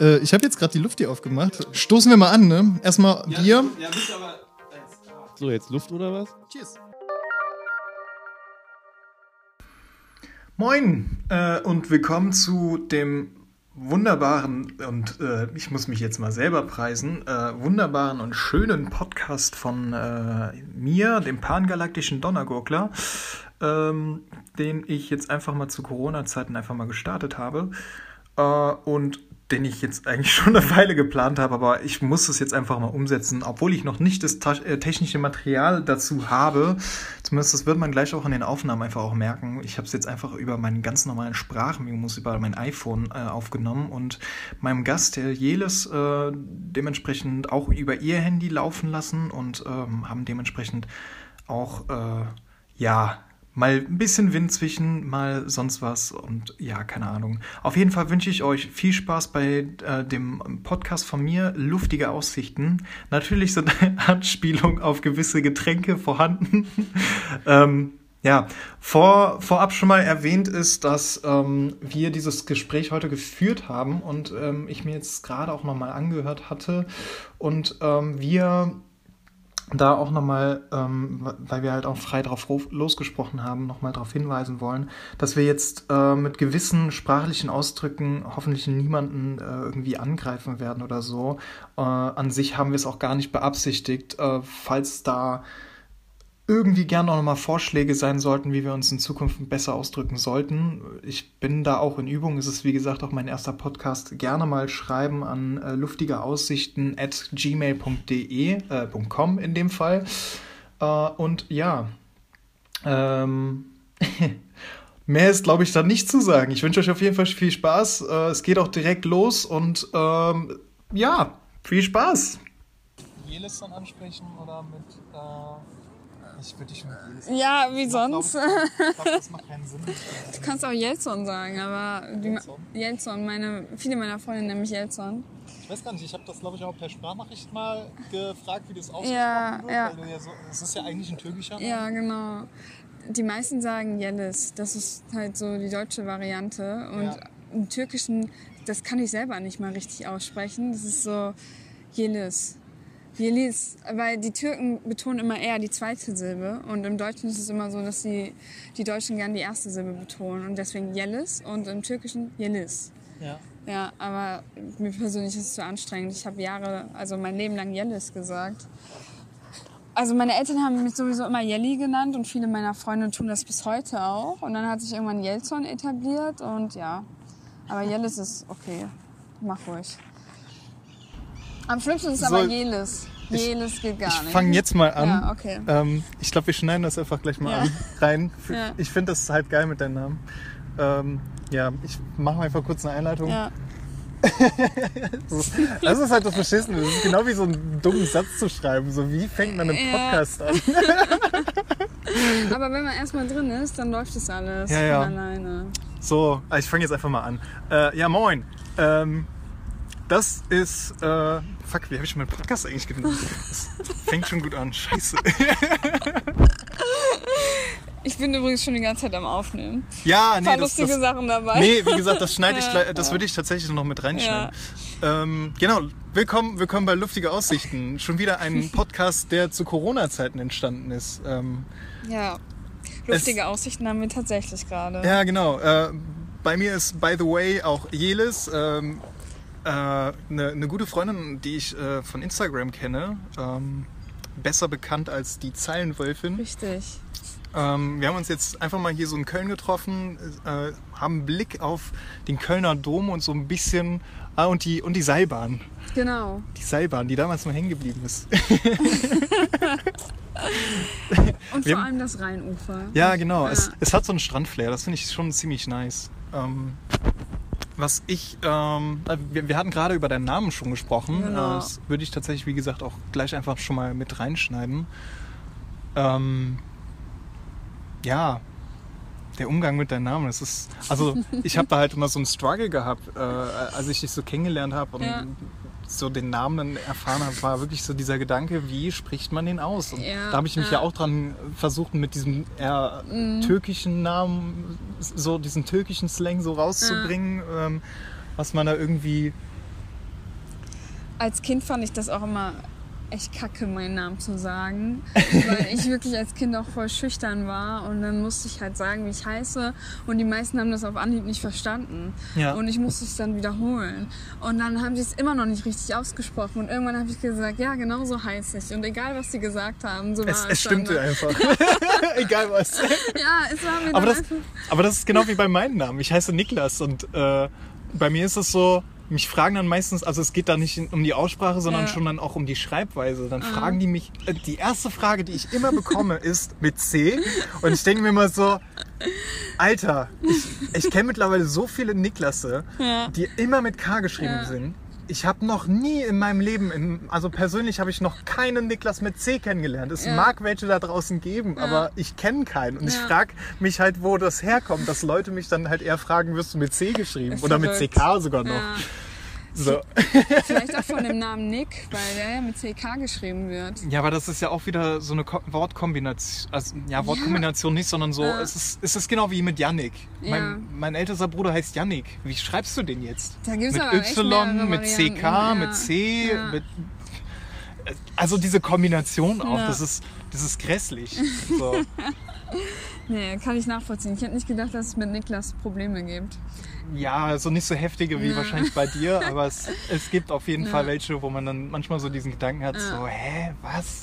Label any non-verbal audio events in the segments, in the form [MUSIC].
Äh, ich habe jetzt gerade die Luft hier aufgemacht. Stoßen wir mal an, ne? Erstmal Bier. Ja, bist aber. So, jetzt Luft oder was? Cheers. Moin äh, und willkommen zu dem wunderbaren und äh, ich muss mich jetzt mal selber preisen, äh, wunderbaren und schönen Podcast von äh, mir, dem pangalaktischen Donnergurkler, ähm, den ich jetzt einfach mal zu Corona-Zeiten einfach mal gestartet habe äh, und den ich jetzt eigentlich [LAUGHS] schon eine Weile geplant habe, aber ich muss es jetzt einfach mal umsetzen, obwohl ich noch nicht das äh, technische Material dazu habe. Zumindest das wird man gleich auch in den Aufnahmen einfach auch merken. Ich habe es jetzt einfach über meinen ganz normalen Sprachminus über mein iPhone äh, aufgenommen und meinem Gast, der Jeles, äh, dementsprechend auch über ihr Handy laufen lassen und ähm, haben dementsprechend auch äh, ja mal ein bisschen Wind zwischen, mal sonst was und ja, keine Ahnung. Auf jeden Fall wünsche ich euch viel Spaß bei äh, dem Podcast von mir, Luftige Aussichten. Natürlich sind [LAUGHS] Anspielungen auf gewisse Getränke vorhanden. [LAUGHS] ähm, ja, vor, vorab schon mal erwähnt ist, dass ähm, wir dieses Gespräch heute geführt haben und ähm, ich mir jetzt gerade auch nochmal angehört hatte und ähm, wir da auch nochmal, ähm, weil wir halt auch frei drauf losgesprochen haben, nochmal darauf hinweisen wollen, dass wir jetzt äh, mit gewissen sprachlichen Ausdrücken hoffentlich niemanden äh, irgendwie angreifen werden oder so. Äh, an sich haben wir es auch gar nicht beabsichtigt. Äh, falls da irgendwie gerne auch nochmal Vorschläge sein sollten, wie wir uns in Zukunft besser ausdrücken sollten. Ich bin da auch in Übung. Es ist, wie gesagt, auch mein erster Podcast. Gerne mal schreiben an äh, luftigeaussichten at gmail.de, äh, in dem Fall. Äh, und ja, ähm, [LAUGHS] mehr ist, glaube ich, dann nicht zu sagen. Ich wünsche euch auf jeden Fall viel Spaß. Äh, es geht auch direkt los und ähm, ja, viel Spaß. Jelis dann ansprechen oder mit äh, ich würde dich mit Jelson. Ja, wie sonst? Ich glaube, das macht keinen [LAUGHS] Sinn. Du kannst auch Jelson sagen, aber? Jelson meine, viele meiner Freunde nennen mich Jelson. Ich weiß gar nicht, ich habe das glaube ich auch per Sprachnachricht mal gefragt, wie das ausgesprochen ja, wird. Ja. Weil ja so, das ist ja eigentlich ein türkischer. Ja, genau. Die meisten sagen Jelis. Das ist halt so die deutsche Variante. Und ja. im Türkischen, das kann ich selber nicht mal richtig aussprechen. Das ist so Jelis. Jelis, weil die Türken betonen immer eher die zweite Silbe und im Deutschen ist es immer so, dass die, die Deutschen gerne die erste Silbe betonen und deswegen Jelis und im Türkischen Jelis. Ja. Ja, aber mir persönlich ist es zu anstrengend. Ich habe Jahre, also mein Leben lang Jelis gesagt. Also meine Eltern haben mich sowieso immer Jelly genannt und viele meiner Freunde tun das bis heute auch. Und dann hat sich irgendwann Jelzon etabliert und ja. Aber Jelis ist okay. Mach ruhig. Am schlimmsten ist so, aber Jelis. Jelis geht gar ich nicht. Ich fange jetzt mal an. Ja, okay. Ähm, ich glaube, wir schneiden das einfach gleich mal ja. an, rein. Ja. Ich finde das halt geil mit deinem Namen. Ähm, ja, ich mache einfach kurz eine Einleitung. Ja. [LAUGHS] das ist halt das Verschissene. Das ist genau wie so einen dummen Satz zu schreiben. So, wie fängt man einen Podcast an? [LAUGHS] Aber wenn man erstmal drin ist, dann läuft es alles von alleine. So, ich fange jetzt einfach mal an. Äh, ja, moin. Ähm, das ist äh, Fuck, wie habe ich meinen Podcast eigentlich genannt? Das fängt schon gut an. Scheiße. [LAUGHS] Ich bin übrigens schon die ganze Zeit am Aufnehmen. Ja, nee. Ein paar das, lustige das, Sachen dabei. Nee, wie gesagt, das schneide ich, [LAUGHS] das würde ich tatsächlich noch mit reinschneiden. Ja. Ähm, genau, willkommen, willkommen bei Luftige Aussichten. Schon wieder ein [LAUGHS] Podcast, der zu Corona-Zeiten entstanden ist. Ähm, ja, lustige es, Aussichten haben wir tatsächlich gerade. Ja, genau. Äh, bei mir ist, by the way, auch Jelis. Ähm, eine, äh, eine gute Freundin, die ich äh, von Instagram kenne, ähm, besser bekannt als die Zeilenwölfin. Richtig. Ähm, wir haben uns jetzt einfach mal hier so in Köln getroffen, äh, haben einen Blick auf den Kölner Dom und so ein bisschen. Ah, und die, und die Seilbahn. Genau. Die Seilbahn, die damals noch hängen geblieben ist. [LAUGHS] und vor allem das Rheinufer. Ja, genau. Ja. Es, es hat so einen Strandflair, das finde ich schon ziemlich nice. Ähm, was ich, ähm, äh, wir, wir, hatten gerade über deinen Namen schon gesprochen. Genau. Das würde ich tatsächlich, wie gesagt, auch gleich einfach schon mal mit reinschneiden. Ähm, ja, der Umgang mit deinem Namen, das ist, also [LAUGHS] ich habe da halt immer so einen Struggle gehabt, äh, als ich dich so kennengelernt habe und ja so den Namen dann erfahren habe, war wirklich so dieser Gedanke, wie spricht man den aus? Und ja, da habe ich mich ja. ja. auch dran versucht, mit diesem eher mhm. türkischen Namen, so diesen türkischen Slang so rauszubringen, ja. ähm, was man da irgendwie als Kind fand ich das auch immer echt kacke, meinen Namen zu sagen, weil ich wirklich als Kind auch voll schüchtern war und dann musste ich halt sagen, wie ich heiße und die meisten haben das auf Anhieb nicht verstanden Ja. und ich musste es dann wiederholen und dann haben sie es immer noch nicht richtig ausgesprochen und irgendwann habe ich gesagt, ja, genau so heiße ich und egal, was sie gesagt haben, so war Es, es, es stimmte dann. einfach. [LAUGHS] Egal was. [LAUGHS] Ja, es war mir Aber das, einfach... aber das ist genau wie bei meinem Namen. Ich heiße Niklas und äh, bei mir ist es so, mich fragen dann meistens, also es geht da nicht um die Aussprache, sondern Ja. schon dann auch um die Schreibweise. Dann fragen die mich, äh, die erste Frage, die ich immer bekomme, [LAUGHS] ist mit C. Und ich denke mir immer so, Alter, ich, ich kenne mittlerweile so viele Niklasse, Ja. die immer mit K geschrieben Ja. sind. Ich habe noch nie in meinem Leben, im, also persönlich habe ich noch keinen Niklas mit C kennengelernt. Es Ja. mag welche da draußen geben, aber ich kenne keinen. Und ich Ja. frage mich halt, wo das herkommt, dass Leute mich dann halt eher fragen, wirst du mit C geschrieben? Ist Oder mit verrückt. CK sogar noch. Ja. So. [LAUGHS] Vielleicht auch von dem Namen Nick, weil der ja mit CK geschrieben wird. Ja, aber das ist ja auch wieder so eine Ko Wortkombination. Also, ja, Wortkombination nicht, sondern so, Ja. es, ist, es ist genau wie mit Yannick. Ja. Mein, mein ältester Bruder heißt Yannick. Wie schreibst du den jetzt? Da gibt's mit aber Y, mit CK, ja. mit C, Ja. mit. Also diese Kombination auch, Ja. das, ist, das ist grässlich. So. [LAUGHS] Nee, kann ich nachvollziehen. Ich hätte nicht gedacht, dass es mit Niklas Probleme gibt. Ja, also nicht so heftige wie Ja. wahrscheinlich bei dir, [LAUGHS] aber es, es gibt auf jeden Ja. Fall welche, wo man dann manchmal so diesen Gedanken hat, Ja. so, hä, was?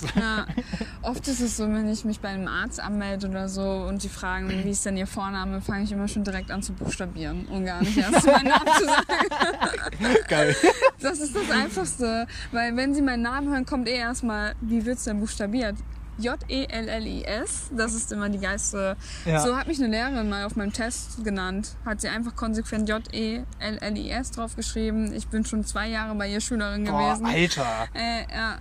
Oft ist es so, wenn ich mich bei einem Arzt anmelde oder so und die fragen, wie ist denn ihr Vorname, fange ich immer schon direkt an zu buchstabieren und gar nicht erst meinen Namen zu sagen. [LAUGHS] Geil. Das ist das Einfachste, weil wenn sie meinen Namen hören, kommt eh erstmal, wie wird's denn buchstabiert? J-E-L-L-I-S, das ist immer die geilste. Ja. So hat mich eine Lehrerin mal auf meinem Test genannt. Hat sie einfach konsequent J-E-L-L-I-S draufgeschrieben. Ich bin schon zwei Jahre bei ihr Schülerin Boah, gewesen. Alter. Äh, ja.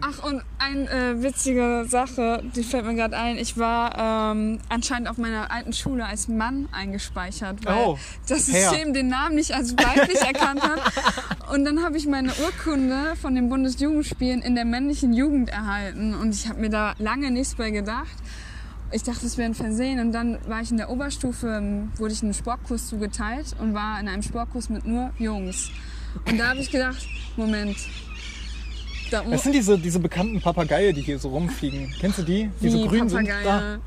Ach, und eine äh, witzige Sache, die fällt mir gerade ein. Ich war ähm, anscheinend auf meiner alten Schule als Mann eingespeichert, weil Oh, das. System den Namen nicht als weiblich erkannt hat. [LAUGHS] Und dann habe ich meine Urkunde von den Bundesjugendspielen in der männlichen Jugend erhalten. Und ich habe mir da lange nichts bei gedacht. Ich dachte, es wäre ein Versehen. Und dann war ich in der Oberstufe, ähm, wurde ich einem Sportkurs zugeteilt und war in einem Sportkurs mit nur Jungs. Und da habe ich gedacht, Moment. Das sind diese, diese bekannten Papageie, die hier so rumfliegen. Kennst du die? Die so grün sind. Da.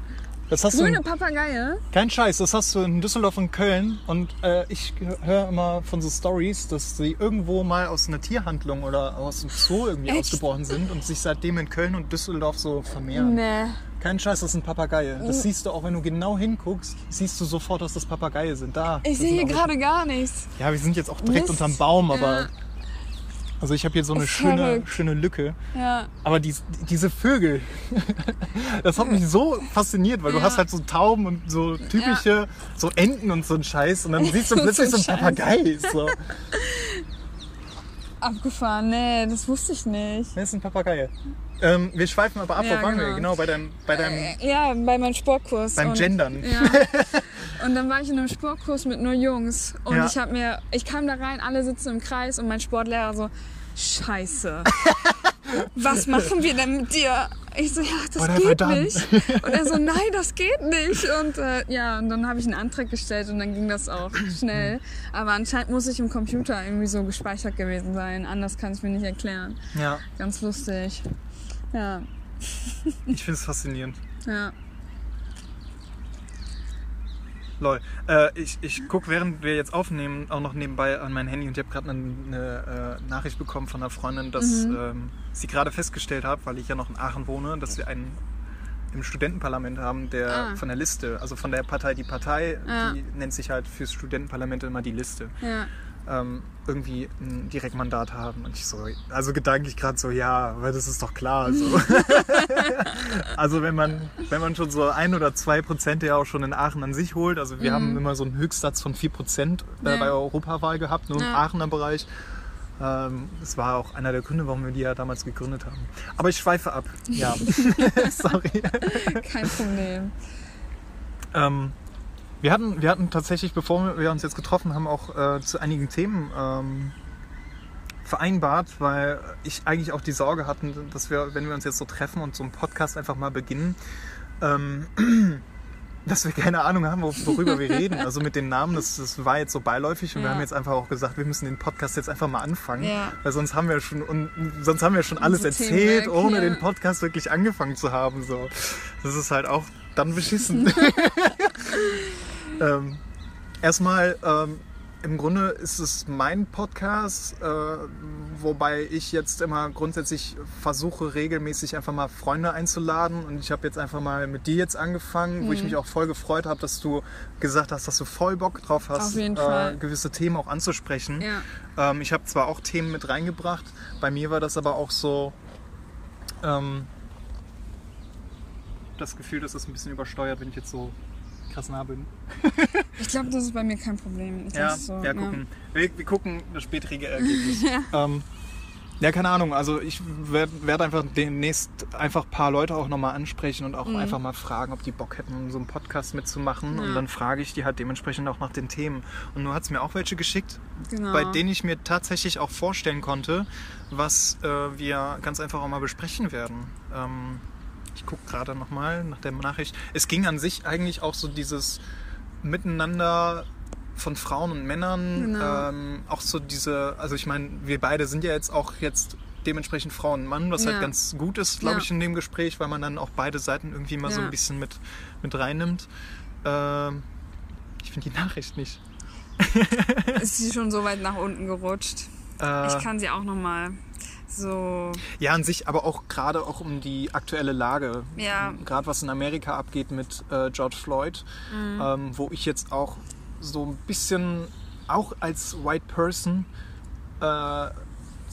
Das hast Grüne du. Papageie? Kein Scheiß, das hast du in Düsseldorf und Köln. Und äh, ich höre immer von so Stories, dass sie irgendwo mal aus einer Tierhandlung oder aus dem Zoo irgendwie Echt? ausgebrochen sind und sich seitdem in Köln und Düsseldorf so vermehren. Nee. Kein Scheiß, das sind Papageie. Oh. Das siehst du auch, wenn du genau hinguckst, siehst du sofort, dass das Papageie sind. Da. Ich sehe hier gerade gar nichts. Ja, wir sind jetzt auch direkt Mist. unterm Baum, aber. Ja. Also ich habe hier so eine schöne, verrückt. schöne Lücke. Ja. Aber die, diese Vögel, [LAUGHS] das hat mich so fasziniert, weil du Ja. hast halt so Tauben und so typische, so Enten und so ein Scheiß und dann [LAUGHS] siehst du plötzlich so ein ein Papagei. So. Abgefahren. Nee, das wusste ich nicht. Das ist ein Papagei. Ähm, wir schweifen aber ab, Ja, wo waren wir? genau. Genau, bei deinem, bei deinem Äh, Ja, bei meinem Sportkurs. beim Und- Gendern. Ja. Und dann war ich in einem Sportkurs mit nur Jungs. Und Ja. ich habe mir, ich kam da rein, alle sitzen im Kreis und mein Sportlehrer so, Scheiße. Was machen wir denn mit dir? Ich so, ja, das Oder geht verdammt. nicht. Und er so, nein, das geht nicht. Und äh, ja, und dann habe ich einen Antrag gestellt und dann ging das auch schnell. Aber anscheinend muss ich im Computer irgendwie so gespeichert gewesen sein. Anders kann ich mir nicht erklären. Ja, Ganz lustig. Ja, ich finde es faszinierend. ja. Lol. Äh, ich ich gucke, während wir jetzt aufnehmen, auch noch nebenbei an mein Handy und ich habe gerade eine, eine äh, Nachricht bekommen von einer Freundin, dass Mhm. ähm, sie gerade festgestellt hat, weil ich ja noch in Aachen wohne, dass wir einen im Studentenparlament haben, der Ah. von der Liste, also von der Partei die Partei, Ja. die nennt sich halt fürs Studentenparlament immer die Liste, Ja, ähm, irgendwie ein Direktmandat haben. Und ich so, also gedanklich gerade so, ja, weil das ist doch klar. So. [LAUGHS] also wenn man, wenn man schon so ein oder zwei Prozent ja auch schon in Aachen an sich holt, also wir haben immer so einen Höchstsatz von vier Prozent äh, Mhm. Ja. bei Europawahl gehabt, nur im Ja. Aachener Bereich. Ähm, das war auch einer der Gründe, warum wir die ja damals gegründet haben. Aber ich schweife ab. Ja, [LAUGHS] [LAUGHS] sorry. kein Problem. Ähm, wir, hatten, wir hatten tatsächlich, bevor wir uns jetzt getroffen haben, auch äh, zu einigen Themen ähm, vereinbart, weil ich eigentlich auch die Sorge hatten, dass wir, wenn wir uns jetzt so treffen und so einen Podcast einfach mal beginnen, ähm, [CLEARS THROAT] dass wir keine Ahnung haben, worüber wir [LAUGHS] reden. Also mit den Namen, das, das war jetzt so beiläufig und ja. wir haben jetzt einfach auch gesagt, wir müssen den Podcast jetzt einfach mal anfangen. Ja. Weil sonst haben wir schon und sonst haben wir schon alles erzählt, ohne ja. den Podcast wirklich angefangen zu haben. So. Das ist halt auch dann beschissen. [LAUGHS] ähm, erstmal, ähm, im Grunde ist es mein Podcast, äh, wobei ich jetzt immer grundsätzlich versuche, regelmäßig einfach mal Freunde einzuladen. Und ich habe jetzt einfach mal mit dir jetzt angefangen, mhm. wo ich mhm. mich auch voll gefreut habe, dass du gesagt hast, dass du voll Bock drauf hast, äh, gewisse Themen auch anzusprechen. Ja. Ähm, ich habe zwar auch Themen mit reingebracht, bei mir war das aber auch so. Ähm, das Gefühl, dass es ein bisschen übersteuert, wenn ich jetzt so krass nah bin. [LAUGHS] ich glaube, das ist bei mir kein Problem. ja, so, ja, gucken. Ja. Wir, wir, gucken das spätere [LAUGHS] Ergebnis. ja. Ähm, ja, keine Ahnung. Also ich werde werd einfach demnächst einfach ein paar Leute auch nochmal ansprechen und auch mhm. einfach mal fragen, ob die Bock hätten, so einen Podcast mitzumachen. Ja. Und dann frage ich die halt dementsprechend auch nach den Themen. Und nur hat es mir auch welche geschickt, genau. bei denen ich mir tatsächlich auch vorstellen konnte, was äh, wir ganz einfach auch mal besprechen werden. Ähm, ich gucke gerade nochmal nach der Nachricht. Es ging an sich eigentlich auch so dieses Miteinander von Frauen und Männern. Genau. Ähm, auch so diese, also ich meine, wir beide sind ja jetzt auch jetzt dementsprechend Frau und Mann, was halt ja. halt ganz gut ist, glaube ja. ich, in dem Gespräch, weil man dann auch beide Seiten irgendwie mal ja. so ein bisschen mit, mit reinnimmt. Ähm, ich finde die Nachricht nicht. ist sie schon so weit nach unten gerutscht? Äh, ich kann sie auch nochmal so. Ja, an sich, aber auch gerade auch um die aktuelle Lage. Ja. Gerade was in Amerika abgeht mit äh, George Floyd, mhm. ähm, wo ich jetzt auch so ein bisschen, auch als White Person, äh,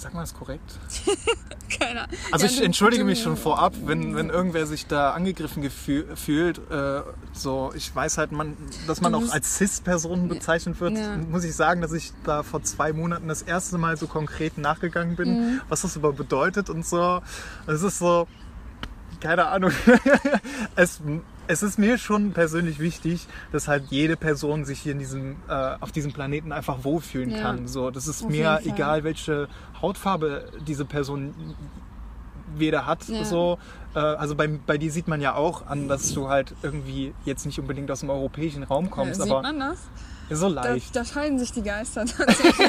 Sag mal das korrekt? [LAUGHS] Keine Ahnung. Also ja, ich entschuldige mich schon vorab, wenn, wenn irgendwer sich da angegriffen fühlt. Äh, so, ich weiß halt, man, dass man auch als CIS-Person bezeichnet wird. Ja. Muss ich sagen, dass ich da vor zwei Monaten das erste Mal so konkret nachgegangen bin, mhm. was das überhaupt bedeutet und so. Es ist so, keine Ahnung. [LAUGHS] es es ist mir schon persönlich wichtig, dass halt jede Person sich hier in diesem, äh, auf diesem Planeten einfach wohlfühlen ja. kann. So, das ist mir egal, welche Hautfarbe diese Person weder hat. Ja. So, äh, also bei, bei dir sieht man ja auch an, dass du halt irgendwie jetzt nicht unbedingt aus dem europäischen Raum kommst. Ja, sieht aber man das? So leicht. Da, da scheiden sich die Geister tatsächlich. [LAUGHS]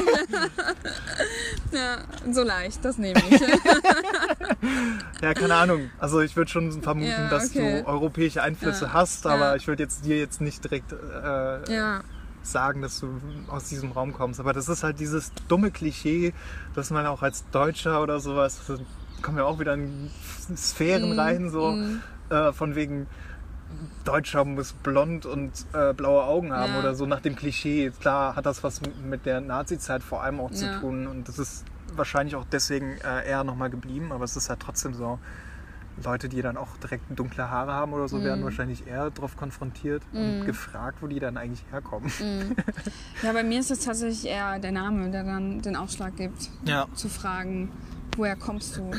ja, so leicht, das nehme ich. [LAUGHS] ja, keine Ahnung. Also ich würde schon vermuten, ja, okay. dass du europäische Einflüsse ja. hast, aber ja. ich würde jetzt dir jetzt nicht direkt äh, sagen, dass du aus diesem Raum kommst. Aber das ist halt dieses dumme Klischee, dass man auch als Deutscher oder sowas, kommen wir auch wieder in Sphären mm, rein, so mm. äh, von wegen Deutscher muss blond und äh, blaue Augen haben ja. oder so nach dem Klischee. Klar hat das was mit der Nazi-Zeit vor allem auch zu ja. tun und das ist wahrscheinlich auch deswegen äh, eher nochmal geblieben, aber es ist halt trotzdem so. Leute, die dann auch direkt dunkle Haare haben oder so, mm. werden wahrscheinlich eher darauf konfrontiert mm. und gefragt, wo die dann eigentlich herkommen. Mm. Ja, bei mir ist es tatsächlich eher der Name, der dann den Aufschlag gibt, ja. zu fragen, woher kommst du?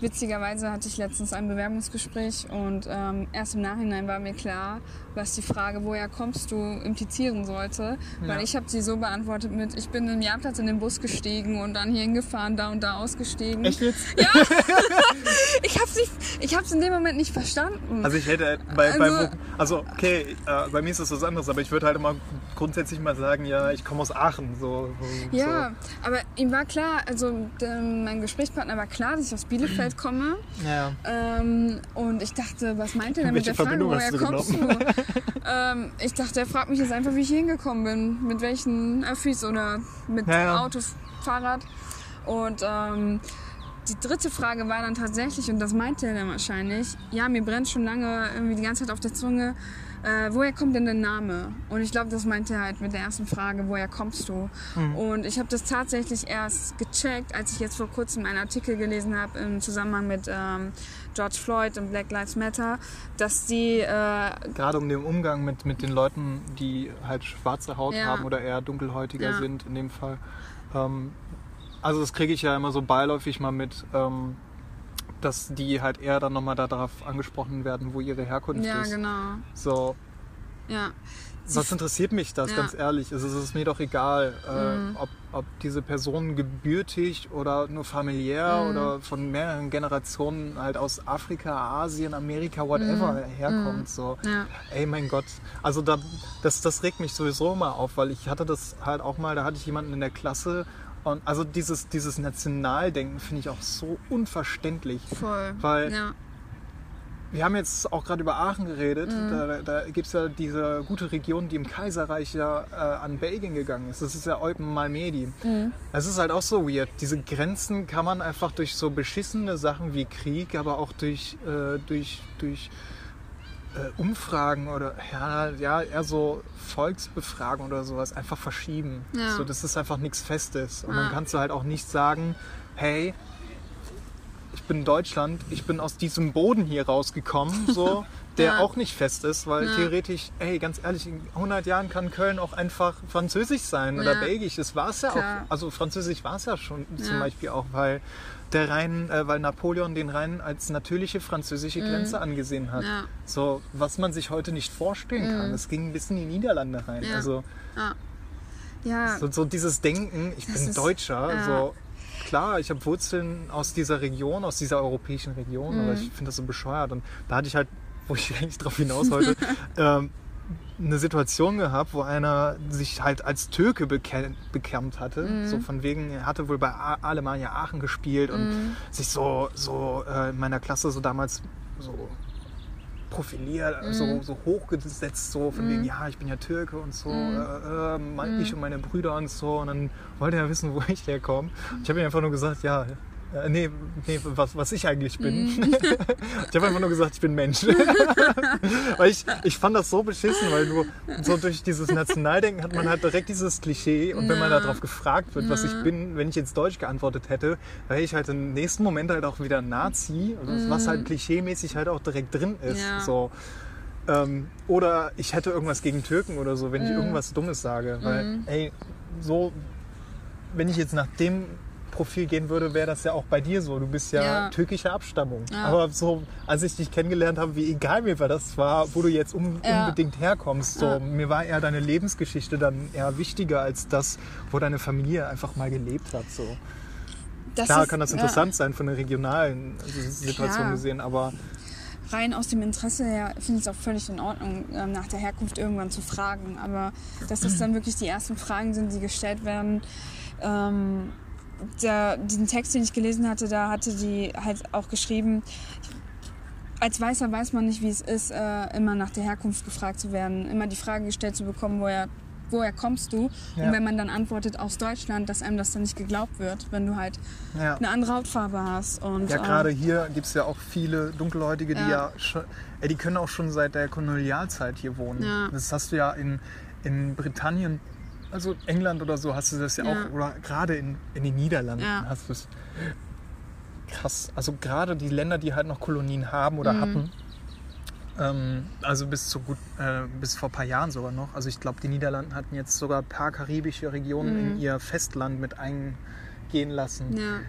Witzigerweise hatte ich letztens ein Bewerbungsgespräch und ähm, erst im Nachhinein war mir klar, was die Frage, woher kommst du, implizieren sollte. Ja. Weil ich habe sie so beantwortet mit, ich bin im Jahrplatz in den Bus gestiegen und dann hier hingefahren, da und da ausgestiegen. Echt jetzt? Ja. [LAUGHS] ich habe ich hab's in dem Moment nicht verstanden. Also ich hätte bei, also, bei, also okay, äh, bei mir ist das was anderes, aber ich würde halt immer grundsätzlich mal sagen, ja, ich komme aus Aachen. So, so, ja, aber ihm war klar, also der, mein Gesprächspartner war klar, dass ich aus Bielefeld [CLEARS THROAT] komme. Ja. Ähm, und ich dachte, was meint er denn mit der Frage, woher kommst du? [LAUGHS] ähm, ich dachte, er fragt mich jetzt einfach, wie ich hingekommen bin. Mit welchen Öffis oder mit ja, ja. Auto, Fahrrad. Und ähm, die dritte Frage war dann tatsächlich, und das meinte er dann wahrscheinlich, ja, mir brennt schon lange irgendwie die ganze Zeit auf der Zunge, äh, woher kommt denn der Name? Und ich glaube, das meinte er halt mit der ersten Frage, woher kommst du? Mhm. Und ich habe das tatsächlich erst gecheckt, als ich jetzt vor kurzem einen Artikel gelesen habe im Zusammenhang mit ähm, George Floyd und Black Lives Matter, dass die... Äh, Gerade um den Umgang mit, mit den Leuten, die halt schwarze Haut ja. haben oder eher dunkelhäutiger ja. sind in dem Fall. Ähm, also das kriege ich ja immer so beiläufig mal mit, ähm, dass die halt eher dann nochmal darauf angesprochen werden, wo ihre Herkunft ja, ist. Ja, genau. So. Ja. Was interessiert mich das, Ja. ganz ehrlich? Also, es ist mir doch egal, Mhm. äh, ob, ob diese Person gebürtig oder nur familiär Mhm. oder von mehreren Generationen halt aus Afrika, Asien, Amerika, whatever herkommt. So. Mhm. Ja. Ey, mein Gott. Also da, das, das regt mich sowieso mal auf, weil ich hatte das halt auch mal, da hatte ich jemanden in der Klasse und also dieses, dieses Nationaldenken finde ich auch so unverständlich. Voll. Weil ja. wir haben jetzt auch gerade über Aachen geredet. Mhm. Da, da gibt es ja diese gute Region, die im Kaiserreich ja äh, an Belgien gegangen ist. Das ist ja Eupen Malmedi. Mhm. Es ist halt auch so weird. Diese Grenzen kann man einfach durch so beschissene Sachen wie Krieg, aber auch durch, äh, durch, durch Umfragen oder ja, ja, eher so Volksbefragen oder sowas einfach verschieben. Ja. So, das ist einfach nichts Festes. Und Ja. dann kannst du halt auch nicht sagen, hey, ich bin Deutschland, ich bin aus diesem Boden hier rausgekommen, so, [LAUGHS] der Ja. auch nicht fest ist, weil theoretisch, ey, ganz ehrlich, in 100 Jahren kann Köln auch einfach französisch sein oder belgisch. Das war es ja Klar. auch, also französisch war es ja schon zum. Beispiel auch, weil der Rhein, äh, weil Napoleon den Rhein als natürliche französische Grenze angesehen hat. Mhm. Ja. So, was man sich heute nicht vorstellen kann. Es ging bis in die Niederlande rein. Ja. Also Ja. so, so dieses Denken, ich Das bin ist- Deutscher, ja. so klar, ich habe Wurzeln aus dieser Region, aus dieser europäischen Region, Mhm. aber ich finde das so bescheuert. Und da hatte ich halt, wo ich [LAUGHS] eigentlich drauf hinaus wollte, [LAUGHS] ähm, eine Situation gehabt, wo einer sich halt als Türke bekämmt hatte. Mhm. So von wegen, er hatte wohl bei Alemannia Aachen gespielt und Mhm. sich so, so äh, in meiner Klasse so damals so profiliert, so, so hochgesetzt, so von wegen, ja, ich bin ja Türke und so, äh, äh, mein, ich und meine Brüder und so. Und dann wollte er wissen, [LAUGHS] wo ich herkomme. Ich habe ihm einfach nur gesagt, ja, äh, nee, nee was, was ich eigentlich bin. [LAUGHS] ich habe einfach nur gesagt, ich bin Mensch. [LAUGHS] weil ich, ich fand das so beschissen, weil du so durch dieses Nationaldenken hat man halt direkt dieses Klischee und wenn man darauf gefragt wird, was ich bin, wenn ich jetzt Deutsch geantwortet hätte, wäre ich halt im nächsten Moment halt auch wieder Nazi, also was halt klischeemäßig halt auch direkt drin ist. Ja. So. Ähm, oder ich hätte irgendwas gegen Türken oder so, wenn Mhm. ich irgendwas Dummes sage. Weil, ey, so, wenn ich jetzt nach dem Profil gehen würde, wäre das ja auch bei dir so. Du bist ja, Ja. türkischer Abstammung. Ja. Aber so, als ich dich kennengelernt habe, wie egal mir war das war, wo du jetzt un Ja. unbedingt herkommst, so, mir war eher deine Lebensgeschichte dann eher wichtiger als das, wo deine Familie einfach mal gelebt hat. So. Das Klar ist- kann das interessant sein von der regionalen Situation Klar. gesehen, aber rein aus dem Interesse her finde ich es auch völlig in Ordnung, ähm, nach der Herkunft irgendwann zu fragen. Aber dass das dann wirklich die ersten Fragen sind, die gestellt werden. Ähm, der, diesen Text, den ich gelesen hatte, da hatte die halt auch geschrieben, als Weißer weiß man nicht, wie es ist, äh, immer nach der Herkunft gefragt zu werden, immer die Frage gestellt zu bekommen, woher, woher kommst du? Ja. Und wenn man dann antwortet aus Deutschland, dass einem das dann nicht geglaubt wird, wenn du halt ja. eine andere Hautfarbe hast. Und, Ja, gerade hier gibt es ja auch viele Dunkelhäutige, die ja, Ja. schon, ey, die können auch schon seit der Kolonialzeit hier wohnen. Das hast du ja in, in Britannien, also England oder so, hast du das ja, Ja. auch, oder gerade in, in den Niederlanden Ja. hast du es. Krass. Also gerade die Länder, die halt noch Kolonien haben oder Mhm. hatten, ähm, also bis zu gut, äh, bis vor ein paar Jahren sogar noch. Also ich glaube, die Niederlanden hatten jetzt sogar ein paar karibische Regionen in ihr Festland mit eingehen lassen. ja.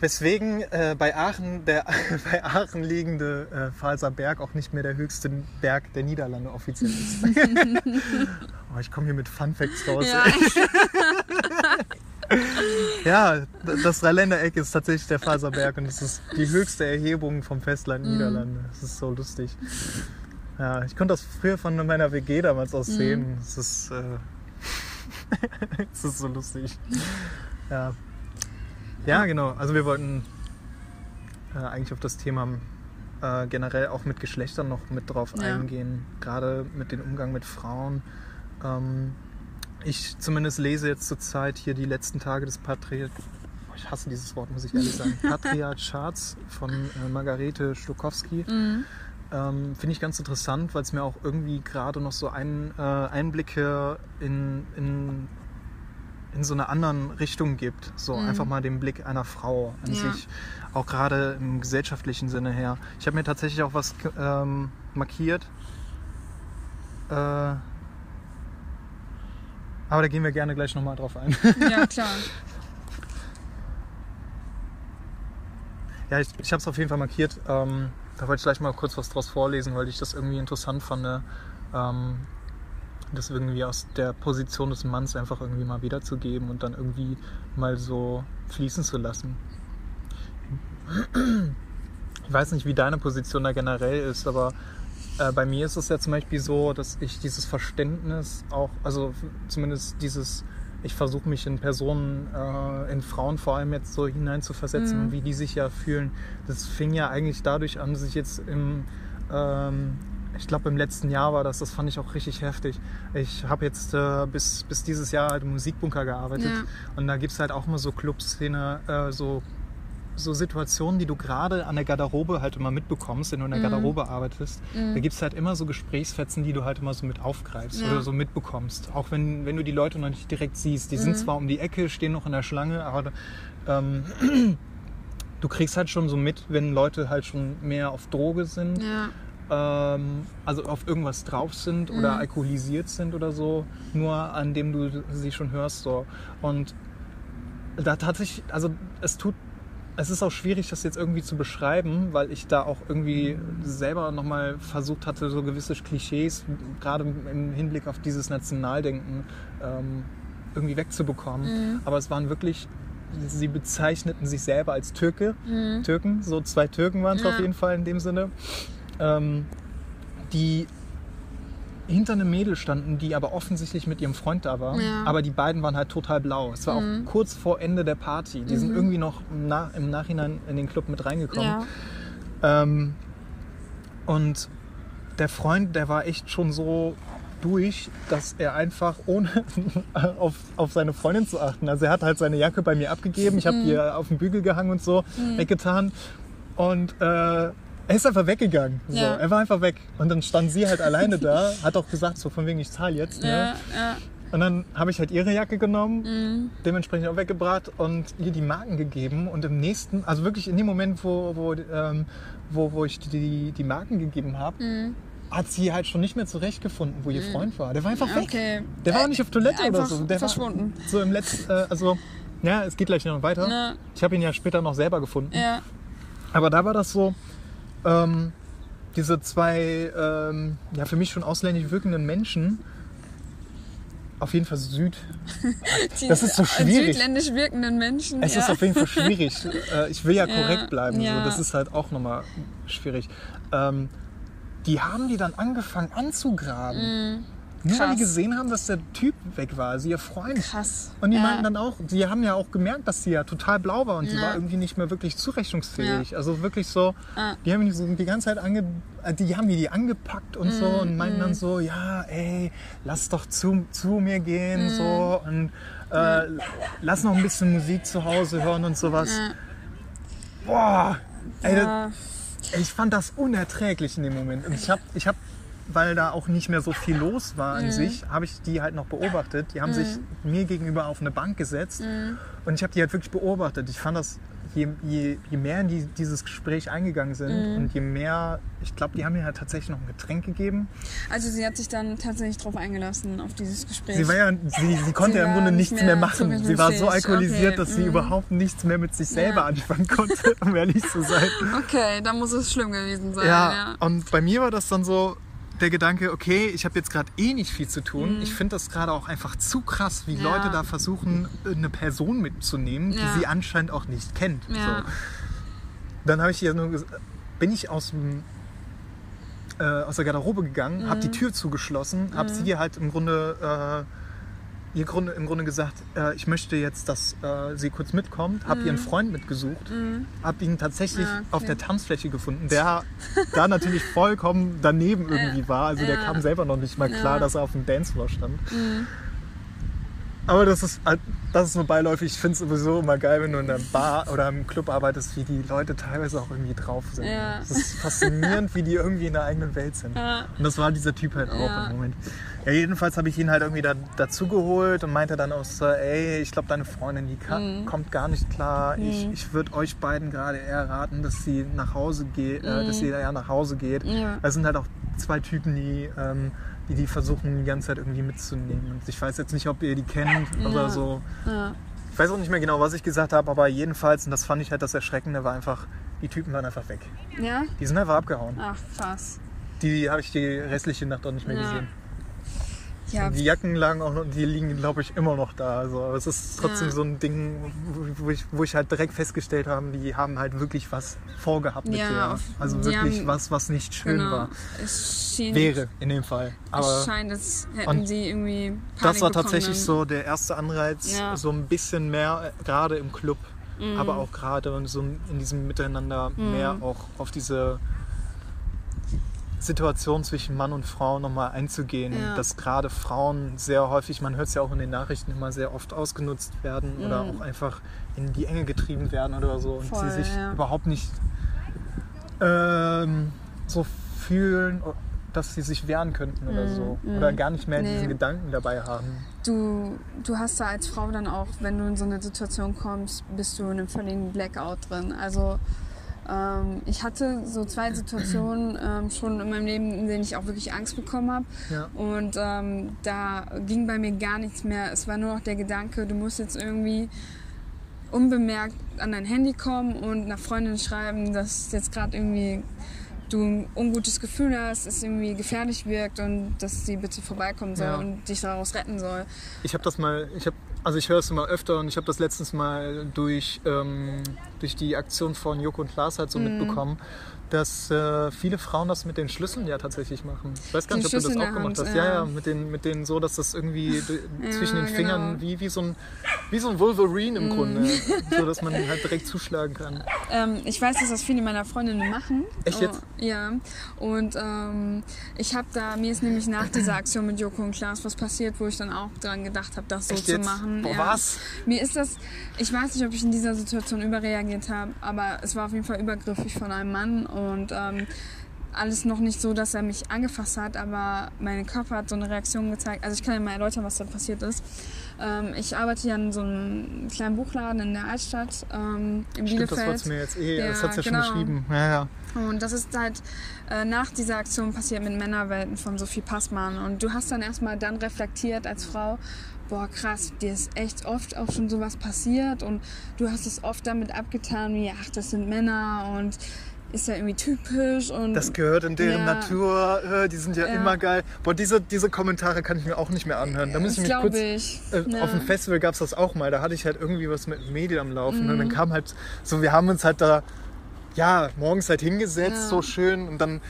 Weswegen äh, bei Aachen der [LAUGHS] bei Aachen liegende äh, Pfalzer Berg auch nicht mehr der höchste Berg der Niederlande offiziell ist. [LAUGHS] oh, ich komme hier mit Fun Facts raus. Ja. [LAUGHS] Ja, das Dreiländereck ist tatsächlich der Pfalzer Berg und es ist die höchste Erhebung vom Festland Mhm. Niederlande. Das ist so lustig. Ja, ich konnte das früher von meiner WG damals aus Mhm. sehen. Es ist, äh, ist so lustig. Ja. Ja, genau. Also wir wollten äh, eigentlich auf das Thema äh, generell auch mit Geschlechtern noch mit drauf Ja. eingehen. Gerade mit dem Umgang mit Frauen. Ähm, ich zumindest lese jetzt zurzeit hier die letzten Tage des Patriarchats. Ich hasse dieses Wort, muss ich ehrlich sagen. [LAUGHS] Patriarchats von äh, Margarete Stokowski. Mhm. Ähm, Finde ich ganz interessant, weil es mir auch irgendwie gerade noch so ein, äh, Einblicke in, in, in so eine anderen Richtung gibt. So Mhm. einfach mal den Blick einer Frau an Ja. sich, auch gerade im gesellschaftlichen Sinne her. Ich habe mir tatsächlich auch was ähm, markiert. Äh, aber da gehen wir gerne gleich nochmal drauf ein. ja, [LAUGHS] klar. Ja, ich, ich habe es auf jeden Fall markiert. Ähm, da wollte ich gleich mal kurz was draus vorlesen, weil ich das irgendwie interessant fand. ähm, das irgendwie aus der Position des Manns einfach irgendwie mal wiederzugeben und dann irgendwie mal so fließen zu lassen. Ich weiß nicht, wie deine Position da generell ist, aber äh, bei mir ist es ja zum Beispiel so, dass ich dieses Verständnis auch, also zumindest dieses, ich versuche mich in Personen, äh, in Frauen vor allem jetzt so hineinzuversetzen, Mhm. wie die sich ja fühlen. Das fing ja eigentlich dadurch an, dass ich jetzt im, ähm, ich glaube im letzten Jahr war das, das fand ich auch richtig heftig. Ich habe jetzt äh, bis, bis dieses Jahr halt im Musikbunker gearbeitet Ja. und da gibt es halt auch immer so Clubszene, äh, so so Situationen, die du gerade an der Garderobe halt immer mitbekommst, wenn du in der Mhm. Garderobe arbeitest, da gibt es halt immer so Gesprächsfetzen, die du halt immer so mit aufgreifst Ja. oder so mitbekommst. Auch wenn, wenn du die Leute noch nicht direkt siehst. Die Mhm. sind zwar um die Ecke, stehen noch in der Schlange, aber ähm, [CLEARS THROAT] du kriegst halt schon so mit, wenn Leute halt schon mehr auf Droge sind, Ja. Ähm, also auf irgendwas drauf sind oder Mhm. alkoholisiert sind oder so, nur an dem du sie schon hörst. So. Und da tatsächlich, also es tut, es ist auch schwierig, das jetzt irgendwie zu beschreiben, weil ich da auch irgendwie selber nochmal versucht hatte, so gewisse Klischees, gerade im Hinblick auf dieses Nationaldenken, ähm, irgendwie wegzubekommen. Mhm. Aber es waren wirklich, sie bezeichneten sich selber als Türke, Mhm. Türken, so zwei Türken waren es Ja. auf jeden Fall in dem Sinne, ähm, die hinter einem Mädel standen, die aber offensichtlich mit ihrem Freund da war. Ja. Aber die beiden waren halt total blau. Es war Mhm. auch kurz vor Ende der Party. Die sind Mhm. irgendwie noch im, Na im Nachhinein in den Club mit reingekommen. Ja. Ähm, und der Freund, der war echt schon so durch, dass er einfach ohne [LAUGHS] auf, auf seine Freundin zu achten. Also er hat halt seine Jacke bei mir abgegeben, ich habe die auf den Bügel gehangen und so weggetan und äh, er ist einfach weggegangen. So. Ja. Er war einfach weg. Und dann stand sie halt alleine da, [LAUGHS] hat auch gesagt, so von wegen, ich zahle jetzt. Ne? Ja, ja. Und dann habe ich halt ihre Jacke genommen, Mhm. dementsprechend auch weggebracht und ihr die Marken gegeben. Und im nächsten, also wirklich in dem Moment, wo, wo, ähm, wo, wo ich die, die Marken gegeben habe, Mhm. hat sie halt schon nicht mehr zurechtgefunden, wo ihr Freund war. Der war einfach weg. Okay. Der war auch nicht auf Toilette oder so. Der verschwunden. war so im letzten, äh, also, ja, es geht gleich noch weiter. Ja. Ich habe ihn ja später noch selber gefunden. Ja. Aber da war das so, ähm, diese zwei, ähm, ja, für mich schon ausländisch wirkenden Menschen, auf jeden Fall Süd. [LAUGHS] Die Das ist so schwierig. Südländisch wirkenden Menschen. Es ja. ist auf jeden Fall [LAUGHS] schwierig. Äh, ich will ja Ja, korrekt bleiben. ja. So. Das ist halt auch nochmal schwierig. Ähm, die haben die dann angefangen anzugraben. Nur weil die Mm, gesehen haben, dass der Typ weg war, also ihr Freund. Krass. Und die ja. meinten dann auch, die haben ja auch gemerkt, dass sie ja total blau war und sie Ja. war irgendwie nicht mehr wirklich zurechnungsfähig. Also wirklich so, Ja. die haben die so die ganze Zeit ange, äh, die haben die, die angepackt und Mm, so und meinten dann so, ja, ey, lass doch zu, zu mir gehen Mm. so und äh, lass noch ein bisschen Musik zu Hause hören und sowas. Ja. Boah, ey, das, Ja. ich fand das unerträglich in dem Moment. Und ich habe, ich hab, weil da auch nicht mehr so viel los war Mhm. an sich, habe ich die halt noch beobachtet. Die haben sich mir gegenüber auf eine Bank gesetzt Mhm. und ich habe die halt wirklich beobachtet. Ich fand das, je, je, je mehr in die, dieses Gespräch eingegangen sind Mhm. und je mehr, ich glaube, die haben mir halt tatsächlich noch ein Getränk gegeben. Also sie hat sich dann tatsächlich drauf eingelassen, auf dieses Gespräch. Sie, war ja, sie, sie konnte Sie ja im Grunde nicht nichts mehr mehr machen. Sie war so alkoholisiert, Okay, dass sie mhm. überhaupt nichts mehr mit sich selber Ja. anfangen konnte, [LAUGHS] um ehrlich zu sein. Okay, dann muss es schlimm gewesen sein. Ja, Ja. und bei mir war das dann so der Gedanke, okay, ich habe jetzt gerade eh nicht viel zu tun. Ich finde das gerade auch einfach zu krass, wie Mhm. Ja. Leute da versuchen, eine Person mitzunehmen, die Ja. sie anscheinend auch nicht kennt. Ja. So. Dann habe ich ihr nur ges- bin ich aus dem äh, aus der Garderobe gegangen, Mhm. habe die Tür zugeschlossen, habe sie ihr halt im Grunde äh, ihr Grunde, im Grunde gesagt, äh, ich möchte jetzt, dass äh, sie kurz mitkommt, habe ihren Freund mitgesucht, habe ihn tatsächlich Mhm. Ah, okay. auf der Tanzfläche gefunden, der da natürlich vollkommen daneben [LAUGHS] irgendwie war. Also der Ja. kam selber noch nicht mal klar, Ja. Mhm. dass er auf dem Dancefloor stand. Aber das ist, halt- das ist nur beiläufig. Ich finde es sowieso immer geil, wenn du in einer Bar oder im Club arbeitest, wie die Leute teilweise auch irgendwie drauf sind. Ja. Es ist faszinierend, wie die irgendwie in der eigenen Welt sind. Ja. Und das war dieser Typ halt auch Ja. im Moment. Ja, jedenfalls habe ich ihn halt irgendwie da, dazu geholt und meinte dann auch so, ey, ich glaube, deine Freundin, die kann, Mhm. kommt gar nicht klar. Ich, ich würde euch beiden gerade eher raten, dass sie nach Hause geht, äh, dass sie ja nach Hause geht. Mhm. Ja. Es sind halt auch zwei Typen, die, ähm, die die versuchen, die ganze Zeit irgendwie mitzunehmen. Und ich weiß jetzt nicht, ob ihr die kennt oder Ja. so. Ja. Ich weiß auch nicht mehr genau, was ich gesagt habe, aber jedenfalls, und das fand ich halt das Erschreckende, war einfach, die Typen waren einfach weg. ja? Die sind einfach abgehauen. Ach, krass. die habe ich die restliche Nacht auch nicht mehr Ja. gesehen. Ja, Die Jacken lagen auch noch, die liegen, glaube ich, immer noch da. Also, aber es ist trotzdem Ja. so ein Ding, wo- ich, wo ich halt direkt festgestellt habe, die haben halt wirklich was vorgehabt mit Ja, der. auf- Also wirklich haben- was, was nicht schön genau. war. Es schien, Wäre in dem Fall. Aber es scheint, als hätten sie irgendwie Panik das war tatsächlich so der erste Anreiz, Ja. so ein bisschen mehr, äh, gerade im Club, Mhm. aber auch gerade so in diesem Miteinander mehr auch auf diese Situation zwischen Mann und Frau nochmal einzugehen. Ja. Dass gerade Frauen sehr häufig, man hört es ja auch in den Nachrichten immer sehr oft ausgenutzt werden oder Mhm. auch einfach in die Enge getrieben werden oder so und Voll, sie sich ja. überhaupt nicht ähm, so fühlen, dass sie sich wehren könnten oder Mhm, so. mhm. Oder gar nicht mehr Nee. diesen Gedanken dabei haben. du, du hast da als Frau dann auch, wenn du in so eine Situation kommst, bist du in einem völligen Blackout drin. Also ähm, ich hatte so zwei Situationen ähm, schon in meinem Leben, in denen ich auch wirklich Angst bekommen habe. Ja. Und ähm, da ging bei mir gar nichts mehr. Es war nur noch der Gedanke, du musst jetzt irgendwie unbemerkt an dein Handy kommen und einer Freundin schreiben, dass jetzt gerade irgendwie du ein ungutes Gefühl hast, es irgendwie gefährlich wirkt und dass sie bitte vorbeikommen soll Ja. und dich daraus retten soll. Ich habe das mal, ich habe, also ich höre es immer öfter und ich habe das letztens mal durch, ähm, durch die Aktion von Joko und Klaas halt so Mhm. mitbekommen, dass äh, viele Frauen das mit den Schlüsseln ja tatsächlich machen. Ich weiß gar Den nicht, ob du das auch gemacht Hand, hast. Ja, ja. ja, mit den, mit denen so, dass das irgendwie Ja, zwischen den genau. Fingern wie, wie, so ein, wie so ein Wolverine im Grunde, [LAUGHS] so dass man halt direkt zuschlagen kann. Ähm, ich weiß, dass das viele meiner Freundinnen machen. Echt jetzt? Oh, ja. Und ähm, ich habe da, mir ist nämlich nach dieser Aktion mit Joko und Klaas was passiert, wo ich dann auch dran gedacht habe, das so Echt zu jetzt? machen. Boah, ja. was? Mir ist das, ich weiß nicht, ob ich in dieser Situation überreagiert habe, aber es war auf jeden Fall übergriffig von einem Mann und ähm, alles noch nicht so, dass er mich angefasst hat, aber mein Körper hat so eine Reaktion gezeigt. Also ich kann ja mal erläutern, was dann passiert ist. Ähm, ich arbeite ja in so einem kleinen Buchladen in der Altstadt ähm, in Stimmt, das Bielefeld. wolltest du mir jetzt eh, Ja, das hat's ja genau. schon geschrieben. Ja, ja. Und das ist halt äh, nach dieser Aktion passiert mit Männerwelten von Sophie Passmann. Und du hast dann erstmal dann reflektiert als Frau, boah krass, dir ist echt oft auch schon sowas passiert und du hast es oft damit abgetan, wie ach, das sind Männer und ist ja irgendwie typisch und Das gehört in deren Ja. Natur, äh, die sind ja, Ja. immer geil. Boah, diese, diese Kommentare kann ich mir auch nicht mehr anhören. Da muss ich mich kurz ich. Äh, Ja. Auf dem Festival gab es das auch mal. Da hatte ich halt irgendwie was mit Medien am Laufen. Und Mhm. dann kam halt so, wir haben uns halt da, ja, morgens halt hingesetzt, Ja. so schön. Und dann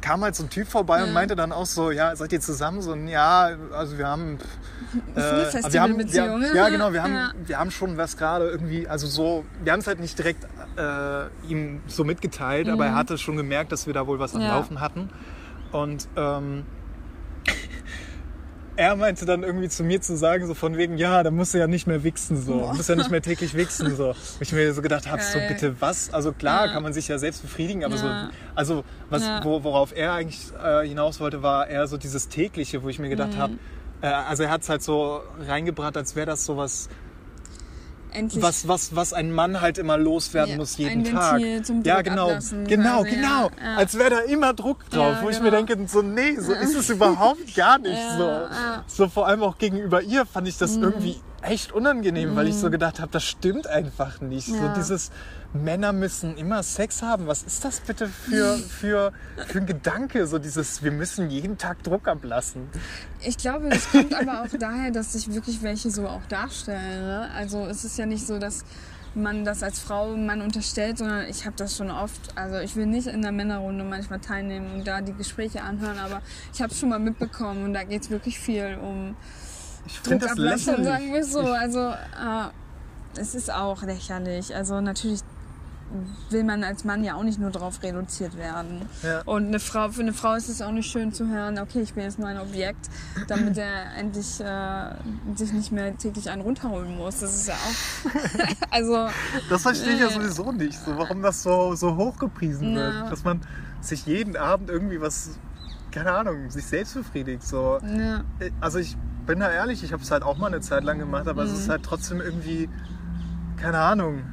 kam halt so ein Typ vorbei und Ja. meinte dann auch so, ja, seid ihr zusammen? So, ja, also wir haben... [LAUGHS] Äh, wir haben, wir, Festivalbeziehung. haben- ja, genau, wir haben, Ja. wir haben schon was gerade irgendwie, also so, wir haben es halt nicht direkt äh, ihm so mitgeteilt, aber er hatte schon gemerkt, dass wir da wohl was am Mhm. Laufen hatten. Und ähm, er meinte dann irgendwie zu mir zu sagen, so von wegen, ja, da musst du ja nicht mehr wichsen, so. Du musst ja nicht mehr täglich wichsen, so. Und ich mir so gedacht habe, so bitte was? Also klar Ja. kann man sich ja selbst befriedigen, aber Ja. so, also was, Ja. wo, worauf er eigentlich äh, hinaus wollte, war eher so dieses tägliche, wo ich mir Mhm. gedacht habe, äh, also er hat es halt so reingebracht, als wäre das sowas, Endlich was, was, was ein Mann halt immer loswerden Ja, muss jeden Tag. Zum ja, genau, genau, quasi, genau. ja. Als wäre da immer Druck drauf, Ja, wo ich mir genau. denke, so nee, so ist es überhaupt gar nicht [LAUGHS] so. Mhm. So vor allem auch gegenüber ihr fand ich das irgendwie echt unangenehm, weil ich so gedacht habe, das stimmt einfach nicht. So Ja. dieses Männer müssen immer Sex haben. Was ist das bitte für, für, für ein Gedanke? So dieses, wir müssen jeden Tag Druck ablassen. Ich glaube, das kommt aber auch daher, dass sich wirklich welche so auch darstellen. Ne? Also es ist ja nicht so, dass man das als Frau Mann unterstellt, sondern ich habe das schon oft, also ich will nicht in der Männerrunde manchmal teilnehmen und da die Gespräche anhören, aber ich habe es schon mal mitbekommen und da geht es wirklich viel um Ich finde das lächerlich. sagen wir so. Also äh, es ist auch lächerlich. Also natürlich will man als Mann ja auch nicht nur darauf reduziert werden. Ja. Und eine Frau, für eine Frau ist es auch nicht schön zu hören, okay, ich bin jetzt nur ein Objekt, damit er endlich äh, sich nicht mehr täglich einen runterholen muss. Das ist ja auch. [LAUGHS] also, Das verstehe ich ja Äh. sowieso nicht, so, warum das so, so hochgepriesen Ja. wird. Dass man sich jeden Abend irgendwie was, keine Ahnung, sich selbst befriedigt. So. ne, Also ich bin da ehrlich, ich habe es halt auch mal eine Zeit lang gemacht, aber es ist Mhm. halt trotzdem irgendwie, keine Ahnung,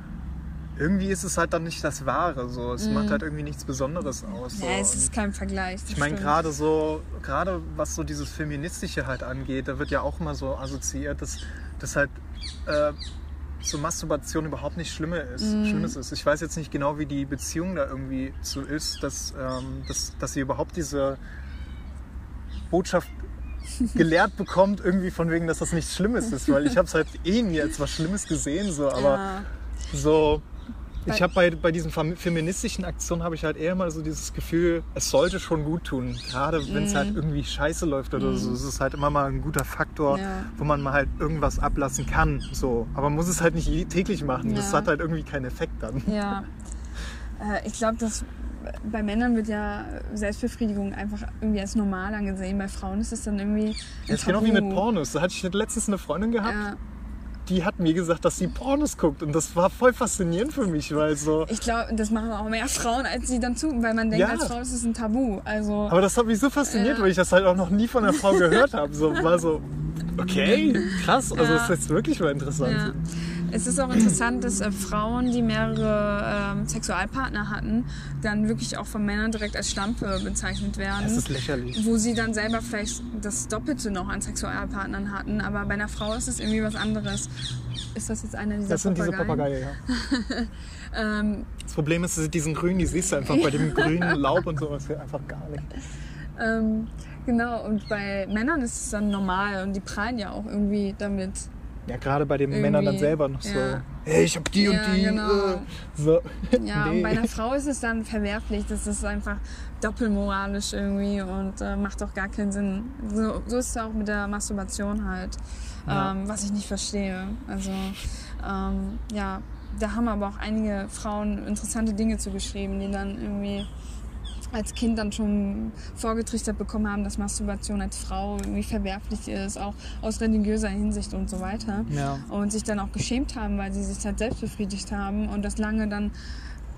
irgendwie ist es halt dann nicht das Wahre. So. Es macht halt irgendwie nichts Besonderes aus. So. Mhm. ja, es ist kein Vergleich. ich meine, gerade so, gerade was so dieses Feministische halt angeht, da wird ja auch immer so assoziiert, dass, dass halt äh, so Masturbation überhaupt nicht schlimme ist, Mhm. Schlimmes ist. Ich weiß jetzt nicht genau, wie die Beziehung da irgendwie so ist, dass, ähm, dass, dass sie überhaupt diese Botschaft gelehrt bekommt, irgendwie von wegen, dass das nichts Schlimmes ist, weil ich habe es halt eh nie als was Schlimmes gesehen, so, aber ja. so. Ich habe bei, bei diesen fem- feministischen Aktionen habe ich halt eher mal so dieses Gefühl, es sollte schon gut tun. Gerade wenn es halt irgendwie scheiße läuft oder so. Es ist halt immer mal ein guter Faktor, Ja. wo man mal halt irgendwas ablassen kann. So. Aber man muss es halt nicht täglich machen. Das Ja. hat halt irgendwie keinen Effekt dann. Ja, äh, ich glaube, dass bei Männern wird ja Selbstbefriedigung einfach irgendwie als normal angesehen. Bei Frauen ist es dann irgendwie. Das ist genau wie mit Pornos. Da hatte ich letztens eine Freundin gehabt, Ja, die hat mir gesagt, dass sie Pornos guckt. Und das war voll faszinierend für mich, weil so. ich glaube, das machen auch mehr Frauen, als sie dann tun, weil man denkt, Ja. als Frau ist es ein Tabu. Also, Aber das hat mich so fasziniert, Ja. weil ich das halt auch noch nie von einer Frau gehört habe. So war so, okay, krass. Also Ja. das ist jetzt wirklich mal interessant. Es ist auch interessant, dass äh, Frauen, die mehrere ähm, Sexualpartner hatten, dann wirklich auch von Männern direkt als Schlampe bezeichnet werden. Es ist lächerlich. wo sie dann selber vielleicht das Doppelte noch an Sexualpartnern hatten. Aber bei einer Frau ist es irgendwie was anderes. Ist das jetzt einer dieser Das sind diese Papageien? Papageien, ja. [LAUGHS] Ähm, Das Problem ist, die sind grün, die siehst du einfach bei dem [LAUGHS] grünen Laub und sowas einfach gar nicht. ähm, genau, und bei Männern ist es dann normal und die prallen ja auch irgendwie damit. Ja, gerade bei den Irgendwie, Männern dann selber noch so, ja. hey, ich hab die Ja, und die. genau. äh, So. [LAUGHS] Ja, Nee. und bei einer Frau ist es dann verwerflich. Das ist einfach doppelmoralisch irgendwie und äh, macht auch gar keinen Sinn. So, so ist es auch mit der Masturbation halt, Ja. ähm, was ich nicht verstehe. Also ähm, ja, da haben aber auch einige Frauen interessante Dinge zugeschrieben, die dann irgendwie als Kind dann schon vorgetrichtert bekommen haben, dass Masturbation als Frau irgendwie verwerflich ist, auch aus religiöser Hinsicht und so weiter Ja. und sich dann auch geschämt haben, weil sie sich halt selbst befriedigt haben und das lange dann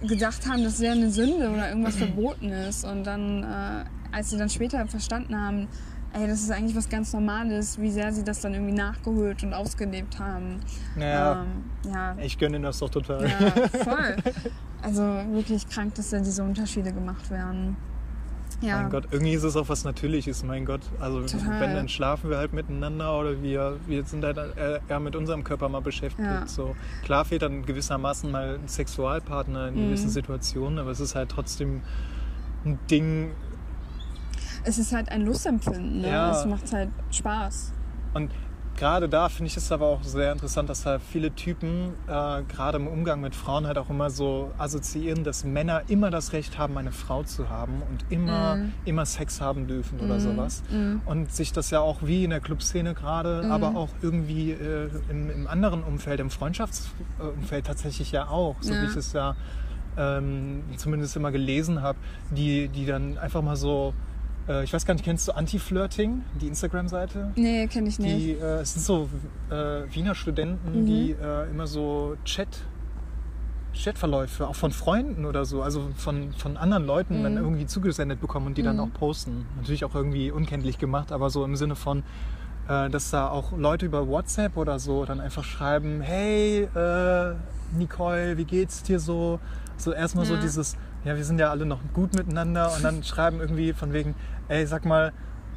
gedacht haben, das wäre eine Sünde oder irgendwas [CLEARS THROAT] verboten ist. Und dann, äh, als sie dann später verstanden haben, ey, das ist eigentlich was ganz Normales, wie sehr sie das dann irgendwie nachgeholt und ausgelebt haben. Naja, Ähm, ja, ich gönne ihnen das doch total. ja, [LAUGHS] voll. Also wirklich krank, dass da diese Unterschiede gemacht werden. Ja, Mein Gott, irgendwie ist es auch was Natürliches, mein Gott. Also Total. wenn, dann schlafen wir halt miteinander oder wir, wir sind halt eher mit unserem Körper mal beschäftigt. Ja. So. Klar fehlt dann gewissermaßen mal ein Sexualpartner in Mhm. gewissen Situationen, aber es ist halt trotzdem ein Ding. Es ist halt ein Lustempfinden. Ne? Ja. Es macht halt Spaß. Und gerade da finde ich es aber auch sehr interessant, dass halt viele Typen, äh, gerade im Umgang mit Frauen, halt auch immer so assoziieren, dass Männer immer das Recht haben, eine Frau zu haben und immer, Mhm. immer Sex haben dürfen oder sowas. Mhm. Und sich das ja auch wie in der Clubszene gerade, Mhm. aber auch irgendwie äh, im, im anderen Umfeld, im Freundschaftsumfeld tatsächlich ja auch, so Ja. wie ich es ja ähm, zumindest immer gelesen habe, die, die dann einfach mal so, äh, ich weiß gar nicht, kennst du Anti-Flirting, die Instagram-Seite? Nee, kenne ich nicht. Die, äh, es sind so äh, Wiener Studenten, Mhm. die äh, immer so Chat, Chatverläufe, auch von Freunden oder so, also von, von anderen Leuten dann Mhm. irgendwie zugesendet bekommen und die dann Mhm. auch posten. Natürlich auch irgendwie unkenntlich gemacht, aber so im Sinne von, äh, dass da auch Leute über WhatsApp oder so dann einfach schreiben, hey äh, Nicole, wie geht's dir so? So erstmal so Ja. dieses, ja, wir sind ja alle noch gut miteinander und dann [LAUGHS] schreiben irgendwie von wegen, ey, sag mal,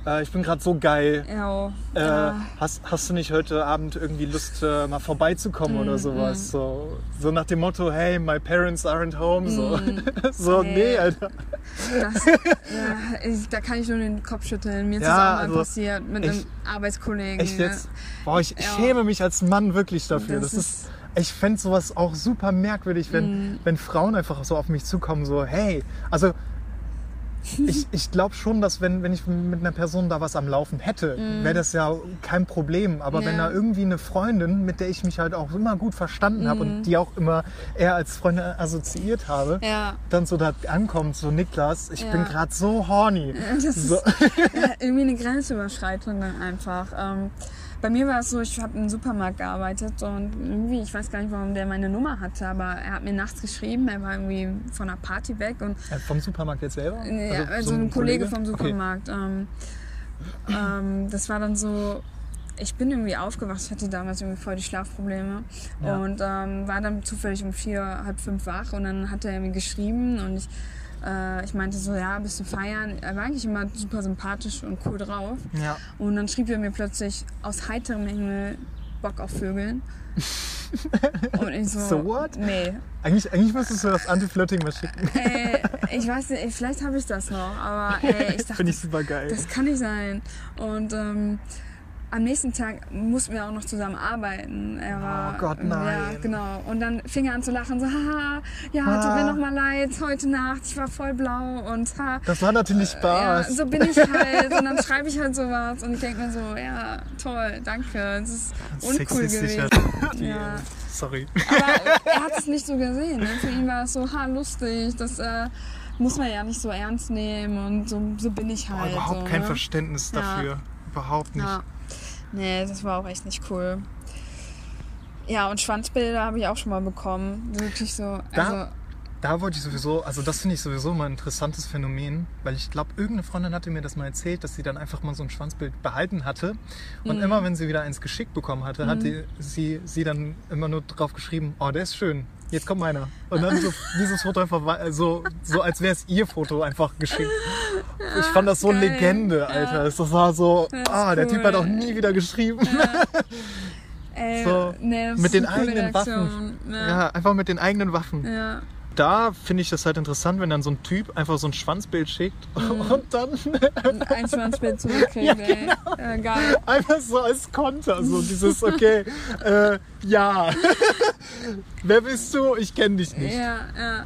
äh, ich bin gerade so geil. Ja, Äh, ja. hast, hast du nicht heute Abend irgendwie Lust, äh, mal vorbeizukommen oder Mm, sowas? So, so nach dem Motto, hey, my parents aren't home. So, [LAUGHS] so Hey. nee, Alter. Das, ja, ich, da kann ich nur den Kopf schütteln. Mir ist Ja, das auch mal also, passiert mit einem echt- Arbeitskollegen. Echt ne? jetzt? Boah, ich, ich Ja. schäme mich als Mann wirklich dafür. Das Das, ist, ich fände sowas auch super merkwürdig, wenn, Mm. wenn Frauen einfach so auf mich zukommen, so, hey, also ich, ich glaube schon, dass wenn, wenn ich mit einer Person da was am Laufen hätte, wäre das ja kein Problem. Aber wenn Mm. Ja. da irgendwie eine Freundin, mit der ich mich halt auch immer gut verstanden habe und die auch immer eher als Freundin assoziiert habe, Mm. Ja, dann so da ankommt, so Niklas, ich Ja. bin gerade so horny. das So. ist [LAUGHS] irgendwie eine Grenzüberschreitung dann einfach. Ähm, bei mir war es so, ich habe im Supermarkt gearbeitet und irgendwie, ich weiß gar nicht, warum der meine Nummer hatte, aber er hat mir nachts geschrieben, er war irgendwie von einer Party weg und Äh, Vom Supermarkt jetzt selber? Ja, also, so ein Kollege, vom Okay. Supermarkt. Ähm, ähm, das war dann so, ich bin irgendwie aufgewacht, ich hatte damals irgendwie voll die Schlafprobleme Ja. und ähm, war dann zufällig um vier, halb fünf wach und dann hat er mir geschrieben und ich, äh, ich meinte so, ja, bist du feiern? Er war eigentlich immer super sympathisch und cool drauf Ja. und dann schrieb er mir plötzlich aus heiterem Himmel, Bock auf Vögeln. [LAUGHS] Und ich so, So what? nee. Eigentlich, eigentlich müsstest du das Anti-Flirting mal schicken. Ey, ich weiß nicht, ey, vielleicht habe ich das noch, aber ey, ich [LAUGHS] dachte, Finde ich super geil. das kann nicht sein. Und ähm, am nächsten Tag mussten wir auch noch zusammen arbeiten. Er war, Oh Gott, Ja, nein. genau. Und dann fing er an zu lachen, so, haha, ja, tut Ah. mir noch mal leid, heute Nacht, ich war voll blau und ha. Das war natürlich Ja, Spaß. so bin ich [LAUGHS] halt. Und dann schreibe ich halt sowas und ich denke mir so, ja, toll, danke. Das ist uncool gewesen. Ja. Sorry. Aber er hat es [LAUGHS] nicht so gesehen. Ne? Für ihn war es so, ha, lustig, das äh, muss man ja nicht so ernst nehmen und so, so bin ich Oh, halt. überhaupt so, kein ne? Verständnis Ja. dafür. Überhaupt nicht. Ja. Nee, das war auch echt nicht cool. Ja, und Schwanzbilder habe ich auch schon mal bekommen. Wirklich so. Also, Da wollte ich sowieso, also das finde ich sowieso mal ein interessantes Phänomen, weil ich glaube, irgendeine Freundin hatte mir das mal erzählt, dass sie dann einfach mal so ein Schwanzbild behalten hatte und Mhm. immer, wenn sie wieder eins geschickt bekommen hatte, hat die, sie, sie dann immer nur drauf geschrieben, oh, der ist schön, jetzt kommt meiner. Und dann so [LAUGHS] dieses Foto einfach, wa- so, so als wäre es ihr Foto einfach geschickt. Ich fand das so geil. Legende, Alter. Das war so, Das ah, der Typ hat cool. auch nie wieder geschrieben. [LAUGHS] ey, So, nee, mit den eine eigenen Waffen. Reaktion. Ja, Ja. einfach mit den eigenen Waffen. ja. Da finde ich das halt interessant, wenn dann so ein Typ einfach so ein Schwanzbild schickt [LAUGHS] und dann Ein Schwanzbild zurückkriegt, Ja, ey. Ja, geil. einfach so als Konter, so dieses, okay, äh, ja. [LAUGHS] Wer bist du? Ich kenne dich nicht. Ja, ja.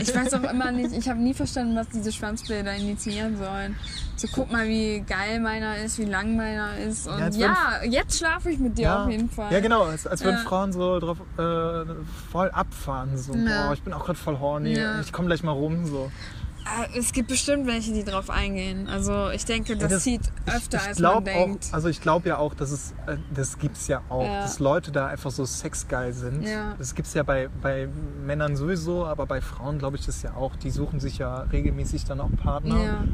Ich weiß auch immer nicht, ich habe nie verstanden, was diese Schwanzbilder initiieren sollen. So, guck mal, wie geil meiner ist, wie lang meiner ist. Und Ja, als ja, jetzt schlafe ich mit dir auf jeden Fall. Ja, genau, als, als würden Ja. Frauen so drauf äh, voll abfahren. So, Ja. boah, ich bin auch gerade voll horny, Ja. ich komme gleich mal rum. So. Äh, Es gibt bestimmt welche, die drauf eingehen. Also ich denke, das, das- zieht öfter, ich als glaub man auch, denkt. also ich glaube ja auch, dass es, äh, das gibt's ja auch, Ja. dass Leute da einfach so sexgeil sind. Ja. Das gibt's ja bei, bei Männern sowieso, aber bei Frauen glaube ich das ja auch. Die suchen sich ja regelmäßig dann auch Partner. Ja,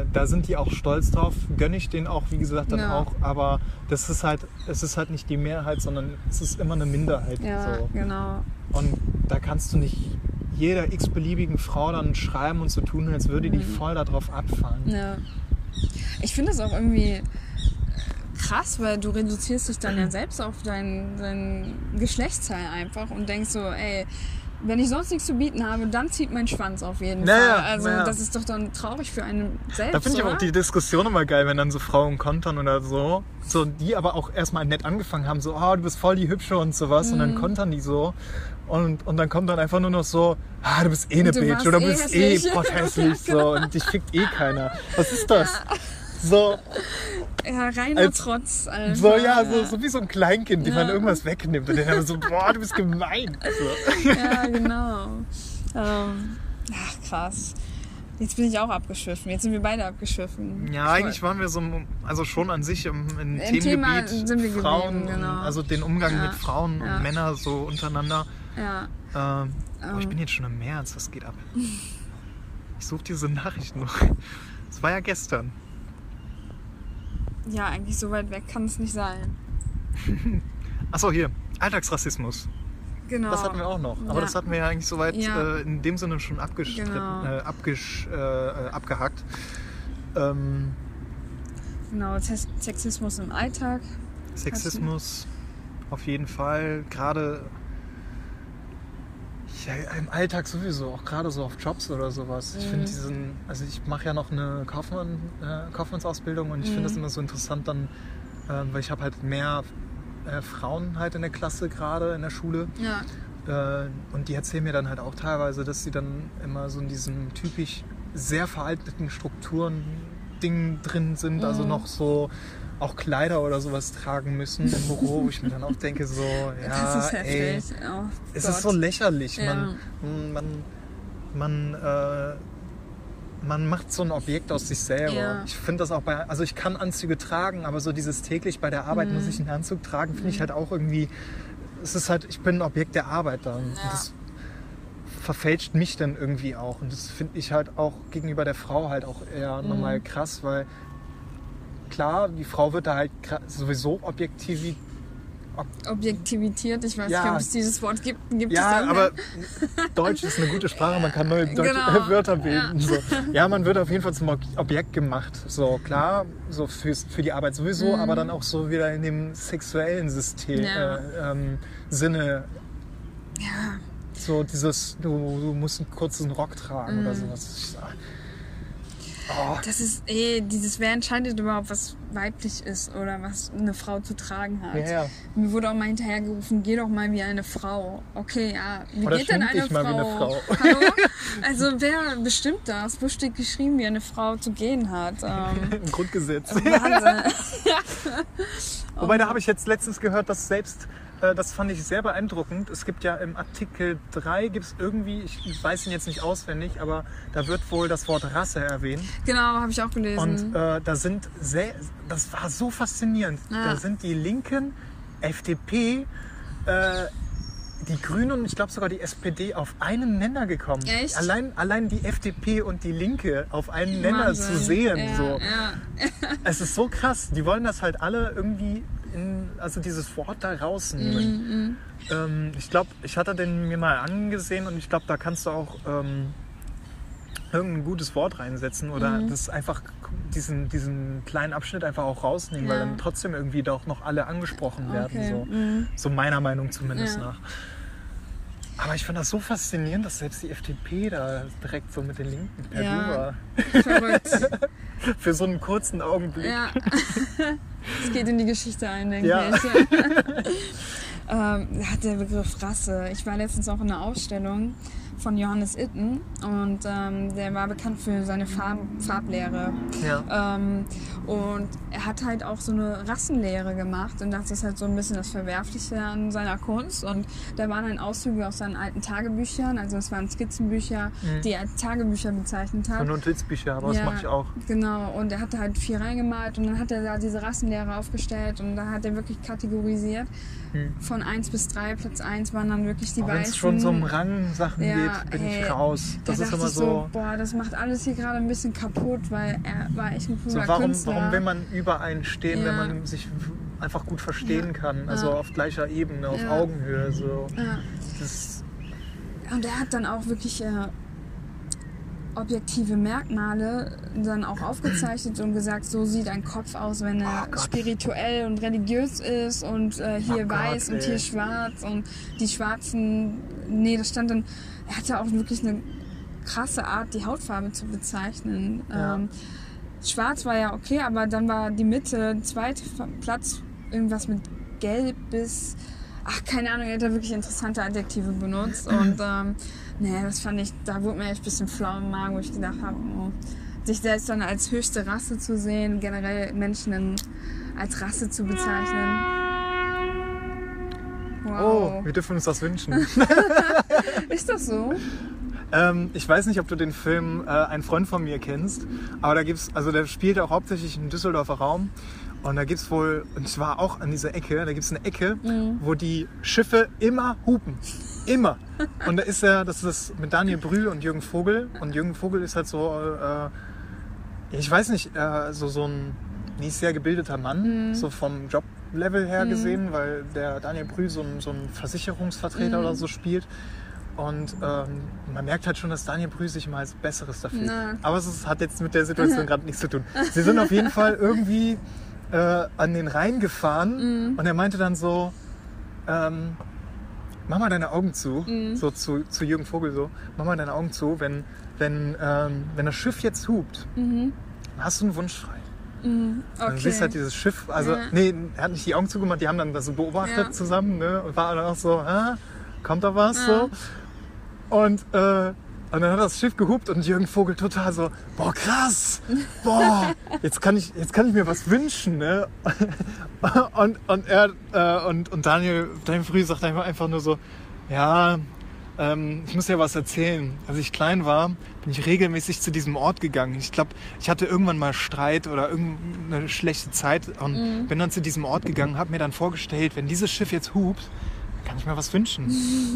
Äh, da sind die auch stolz drauf, gönne ich denen auch, wie gesagt, dann auch. Aber das ist halt, es ist halt nicht die Mehrheit, sondern es ist immer eine Minderheit. ja So. genau. Und da kannst du nicht jeder x-beliebigen Frau dann schreiben und so tun, als würde die Mhm. voll darauf abfahren. Ja. Ich finde das auch irgendwie äh, krass, weil du reduzierst dich dann ja [CLEARS THROAT] selbst auf dein, dein Geschlechtsteil einfach und denkst so, ey, wenn ich sonst nichts zu bieten habe, dann zieht mein Schwanz auf jeden Naja, Fall. Also naja. das ist doch dann traurig für einen selbst. Da finde ich aber auch die Diskussion immer geil, wenn dann so Frauen kontern oder so. So, die aber auch erstmal nett angefangen haben, so, oh, du bist voll die Hübsche und sowas. Und Mhm. dann kontern die so. Und, und dann kommt dann einfach nur noch so, ah, du bist eh eine Bitch oder du eh bist eh hässlich. potthässlich. [LAUGHS] So, und dich fickt eh keiner. Was ist das? So, ja, reiner als- Trotz. Alter. so, ja, so, so wie so ein Kleinkind, dem Ja. man irgendwas wegnimmt. Und dann so, boah, du bist gemein. So. Ja, genau. ähm, ach, krass. Jetzt bin ich auch abgeschwiffen. Jetzt sind wir beide abgeschwiffen. Ja, eigentlich waren wir so, also schon an sich im, im, Im Thema Themengebiet sind wir geblieben, Frauen, genau. also den Umgang Ja, mit Frauen ja. und Männern so untereinander. Ja. Ähm, oh, ich Ähm. bin jetzt schon im März, was geht ab? [LAUGHS] Ich suche diese Nachricht noch. Das war ja gestern. ja, eigentlich so weit weg kann es nicht sein. [LAUGHS] Achso, hier. Alltagsrassismus. Genau. Das hatten wir auch noch. Aber Ja. das hatten wir ja eigentlich soweit Ja. äh, in dem Sinne schon abgestritten, Genau. äh, abgesch, äh, abgehakt. Ähm, Genau, Sex- Sexismus im Alltag. Sexismus auf jeden Fall. Gerade ja, im Alltag sowieso, auch gerade so auf Jobs oder sowas. Ich Mhm. finde diesen, also ich mache ja noch eine Kaufmann, äh, Kaufmannsausbildung und ich finde Mhm. das immer so interessant dann, äh, weil ich habe halt mehr äh, Frauen halt in der Klasse gerade in der Schule. Ja. Äh, und die erzählen mir dann halt auch teilweise, dass sie dann immer so in diesem typisch sehr veralteten Strukturen Ding drin sind, also Mhm. noch so auch Kleider oder sowas tragen müssen im Büro, wo ich mir dann auch denke, so, [LAUGHS] ja, das ist ey. Oh, es Gott. ist so lächerlich. Ja. Man, man, man, äh, man macht so ein Objekt aus sich selber. Ja. Ich finde das auch bei, also ich kann Anzüge tragen, aber so dieses täglich bei der Arbeit Mhm. muss ich einen Anzug tragen, finde ich halt auch irgendwie, es ist halt, ich bin ein Objekt der Arbeit dann. Ja. das verfälscht mich dann irgendwie auch. Und das finde ich halt auch gegenüber der Frau halt auch eher Mhm. nochmal krass, weil klar, die Frau wird da halt sowieso objektivi ob, Objektivitiert, ich weiß Ja. nicht, ob es dieses Wort gibt. gibt ja, aber [LAUGHS] Deutsch ist eine gute Sprache, man kann neue deutsche Genau, [LAUGHS] Wörter bilden. So. Ja, man wird auf jeden Fall zum Ob- Objekt gemacht. So klar, so fürs, für die Arbeit sowieso, aber dann auch so wieder in dem sexuellen System, Mhm. Ja. äh, ähm, Sinne. Ja. So dieses, du, du musst einen kurzen Rock tragen Mhm. oder sowas. Oh, Das ist eh, dieses, wer entscheidet überhaupt, was weiblich ist oder was eine Frau zu tragen hat. Ja, ja. Mir wurde auch mal hinterhergerufen, geh doch mal wie eine Frau. Okay, ja, wie Oder geht denn eine Frau? eine Frau. [LAUGHS] Hallo? Also wer bestimmt das? Wo steht geschrieben, wie eine Frau zu gehen hat? [LAUGHS] Ähm, Im Grundgesetz. Wahnsinn. [LAUGHS] Wobei, da habe ich jetzt letztens gehört, dass selbst, das fand ich sehr beeindruckend, es gibt ja im Artikel 3, gibt es irgendwie, ich weiß ihn jetzt nicht auswendig, aber da wird wohl das Wort Rasse erwähnt. Genau, habe ich auch gelesen. Und äh, da sind sehr, das war so faszinierend. Ja. Da sind die Linken, FDP, äh, die Grünen und ich glaube sogar die SPD auf einen Nenner gekommen. Echt? Allein, allein die FDP und die Linke auf einen Nenner Wahnsinn. zu sehen. Ja, so. ja. [LAUGHS] Es ist so krass. Die wollen das halt alle irgendwie, in, also dieses Wort da rausnehmen. Mhm, Ähm, ich glaube, ich hatte den mir mal angesehen und ich glaube, da kannst du auch ähm, irgendein gutes Wort reinsetzen oder Mhm. das einfach diesen, diesen kleinen Abschnitt einfach auch rausnehmen, weil Ja. dann trotzdem irgendwie doch noch alle angesprochen werden. Okay, So. mhm. so meiner Meinung zumindest Ja. nach. Aber ich fand das so faszinierend, dass selbst die FDP da direkt so mit den Linken per Ja. War. [LAUGHS] Für so einen kurzen Augenblick. Ja. Es geht in die Geschichte ein, denke Ja. ich. [LAUGHS] ähm, hat der Begriff Rasse. Ich war letztens auch in einer Ausstellung von Johannes Itten und ähm, der war bekannt für seine Farb Farblehre. Ja. Ähm, und er hat halt auch so eine Rassenlehre gemacht und das ist halt so ein bisschen das Verwerfliche an seiner Kunst. Und da waren dann Auszüge aus seinen alten Tagebüchern, also es waren Skizzenbücher, die er als Tagebücher bezeichnet hat. So Notizbücher, aber das Ja, mache ich auch. Genau, und er hat halt viel reingemalt und dann hat er da diese Rassenlehre aufgestellt und da hat er wirklich kategorisiert. Hm. Von 1 bis 3, Platz 1 waren dann wirklich die Wenn Weißen. es schon so um Rang-Sachen Ja, geht, bin ey, ich raus. Das da ist immer ich so. Boah, das macht alles hier gerade ein bisschen kaputt, weil er war echt ein so cooler warum, Künstler. warum will man über einen stehen, wenn Ja. man sich einfach gut verstehen Ja. kann? Also Ja. auf gleicher Ebene, auf. Augenhöhe. So. Und er hat dann auch wirklich äh, objektive Merkmale dann auch aufgezeichnet und gesagt, so sieht ein Kopf aus, wenn er Oh Gott. spirituell und religiös ist und äh, hier Oh Gott, weiß und ey. hier schwarz und die schwarzen, nee, das stand dann, er hatte auch wirklich eine krasse Art, die Hautfarbe zu bezeichnen. Ja. Ähm, schwarz war ja okay, aber dann war die Mitte, zweiter Platz, irgendwas mit gelb bis ach, keine Ahnung, er hat da wirklich interessante Adjektive benutzt. [CLEARS THROAT] Und ähm, nee, das fand ich, da wurde mir echt ein bisschen flau im Magen, wo ich gedacht habe, oh, sich selbst dann als höchste Rasse zu sehen, generell Menschen als Rasse zu bezeichnen. Oh, Wow. wir dürfen uns das wünschen. [LAUGHS] Ist das so? ähm, ich weiß nicht, ob du den Film äh, Ein Freund von mir kennst, aber da gibt's, also der spielt auch hauptsächlich im Düsseldorfer Raum. Und da gibt's wohl, und zwar auch an dieser Ecke, da gibt's eine Ecke, wo die Schiffe immer hupen. Immer. Und da ist er, das ist mit Daniel Brühl und Jürgen Vogel. Und Jürgen Vogel ist halt so, äh, ich weiß nicht, äh, so, so ein nicht sehr gebildeter Mann, so vom Joblevel her gesehen, weil der Daniel Brühl so ein, so ein Versicherungsvertreter oder so spielt. Und ähm, man merkt halt schon, dass Daniel Brühl sich immer als Besseres dafür. Na. Aber es ist, hat jetzt mit der Situation [LAUGHS] gerade nichts zu tun. Sie sind auf jeden Fall irgendwie äh, an den Rhein gefahren und er meinte dann so, ähm, mach mal deine Augen zu, so zu, zu Jürgen Vogel so, mach mal deine Augen zu, wenn, wenn, ähm, wenn das Schiff jetzt hupt, hast du einen Wunsch frei. Mhm. Dann Okay. siehst halt dieses Schiff, also Ja. nee, er hat nicht die Augen zugemacht, die haben dann das so beobachtet Ja. zusammen ne, und war dann auch so, ah, kommt da was Ja. so. Und, äh, und dann hat das Schiff gehupt und Jürgen Vogel total so, boah krass, boah, jetzt kann ich, jetzt kann ich mir was wünschen, ne? [LAUGHS] Und, und er äh, und, und Daniel, Daniel Früh sagt einfach, einfach nur so, ja, ähm, ich muss ja was erzählen. Als ich klein war, bin ich regelmäßig zu diesem Ort gegangen. Ich glaube, ich hatte irgendwann mal Streit oder irgendeine schlechte Zeit und bin dann zu diesem Ort gegangen, habe mir dann vorgestellt, wenn dieses Schiff jetzt hupt, kann ich mir was wünschen.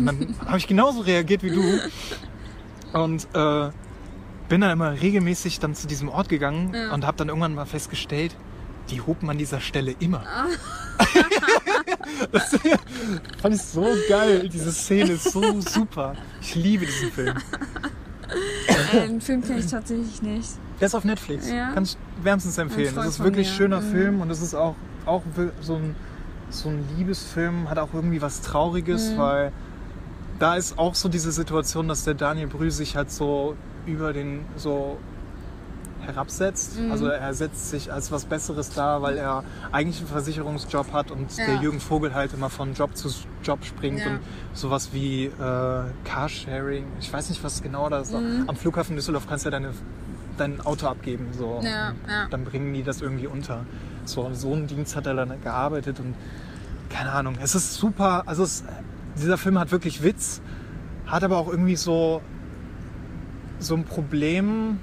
Und dann [LAUGHS] habe ich genauso reagiert wie du und äh, bin dann immer regelmäßig dann zu diesem Ort gegangen Ja. und habe dann irgendwann mal festgestellt, die hupen an dieser Stelle immer. [LAUGHS] das fand ich so geil. Diese Szene ist so super. Ich liebe diesen Film. Äh, den Film kenne ich tatsächlich nicht. Der ist auf Netflix. Ja? Kann ich wärmstens empfehlen. Das ist wirklich mir. ein schöner Mhm. Film und das ist auch, auch so ein, so ein Liebesfilm, hat auch irgendwie was Trauriges, Mhm. weil da ist auch so diese Situation, dass der Daniel Brühl sich halt so über den so herabsetzt. Mhm. Also er setzt sich als was Besseres dar, weil er eigentlich einen Versicherungsjob hat und Ja. der Jürgen Vogel halt immer von Job zu Job springt Ja. und sowas wie äh, Carsharing. Ich weiß nicht, was genau das ist. Mhm. Am Flughafen Düsseldorf kannst du ja deine, dein Auto abgeben. So. Ja, ja. Dann bringen die das irgendwie unter. So, so einen Dienst hat er dann gearbeitet und keine Ahnung. Es ist super. Also es, dieser Film hat wirklich Witz, hat aber auch irgendwie so, so ein Problem,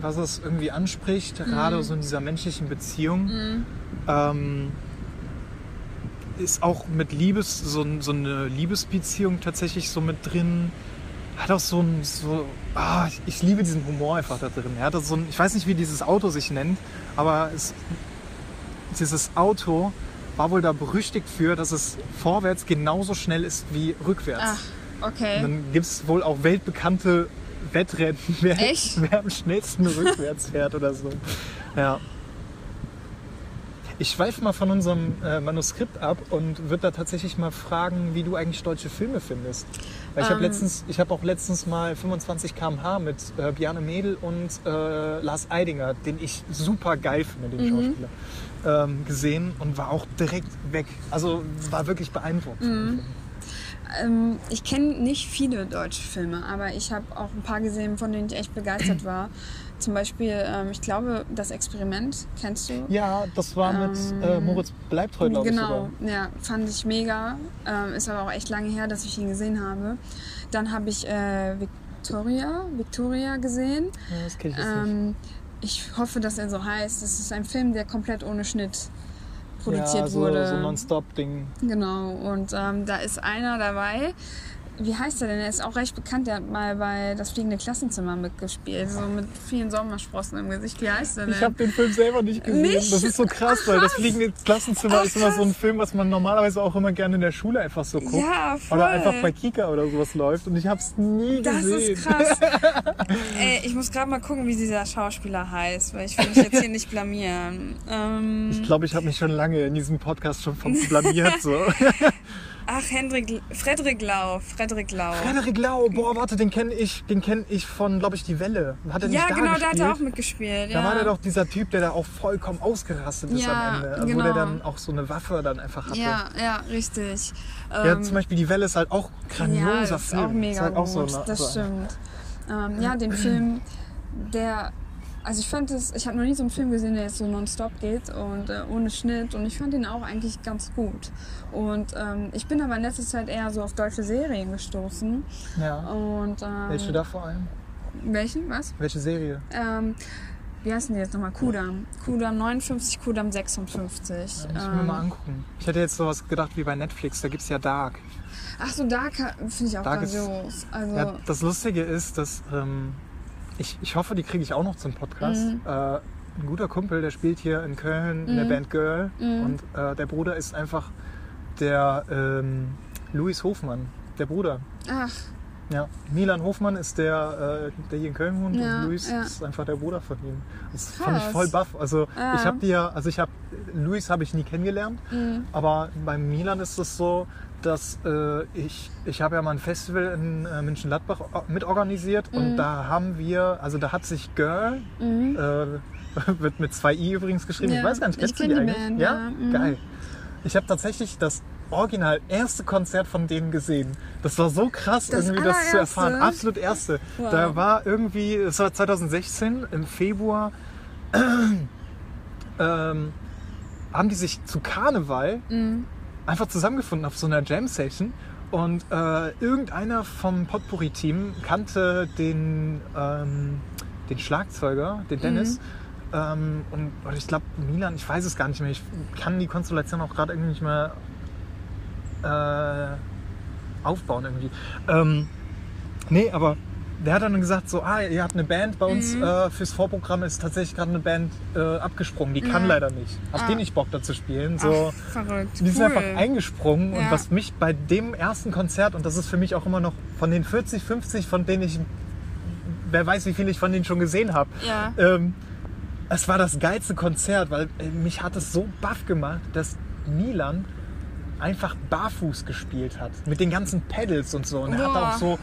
was es irgendwie anspricht, gerade so in dieser menschlichen Beziehung. Mhm. Ähm, ist auch mit Liebes, so, so eine Liebesbeziehung tatsächlich so mit drin. Hat auch so ein, so, ah, ich, ich liebe diesen Humor einfach da drin. Er hat so ein, ich weiß nicht, wie dieses Auto sich nennt, aber es, dieses Auto war wohl da berüchtigt für, dass es vorwärts genauso schnell ist wie rückwärts. Ach, okay. Und dann gibt es wohl auch weltbekannte Wettrennen, [LAUGHS] wer, Echt? wer am schnellsten rückwärts fährt oder so. Ja. Ich schweife mal von unserem äh, Manuskript ab und würde da tatsächlich mal fragen, wie du eigentlich deutsche Filme findest. Weil ich habe Ähm. letztens, ich habe auch letztens mal 25 km/h mit äh, Bjarne Mädel und äh, Lars Eidinger, den ich super geil finde, den Schauspieler, ähm, gesehen und war auch direkt weg. Also war wirklich beeindruckt. Film. Ähm, ich kenne nicht viele deutsche Filme, aber ich habe auch ein paar gesehen, von denen ich echt begeistert war. Zum Beispiel, ähm, ich glaube, das Experiment, kennst du? Ja, das war mit äh, Moritz Bleibtreu, glaube ich Genau, ja, fand ich mega. Ähm, ist aber auch echt lange her, dass ich ihn gesehen habe. Dann habe ich äh, Victoria, Victoria gesehen. Ja, das kenne ich jetzt nicht. Ähm, ich hoffe, dass er so heißt. Das ist ein Film, der komplett ohne Schnitt produziert ja, so, wurde. so Non-Stop-Ding. Genau, und ähm, da ist einer dabei. Wie heißt er denn? Er ist auch recht bekannt. Der hat mal bei Das fliegende Klassenzimmer mitgespielt. So mit vielen Sommersprossen im Gesicht. Wie heißt er denn? Ich habe den Film selber nicht gesehen. Nicht? Das ist so krass, weil das fliegende Klassenzimmer Ach, ist immer so ein. Film, was man normalerweise auch immer gerne in der Schule einfach so guckt. ja, voll. Oder einfach bei Kika oder sowas läuft und ich habe es nie Das gesehen. ist krass. [LAUGHS] Ey, ich muss gerade mal gucken, wie dieser Schauspieler heißt, weil ich will mich jetzt hier nicht blamieren. Ähm, Ich glaube, ich habe mich schon lange in diesem Podcast schon von blamiert. So. [LAUGHS] ach, Hendrik, Frederik Lau. Frederik Lau. Frederik Lau, boah, warte, den kenne ich, den kenn ich von, glaube ich, Die Welle. Hat er Ja, nicht da genau, da gespielt? hat er auch mitgespielt. Da ja. war der doch dieser Typ, der da auch vollkommen ausgerastet ist Ja, am Ende. Wo genau. der dann auch so eine Waffe dann einfach hatte. Ja, ja, richtig. Ja, Ähm, zum Beispiel Die Welle ist halt auch grandioser Ja, das ist Film. auch mega ist halt gut. auch so eine, das so stimmt. Ähm, ja, den Film, der. Also ich fand es, ich habe noch nie so einen Film gesehen, der jetzt so nonstop geht und äh, ohne Schnitt und ich fand ihn auch eigentlich ganz gut. Und ähm, ich bin aber in letzter Zeit eher so auf deutsche Serien gestoßen. Ja. Und, ähm, Welche da vor allem? Welchen? Was? Welche Serie? Ähm, wie heißen die jetzt nochmal? Kudam. Kudam 59, Kudam 56. Ja, muss ich mir Ähm, mal angucken. Ich hätte jetzt sowas gedacht wie bei Netflix, da gibt es ja Dark. Ach so, Dark finde ich auch Dark ist- grandios. Also, Ja, das Lustige ist, dass ähm, ich, ich hoffe, die kriege ich auch noch zum Podcast. Mhm. Äh, ein guter Kumpel, der spielt hier in Köln in der Mhm. Band Girl Mhm. und äh, der Bruder ist einfach der ähm, Louis Hofmann, der Bruder. ach, Ja, Milan Hofmann ist der, äh, der hier in Köln wohnt Ja, und Luis ja. ist einfach der Bruder von ihm. Das fand ich Krass. voll baff. Also Ja. ich habe die ja, also ich habe Luis habe ich nie kennengelernt, Mhm. aber beim Milan ist es so, dass äh, ich ich habe ja mal ein Festival in äh, München-Gladbach o- mitorganisiert und Mhm. da haben wir, also da hat sich Girl mhm. äh, [LAUGHS] wird mit zwei i übrigens geschrieben. Ich weiß gar nicht, ich kennst du die die eigentlich? Band, ja, ja, mhm. geil. Ich habe tatsächlich das original erste Konzert von denen gesehen. Das war so krass, Das irgendwie das zu erfahren. Absolut erste. Wow. Da war irgendwie, es war 2016 im Februar, [CLEARS THROAT] ähm, haben die sich zu Karneval Mhm. einfach zusammengefunden auf so einer Jam-Session. Und äh, irgendeiner vom Potpourri-Team kannte den, ähm, den Schlagzeuger, den Dennis. Ähm, und ich glaube, Milan, ich weiß es gar nicht mehr. Ich kann die Konstellation auch gerade irgendwie nicht mehr äh, aufbauen irgendwie. Ähm, nee, aber der hat dann gesagt, so, ah, ihr habt eine Band bei uns äh, fürs Vorprogramm, ist tatsächlich gerade eine Band äh, abgesprungen, die kann Ja. leider nicht. Habt ihr Ah. nicht Bock da zu spielen? So, Ach, verrückt. die sind cool. einfach eingesprungen und Ja. was mich bei dem ersten Konzert, und das ist für mich auch immer noch von den 40, 50, von denen ich, wer weiß, wie viel ich von denen schon gesehen habe, Ja. ähm, es war das geilste Konzert, weil äh, mich hat es so baff gemacht, dass Milan einfach barfuß gespielt hat. Mit den ganzen Pedals und so. Und er hat Boah. auch so,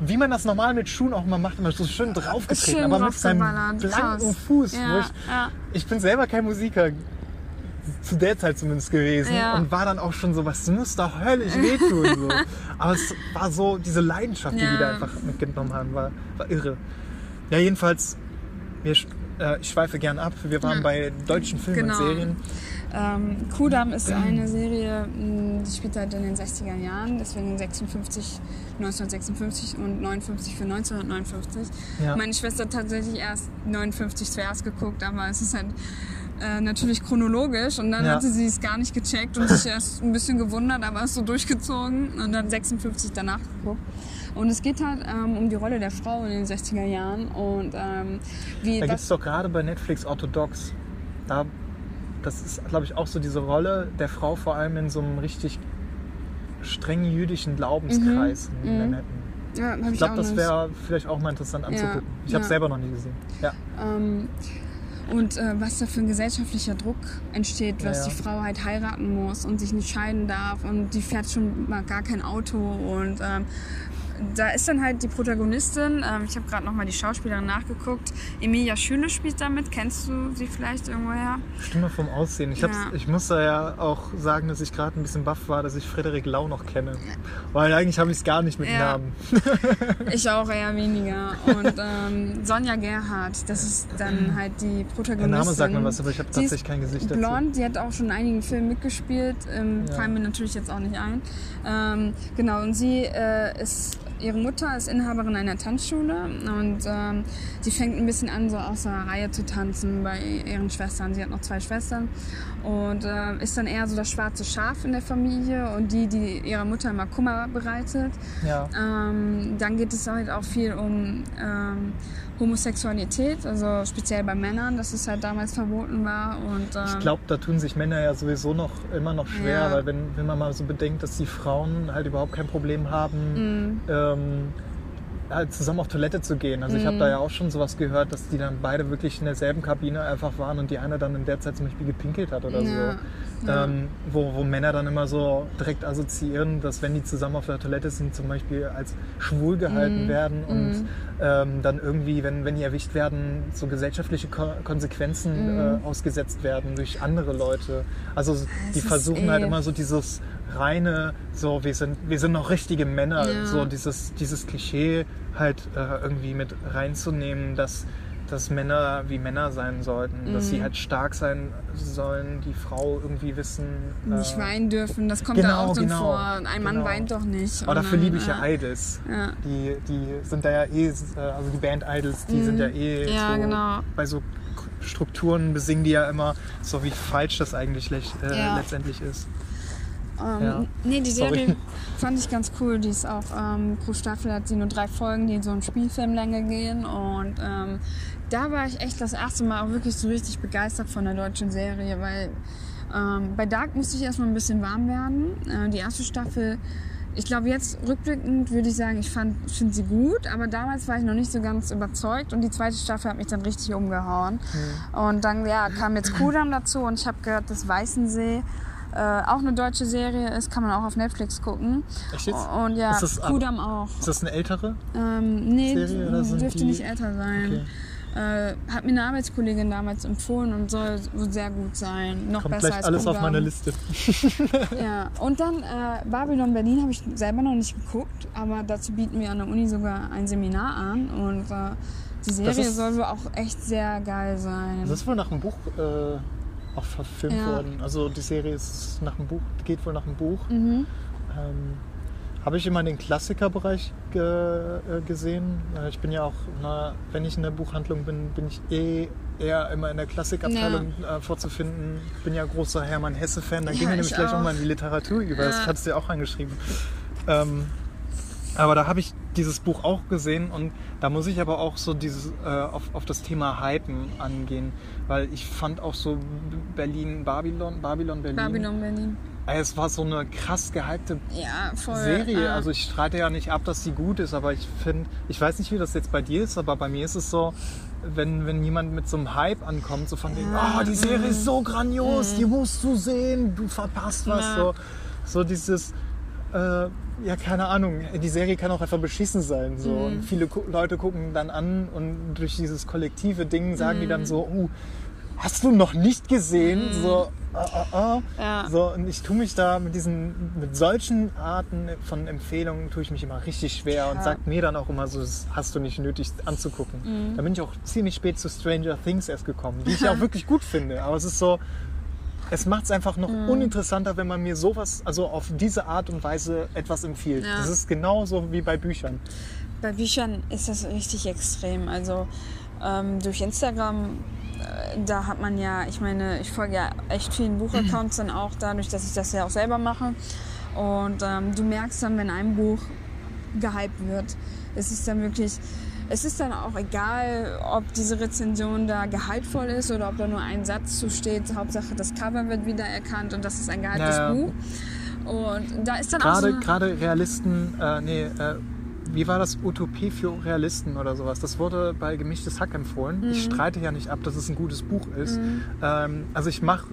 wie man das normal mit Schuhen auch mal macht, immer so schön draufgetreten, Schön aber mit seinem blanken. Fuß. Wo Ja, ich, ja. ich bin selber kein Musiker, zu der Zeit zumindest gewesen Ja. und war dann auch schon so, was muss doch höllisch wehtun. So. [LAUGHS] Aber es war so, diese Leidenschaft, die die da einfach mitgenommen haben, war, war irre. Ja, jedenfalls, wir, äh, ich schweife gern ab. Wir waren bei deutschen Filmen Genau. und Serien. Ähm, Kudam ist eine Serie, mh, die spielt halt in den 60er Jahren, deswegen 56, 1956 und 59 für 1959. Ja. Meine Schwester hat tatsächlich erst 59 zuerst geguckt, aber es ist halt äh, natürlich chronologisch und dann Ja. hatte sie es gar nicht gecheckt und sich erst ein bisschen gewundert, aber es so durchgezogen und dann 56 danach geguckt. Und es geht halt ähm, um die Rolle der Frau in den 60er Jahren und ähm, wie Da gibt es doch gerade bei Netflix Orthodox. Da, das ist, glaube ich, auch so diese Rolle der Frau, vor allem in so einem richtig strengen jüdischen Glaubenskreis in mhm. Manhattan. ja, hab Ich glaube, das wäre vielleicht auch mal interessant anzugucken. ich habe es ja. selber noch nie gesehen. Ja. Ähm, und äh, was da für ein gesellschaftlicher Druck entsteht, was Ja, ja. die Frau halt heiraten muss und sich nicht scheiden darf und die fährt schon mal gar kein Auto und ähm, da ist dann halt die Protagonistin, ähm, ich habe gerade noch mal die Schauspielerin nachgeguckt, Emilia Schüle spielt damit, kennst du sie vielleicht irgendwoher? Stimme vom Aussehen. Ich, Ja. ich muss da ja auch sagen, dass ich gerade ein bisschen baff war, dass ich Frederik Lau noch kenne. Weil eigentlich habe ich es gar nicht mit Ja. Namen. [LAUGHS] [LAUGHS] Ich auch eher weniger. Und ähm, Sonja Gerhardt, das ist dann halt die Protagonistin. Der Name sagt mir was, aber ich habe tatsächlich kein Gesicht dazu. Blond, die hat auch schon in einigen Filmen mitgespielt, ähm, Ja. fallen mir natürlich jetzt auch nicht ein. Ähm, genau, und sie äh, ist, ihre Mutter ist Inhaberin einer Tanzschule und ähm, sie fängt ein bisschen an, so aus der Reihe zu tanzen bei ihren Schwestern. Sie hat noch zwei Schwestern und äh, ist dann eher so das schwarze Schaf in der Familie und die, die ihrer Mutter immer Kummer bereitet. Ja. Ähm, dann geht es halt auch viel um ähm, Homosexualität, also speziell bei Männern, dass es halt damals verboten war. Und, ähm, Ich glaube, da tun sich Männer ja sowieso noch immer noch schwer, Ja. weil wenn, wenn man mal so bedenkt, dass die Frauen halt überhaupt kein Problem haben, Mhm. ähm, halt zusammen auf Toilette zu gehen. Also ich habe Mhm. da ja auch schon sowas gehört, dass die dann beide wirklich in derselben Kabine einfach waren und die eine dann in der Zeit zum Beispiel gepinkelt hat oder Ja, so. ja. Ähm, wo, wo Männer dann immer so direkt assoziieren, dass wenn die zusammen auf der Toilette sind, zum Beispiel als schwul gehalten Mhm. werden und Mhm. ähm, dann irgendwie, wenn, wenn die erwischt werden, so gesellschaftliche Ko Konsequenzen Mhm. äh, ausgesetzt werden durch andere Leute. Also die ist versuchen halt eh- immer so dieses reine, so wir sind, wir sind noch richtige Männer, Ja. so dieses, dieses Klischee halt äh, irgendwie mit reinzunehmen, dass, dass Männer wie Männer sein sollten, dass sie Mhm. halt stark sein sollen, die Frau irgendwie wissen. nicht äh, weinen dürfen, das kommt genau, da auch drin genau, vor. Ein Mann genau. weint doch nicht. Aber dafür liebe ich ja äh, Idols. Ja. Die, die sind da ja eh, äh, also die Band Idols, die Mhm. sind ja eh Ja, so, genau. bei so Strukturen besingen die ja immer so, wie falsch das eigentlich lech- äh, letztendlich ist. Ähm, Ja. Nee, die Sorry. Serie [LAUGHS] fand ich ganz cool. Die ist auch, ähm, pro Staffel hat sie nur drei Folgen, die in so eine Spielfilmlänge gehen. Und ähm, da war ich echt das erste Mal auch wirklich so richtig begeistert von der deutschen Serie, weil ähm, bei Dark musste ich erstmal ein bisschen warm werden. Äh, die erste Staffel, ich glaube jetzt rückblickend würde ich sagen, ich fand finde sie gut, aber damals war ich noch nicht so ganz überzeugt und die zweite Staffel hat mich dann richtig umgehauen. Und dann ja, kam jetzt Kudam dazu und ich habe gehört, dass Weißensee äh, auch eine deutsche Serie ist, kann man auch auf Netflix gucken. Echt jetzt? Und ja, Ist das ab- Kudam auch. Ist das eine ältere? Ähm, nee, Serie oder dürfte die- nicht älter sein. Äh, hat mir eine Arbeitskollegin damals empfohlen und soll sehr gut sein. Noch Kommt besser gleich als alles auf Kudam. meine Liste. [LAUGHS] [LAUGHS] Ja, und dann äh, Babylon Berlin habe ich selber noch nicht geguckt, aber dazu bieten wir an der Uni sogar ein Seminar an und äh, die Serie ist- soll wohl auch echt sehr geil sein. Das ist wohl nach einem Buch äh, auch verfilmt Ja. worden. Also die Serie ist nach einem Buch, geht wohl nach einem Buch. Mhm. Ähm, Habe ich immer den Klassikerbereich ge äh, gesehen. Äh, Ich bin ja auch, na, wenn ich in der Buchhandlung bin, bin ich eh eher immer in der Klassikabteilung äh, vorzufinden. Bin ja großer Hermann Hesse-Fan. Da Ja, gehen wir ich nämlich gleich auch. nochmal in die Literatur über. Das Ja. hatte es dir auch angeschrieben. Ähm, Aber da habe ich dieses Buch auch gesehen und da muss ich aber auch so dieses äh, auf, auf das Thema Hypen angehen, weil ich fand auch so Berlin, Babylon, Babylon, Berlin. Babylon Berlin. Es war so eine krass gehypte Ja, voll. Serie. ah. Also ich streite ja nicht ab, dass sie gut ist, aber ich finde, ich weiß nicht, wie das jetzt bei dir ist, aber bei mir ist es so, wenn, wenn jemand mit so einem Hype ankommt, so von Ja, oh, die Serie ist so grandios, Mhm. die musst du sehen, du verpasst was. Ja. So, so dieses, äh, ja, keine Ahnung, die Serie kann auch einfach beschissen sein. So. Mhm. Und viele Leute gucken dann an und durch dieses kollektive Ding sagen die Mhm. dann so, uh, hast du noch nicht gesehen? So, ah, ah, ah. Ja. So, und ich tue mich da mit diesen, mit solchen Arten von Empfehlungen tue ich mich immer richtig schwer und Ja. sag mir dann auch immer so, das hast du nicht nötig anzugucken. Mhm. Da bin ich auch ziemlich spät zu Stranger Things erst gekommen, die ich ja auch [LAUGHS] wirklich gut finde. Aber es ist so, es macht es einfach noch Mhm. uninteressanter, wenn man mir sowas, also auf diese Art und Weise etwas empfiehlt. Ja. Das ist genauso wie bei Büchern. Bei Büchern ist das richtig extrem. Also ähm, durch Instagram, äh, da hat man ja, ich meine, ich folge ja echt vielen Buchaccounts dann auch dadurch, dass ich das ja auch selber mache. Und ähm, du merkst dann, wenn ein Buch gehypt wird, es ist dann wirklich, es ist dann auch egal, ob diese Rezension da gehaltvoll ist oder ob da nur ein Satz zu steht. Hauptsache das Cover wird wieder erkannt und das ist ein gehyptes Ja, ja. Buch. Und da ist dann auch so Gerade, gerade Realisten, äh, nee, äh, wie war das? Utopie für Realisten oder sowas. Das wurde bei Gemischtes Hack empfohlen. Ich Mhm. streite ja nicht ab, dass es ein gutes Buch ist. Ähm, also ich mache,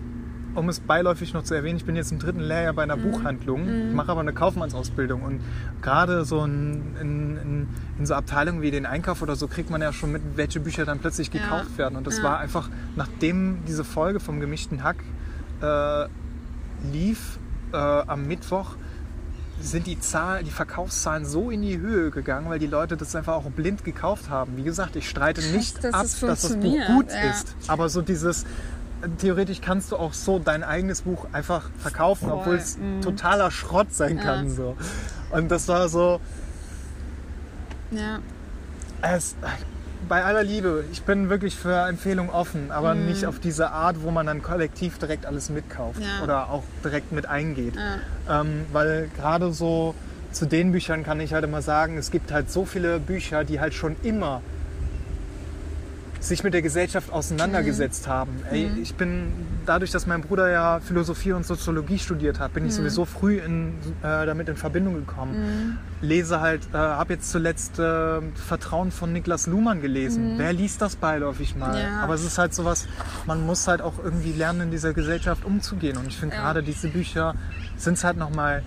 um es beiläufig noch zu erwähnen, ich bin jetzt im dritten Lehrjahr bei einer Mhm. Buchhandlung, Ich mache aber eine Kaufmannsausbildung und gerade so in, in, in, so Abteilungen wie den Einkauf oder so kriegt man ja schon mit, welche Bücher dann plötzlich Ja. gekauft werden. Und das Ja. war einfach, nachdem diese Folge vom Gemischten Hack äh, lief äh, am Mittwoch, sind die Zahlen, die Verkaufszahlen so in die Höhe gegangen, weil die Leute das einfach auch blind gekauft haben. Wie gesagt, ich streite nicht dass ab, dass das Buch gut ja. ist. Aber so dieses, theoretisch kannst du auch so dein eigenes Buch einfach verkaufen, obwohl es mhm. totaler Schrott sein Ja. kann. So. Und das war so, ja. es, bei aller Liebe, ich bin wirklich für Empfehlungen offen, aber Mhm. nicht auf diese Art, wo man dann kollektiv direkt alles mitkauft Ja. oder auch direkt mit eingeht. Ja. Ähm, weil gerade so zu den Büchern kann ich halt immer sagen, es gibt halt so viele Bücher, die halt schon immer sich mit der Gesellschaft auseinandergesetzt haben. Ey, ich bin dadurch, dass mein Bruder ja Philosophie und Soziologie studiert hat, bin ich sowieso früh in, äh, damit in Verbindung gekommen. Lese halt, äh, habe jetzt zuletzt äh, Vertrauen von Niklas Luhmann gelesen. Wer liest das beiläufig mal? Ja. Aber es ist halt sowas, man muss halt auch irgendwie lernen, in dieser Gesellschaft umzugehen. Und ich finde Ja. gerade diese Bücher sind halt nochmal,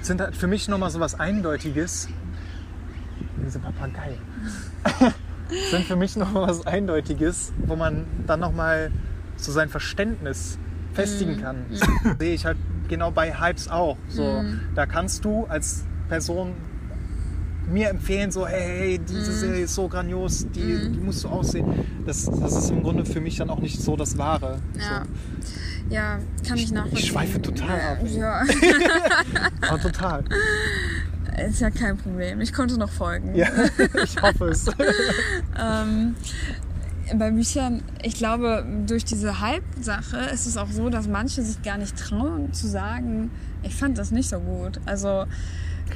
sind halt für mich nochmal sowas Eindeutiges. Diese Papagei. [LAUGHS] sind für mich nochmal was Eindeutiges, wo man dann nochmal so sein Verständnis festigen kann. [LAUGHS] Sehe ich halt genau bei Hypes auch. So, Da kannst du als Person mir empfehlen, so, hey, diese Serie ist so grandios, die, die musst du aussehen. Das, das ist im Grunde für mich dann auch nicht so das Wahre. Ja. Ja, kann ich nachvollziehen. ich schweife total ab, ey. Ja. [LAUGHS] Aber total. ist ja kein Problem. Ich konnte noch folgen. Ja, [LAUGHS] ich hoffe es. [LAUGHS] Ähm, bei Büchern, ich glaube, durch diese Hype-Sache ist es auch so, dass manche sich gar nicht trauen zu sagen, ich fand das nicht so gut. Also,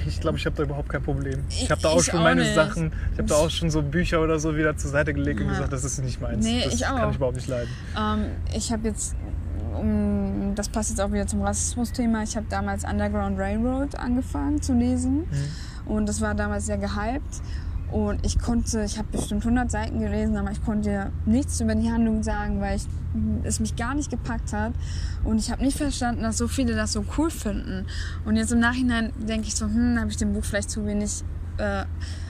Ich glaube, ich habe da überhaupt kein Problem. Ich habe da auch ich schon auch meine nicht. Sachen, ich habe da auch schon so Bücher oder so wieder zur Seite gelegt und Ja. gesagt, das ist nicht meins. Nee, das ich kann auch. ich überhaupt nicht leiden. ähm, ich habe jetzt, um, das passt jetzt auch wieder zum Rassismus-Thema, ich habe damals Underground Railroad angefangen zu lesen. Und das war damals sehr gehypt. Und ich konnte, ich habe bestimmt 100 Seiten gelesen, aber ich konnte nichts über die Handlung sagen, weil ich, es mich gar nicht gepackt hat. Und ich habe nicht verstanden, dass so viele das so cool finden. Und jetzt im Nachhinein denke ich so, hm, habe ich dem Buch vielleicht zu wenig äh,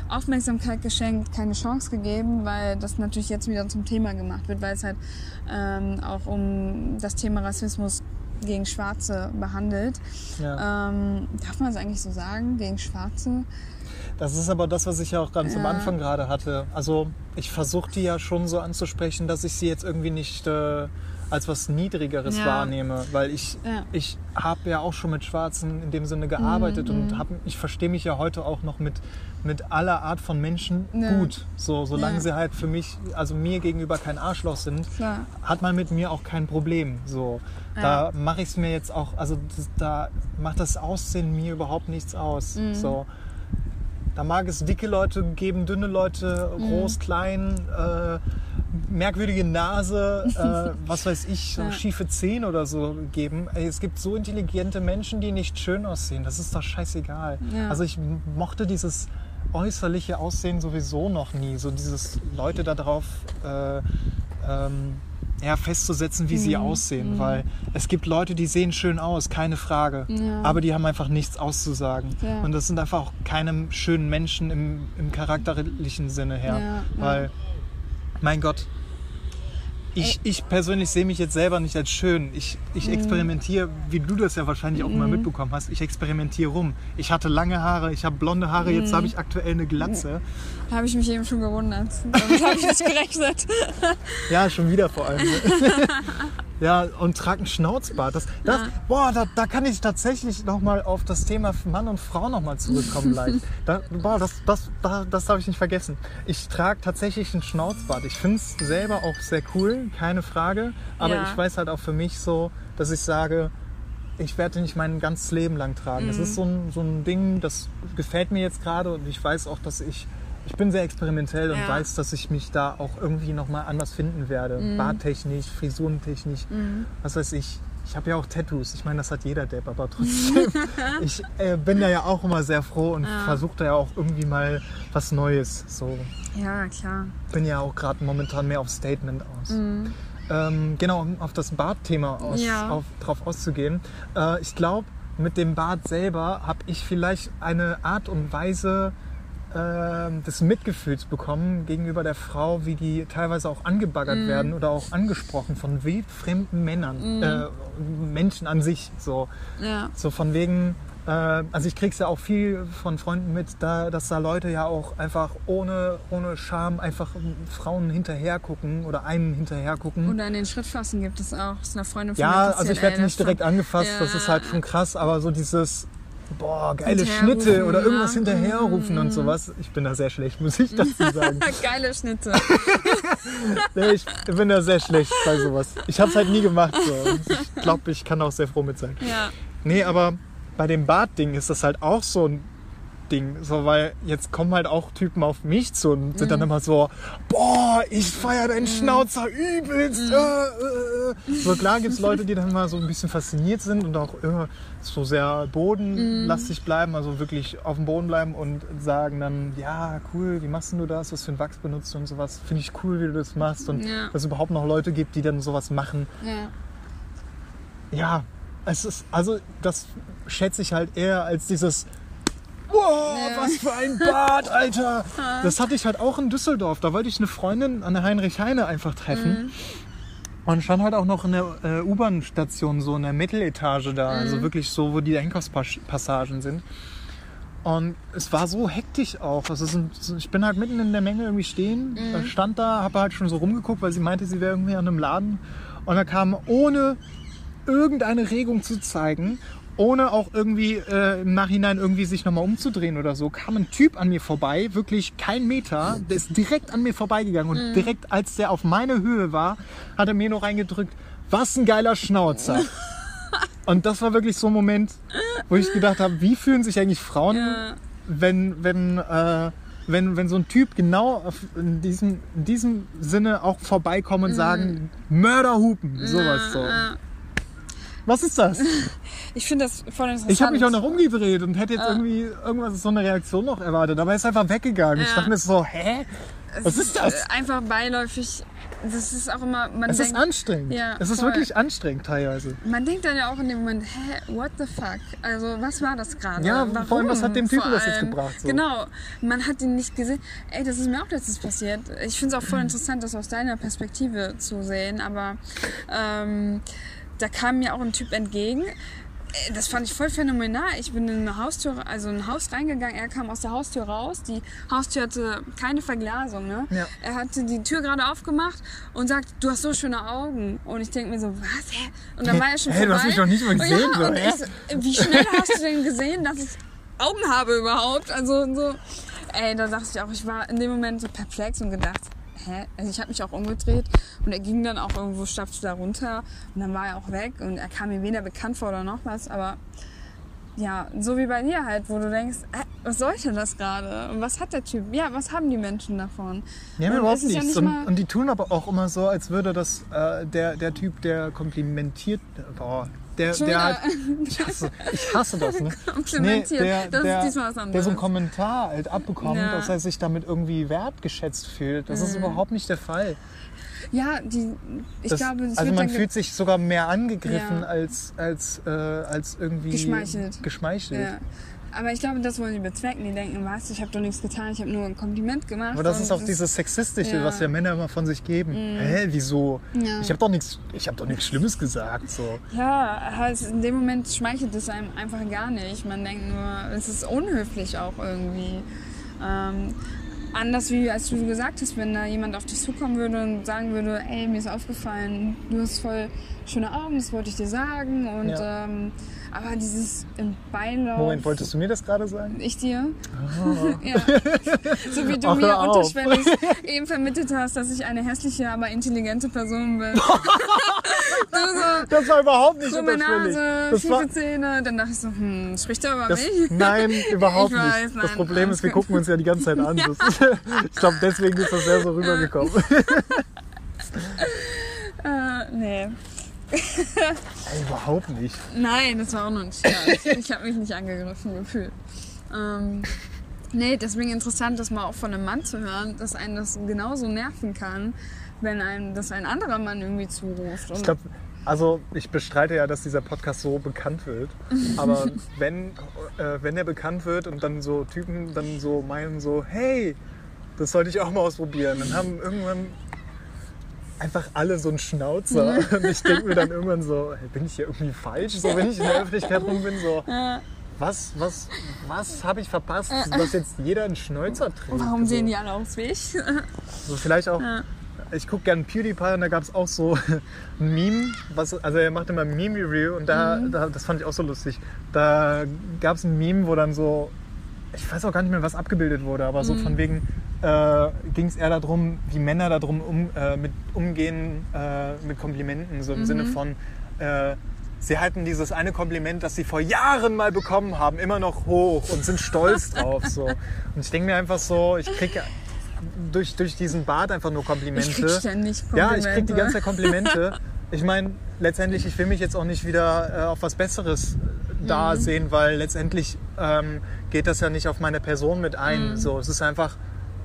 Aufmerksamkeit geschenkt, keine Chance gegeben, weil das natürlich jetzt wieder zum Thema gemacht wird, weil es halt ähm, auch um das Thema Rassismus gegen Schwarze behandelt. Ja. Ähm, darf man es eigentlich so sagen, gegen Schwarze? Das ist aber das, was ich ja auch ganz am Ja. Anfang gerade hatte. Also ich versuche die ja schon so anzusprechen, dass ich sie jetzt irgendwie nicht äh, als was Niedrigeres Ja. wahrnehme, weil ich, Ja. ich habe ja auch schon mit Schwarzen in dem Sinne gearbeitet Mhm, und hab, ich verstehe mich ja heute auch noch mit, mit aller Art von Menschen Ja. gut. So, solange sie halt für mich, also mir gegenüber kein Arschloch sind, hat man mit mir auch kein Problem. So, da mache ich es mir jetzt auch, also das, da macht das Aussehen mir überhaupt nichts aus. Mhm. So, Da mag es dicke Leute geben, dünne Leute, groß, klein, äh, merkwürdige Nase, äh, [LAUGHS] was weiß ich, so Ja. schiefe Zähne oder so geben. Ey, es gibt so intelligente Menschen, die nicht schön aussehen. Das ist doch scheißegal. Ja. Also ich mochte dieses äußerliche Aussehen sowieso noch nie. So dieses Leute darauf äh, ähm, ja, festzusetzen, wie Mhm. sie aussehen. Weil es gibt Leute, die sehen schön aus, keine Frage. Ja. Aber die haben einfach nichts auszusagen. Ja. Und das sind einfach auch keine schönen Menschen im, im charakterlichen Sinne her. Ja. Weil, mein Gott, ich, ich persönlich sehe mich jetzt selber nicht als schön. Ich, ich Mhm. experimentiere, wie du das ja wahrscheinlich auch immer mitbekommen hast, ich experimentiere rum. Ich hatte lange Haare, ich habe blonde Haare, jetzt Mhm. habe ich aktuell eine Glatze. Habe ich mich eben schon gewundert. Damit habe ich nicht gerechnet. [LAUGHS] Ja, schon wieder vor allem. [LAUGHS] ja, und trage einen Schnauzbart. Das, das, boah, da, da kann ich tatsächlich nochmal auf das Thema Mann und Frau nochmal zurückkommen [LAUGHS] leicht. Da, boah, das, das, da, das darf ich nicht vergessen. Ich trage tatsächlich einen Schnauzbart. Ich finde es selber auch sehr cool, keine Frage. Aber Ja. ich weiß halt auch für mich so, dass ich sage, ich werde nicht mein ganzes Leben lang tragen. Das ist so ein, so ein Ding, das gefällt mir jetzt gerade und ich weiß auch, dass ich, ich bin sehr experimentell und Ja. weiß, dass ich mich da auch irgendwie nochmal anders finden werde. Mhm. Barttechnisch, frisurentechnisch, was weiß ich. Ich habe ja auch Tattoos. Ich meine, das hat jeder Depp, aber trotzdem. [LAUGHS] ich äh, bin da ja auch immer sehr froh und versuche da ja auch irgendwie mal was Neues. So Ja, klar. bin ja auch gerade momentan mehr auf Statement aus. Ähm, genau, um auf das Bartthema aus, Ja. auf, drauf auszugehen. Äh, ich glaube, mit dem Bart selber habe ich vielleicht eine Art und Weise des Mitgefühls bekommen gegenüber der Frau, wie die teilweise auch angebaggert werden oder auch angesprochen von wildfremden Männern, äh, Menschen an sich. So. Ja. So von wegen, äh, also ich krieg's ja auch viel von Freunden mit, da, dass da Leute ja auch einfach ohne, ohne Scham einfach Frauen hinterher gucken oder einem hinterher gucken. Oder in den Schritt fassen gibt es auch. Das ist eine Freundin von mir ja, passiert, also ich werde das nicht direkt angefasst, das Ja. ist halt schon krass, aber so dieses, boah, geile Schnitte oder irgendwas ja. hinterherrufen und sowas. Ich bin da sehr schlecht, muss ich dazu [LAUGHS] sagen. Geile Schnitte. [LAUGHS] Ich bin da sehr schlecht bei sowas. Ich habe es halt nie gemacht. So. Und Ich glaube, ich kann auch sehr froh mit sein. Ja. Nee, aber bei dem Bartding ist das halt auch so ein Ding. So, weil jetzt kommen halt auch Typen auf mich zu und sind dann immer so, boah, ich feier deinen Schnauzer übelst. Äh, äh. äh. So klar gibt es Leute, die dann mal so ein bisschen fasziniert sind und auch immer so sehr bodenlastig bleiben, also wirklich auf dem Boden bleiben und sagen dann, ja, cool, wie machst du das? Was für ein Wachs benutzt du und sowas? Finde ich cool, wie du das machst. Und Ja. dass es überhaupt noch Leute gibt, die dann sowas machen. Ja. Ja, es ist, also das schätze ich halt eher als dieses, wow, Ja. was für ein Bart, Alter. [LAUGHS] Das hatte ich halt auch in Düsseldorf. Da wollte ich eine Freundin an der Heinrich-Heine einfach treffen. Und stand halt auch noch in der äh, U-Bahn-Station, so in der Mitteletage da, also wirklich so, wo die Einkaufspassagen sind. Und es war so hektisch auch. Also so- ich bin halt mitten in der Menge irgendwie stehen, äh, stand da, habe halt schon so rumgeguckt, weil sie meinte, sie wäre irgendwie an einem Laden. Und da kam ohne irgendeine Regung zu zeigen, ohne auch irgendwie äh, im Nachhinein irgendwie sich nochmal umzudrehen oder so, kam ein Typ an mir vorbei, wirklich kein Meter, der ist direkt an mir vorbeigegangen und direkt als der auf meine Höhe war, hat er mir nur reingedrückt, was ein geiler Schnauzer. [LAUGHS] und das war wirklich so ein Moment, wo ich gedacht habe, wie fühlen sich eigentlich Frauen, Ja. wenn, wenn, äh, wenn, wenn so ein Typ genau in, diesem, in diesem Sinne auch vorbeikommt und sagen, Mörderhupen, sowas so. Ja. Was ist das? [LAUGHS] Ich finde das voll interessant. Ich habe mich auch noch umgedreht und hätte jetzt irgendwie irgendwas so eine Reaktion noch erwartet, aber er ist einfach weggegangen. Ich Ja. dachte mir so, hä? Was ist das? Äh, Einfach beiläufig. Das ist auch immer. Man Es ist denkt, anstrengend. Ja, es ist voll. wirklich anstrengend teilweise. Man denkt dann ja auch in dem Moment, hä, what the fuck? Also, was war das gerade? Ja, vor allem, was hat dem Typen das jetzt gebracht, so? Genau, man hat ihn nicht gesehen. Ey, das ist mir auch letztens passiert. Ich finde es auch Mhm. voll interessant, das aus deiner Perspektive zu sehen, aber ähm, da kam mir auch ein Typ entgegen. Äh, Das fand ich voll phänomenal. Ich bin in eine Haustür, also in ein Haus reingegangen. Er kam aus der Haustür raus. Die Haustür hatte keine Verglasung. Ne? Ja. Er hatte die Tür gerade aufgemacht und sagt, du hast so schöne Augen. Und ich denke mir so, was? Hä? Und dann war er schon Hey, du vorbei. hast mich doch nicht mal Und gesehen, so, Ja, und hä? ich so, wie schnell hast du denn gesehen, dass ich Augen habe überhaupt? Also so, ey, da dachte ich auch, ich war in dem Moment so perplex und gedacht, hä? Also ich habe mich auch umgedreht und er ging dann auch irgendwo, stapfte da runter und dann war er auch weg und er kam mir weder bekannt vor oder noch was, aber ja, so wie bei dir halt, wo du denkst, äh, was sollte das gerade? Und was hat der Typ? Ja, was haben die Menschen davon? Ja, Und überhaupt ist ja nichts. nicht und, und die tun aber auch immer so, als würde das äh, der, der Typ, der komplimentiert, boah, der, Schon der halt, [LAUGHS] ich hasse, ich hasse das, ne? [LAUGHS] Komplimentiert. der, Das ist der, diesmal was der so einen Kommentar halt abbekommt, Ja. dass er sich damit irgendwie wertgeschätzt fühlt. Das ist überhaupt nicht der Fall. Ja, die, ich Das, glaube, also man fühlt sich sogar mehr angegriffen Ja. als, als, äh, als irgendwie Geschmeichelt. geschmeichelt. Ja. Aber ich glaube, das wollen die bezwecken. Die denken, was, ich habe doch nichts getan, ich habe nur ein Kompliment gemacht. Aber das ist auch dieses Sexistische, Ja. Was ja Männer immer von sich geben. Hä, wieso? Ja. Ich habe doch nichts, ich habe doch nichts Schlimmes gesagt. So. Ja, halt in dem Moment schmeichelt es einem einfach gar nicht. Man denkt nur, es ist unhöflich auch irgendwie. Ähm, anders wie als du gesagt hast, wenn da jemand auf dich zukommen würde und sagen würde, ey, mir ist aufgefallen, du hast voll schöne Augen, das wollte ich dir sagen. Und Ja. ähm, aber dieses im Beilauf. Moment, wolltest du mir das gerade sagen? Ich dir? [LAUGHS] ja. So wie du Ach, mir unterschwellig eben vermittelt hast, dass ich eine hässliche, aber intelligente Person bin. [LAUGHS] so, Das war überhaupt nicht krumme unterschwellig. Nase, Das war, Zähne. Dann dachte ich so, hm, spricht er über das, mich? [LAUGHS] nein, überhaupt Ich weiß, nicht. nein, das Problem ist, wir gucken uns ja die ganze Zeit an. Das ist, ich glaube, deswegen ist das sehr so rübergekommen. Äh, nee. Ey, [LAUGHS] überhaupt nicht. Nein, das war auch nur ein Scherz. Ich habe mich nicht angegriffen gefühlt. Ähm, nee, deswegen interessant, das mal auch von einem Mann zu hören, dass einen das genauso nerven kann, wenn einem das ein anderer Mann irgendwie zuruft. Ich glaube, also ich bestreite ja, dass dieser Podcast so bekannt wird. [LAUGHS] Aber wenn, äh, wenn er bekannt wird und dann so Typen dann so meinen so, hey, das sollte ich auch mal ausprobieren, dann haben irgendwann einfach alle so einen Schnauzer. [LAUGHS] Und ich denke mir dann irgendwann so, bin ich hier irgendwie falsch? So, wenn ich in der Öffentlichkeit rum bin, so, was, was, was habe ich verpasst, dass jetzt jeder einen Schnäuzer trägt? warum so. sehen die alle aus wie ich? [LAUGHS] So vielleicht auch. Ich gucke gerne PewDiePie und da gab es auch so [LAUGHS] ein Meme, was, also er macht immer ein Meme-Review und da, Mhm. da, das fand ich auch so lustig. Da gab es ein Meme, wo dann so, ich weiß auch gar nicht mehr, was abgebildet wurde, aber Mhm. so von wegen äh, ging es eher darum, wie Männer darum um, äh, mit, umgehen äh, mit Komplimenten, so im Sinne Mhm. von, äh, sie halten dieses eine Kompliment, das sie vor Jahren mal bekommen haben, immer noch hoch und sind stolz [LAUGHS] drauf. So. Und ich denke mir einfach so, ich kriege durch, durch diesen Bart einfach nur Komplimente. Ich krieg ständig Ja, Komplimente. ich krieg die ganze Zeit Komplimente. [LAUGHS] Ich meine, letztendlich, ich will mich jetzt auch nicht wieder äh, auf was Besseres äh, da Mhm. sehen, weil letztendlich ähm, geht das ja nicht auf meine Person mit ein. Mhm. So, es ist einfach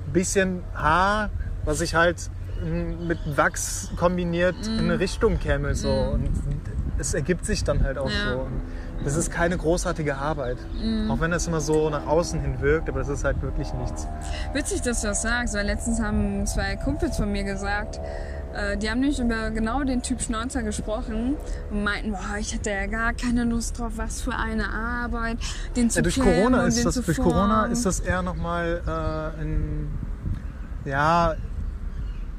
ein bisschen Haar, was ich halt mit Wachs kombiniert in eine Richtung käme. So. Und es ergibt sich dann halt auch Mhm. Ja. so. Und das ist keine großartige Arbeit. Mhm. Auch wenn das immer so nach außen hin wirkt, aber das ist halt wirklich nichts. Witzig, dass du das sagst, weil letztens haben zwei Kumpels von mir gesagt, äh, die haben nämlich über genau den Typ Schnauzer gesprochen und meinten, boah, ich hätte ja gar keine Lust drauf, was für eine Arbeit, den zu Ja, durch Corona ist den das durch Corona ist das eher noch mal äh, in, ja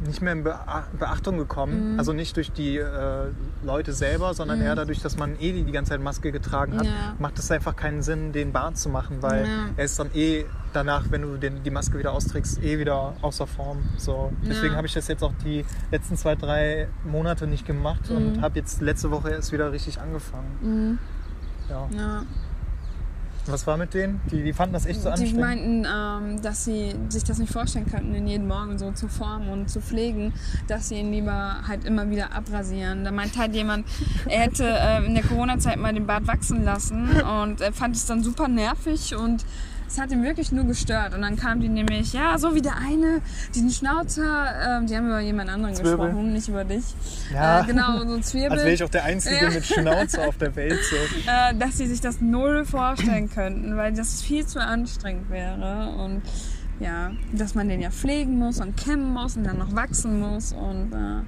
nicht mehr in Bea- Beachtung gekommen. Mhm. Also nicht durch die äh, Leute selber, sondern eher dadurch, dass man eh die, die ganze Zeit Maske getragen hat, Ja. macht es einfach keinen Sinn, den Bart zu machen, weil Ja. er ist dann eh danach, wenn du den, die Maske wieder austrägst, eh wieder außer Form. So. Deswegen Ja. habe ich das jetzt auch die letzten zwei, drei Monate nicht gemacht Mhm. und habe jetzt letzte Woche erst wieder richtig angefangen. Mhm. Ja. Was war mit denen? Die, die fanden das echt so Die anstrengend. meinten, ähm, dass sie sich das nicht vorstellen könnten, ihn jeden Morgen so zu formen und zu pflegen, dass sie ihn lieber halt immer wieder abrasieren. Da meint halt jemand, er hätte äh, in der Corona-Zeit mal den Bart wachsen lassen und er fand es dann super nervig und es hat ihn wirklich nur gestört. Und dann kam die nämlich, ja, so wie der eine, diesen Schnauzer, ähm, die haben über jemand anderen Zwirbel. gesprochen, nicht über dich. Ja. Äh, genau, so ein Zwirbel. Als wäre ich auch der Einzige Ja. mit Schnauze auf der Welt. So. [LAUGHS] äh, dass sie sich das null vorstellen könnten, weil das viel zu anstrengend wäre und ja, dass man den ja pflegen muss und kämmen muss und dann noch wachsen muss und äh,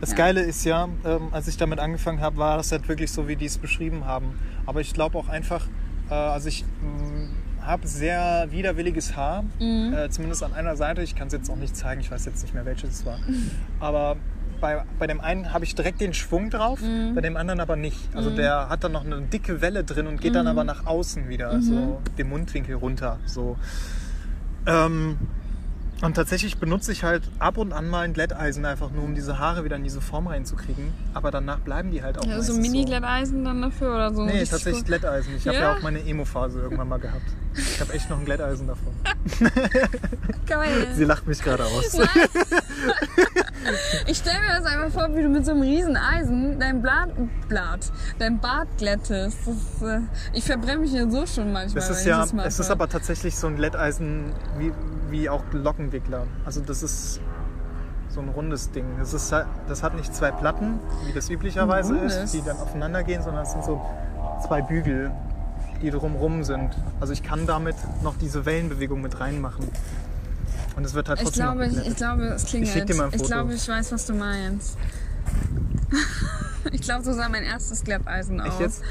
Das Ja. Geile ist ja, ähm, als ich damit angefangen habe, war das halt wirklich so, wie die es beschrieben haben. Aber ich glaube auch einfach, äh, also ich habe sehr widerwilliges Haar, Mhm. äh, zumindest an einer Seite. Ich kann es jetzt auch nicht zeigen, ich weiß jetzt nicht mehr, welches es war. [LAUGHS] Aber bei, bei dem einen habe ich direkt den Schwung drauf, Mhm. bei dem anderen aber nicht. Also der hat dann noch eine dicke Welle drin und geht dann Mhm. aber nach außen wieder, so den Mundwinkel runter. So. Ähm, Und tatsächlich benutze ich halt ab und an mal ein Glätteisen einfach nur, um diese Haare wieder in diese Form reinzukriegen. Aber danach bleiben die halt auch Ja, so Mini-Glätteisen dann dafür oder so? Nee, tatsächlich gut? Glätteisen. Ich habe Ja? ja auch meine Emo-Phase irgendwann mal gehabt. Ich habe echt noch ein Glätteisen davon. [LAUGHS] Geil. Sie lacht mich gerade aus. Ich stelle mir das einfach vor, wie du mit so einem riesen Eisen dein Blatt, Blatt dein Bart glättest. Das ist, äh, ich verbrenne mich ja so schon manchmal. Es wenn ist ja, das es ist aber tatsächlich so ein Glätteisen wie, wie auch Lockenwickler. Also das ist so ein rundes Ding. Das, ist, halt- das hat nicht zwei Platten, wie das üblicherweise ist, die dann aufeinander gehen, sondern es sind so zwei Bügel, die drumrum sind. Also ich kann damit noch diese Wellenbewegung mit reinmachen. Und es wird halt ich trotzdem glaube, noch ich, ich glaube, es klingelt. schick dir mal ein Ich Foto. glaube, ich weiß, was du meinst. [LAUGHS] ich glaube, so sah mein erstes Glätteisen aus. Echt jetzt?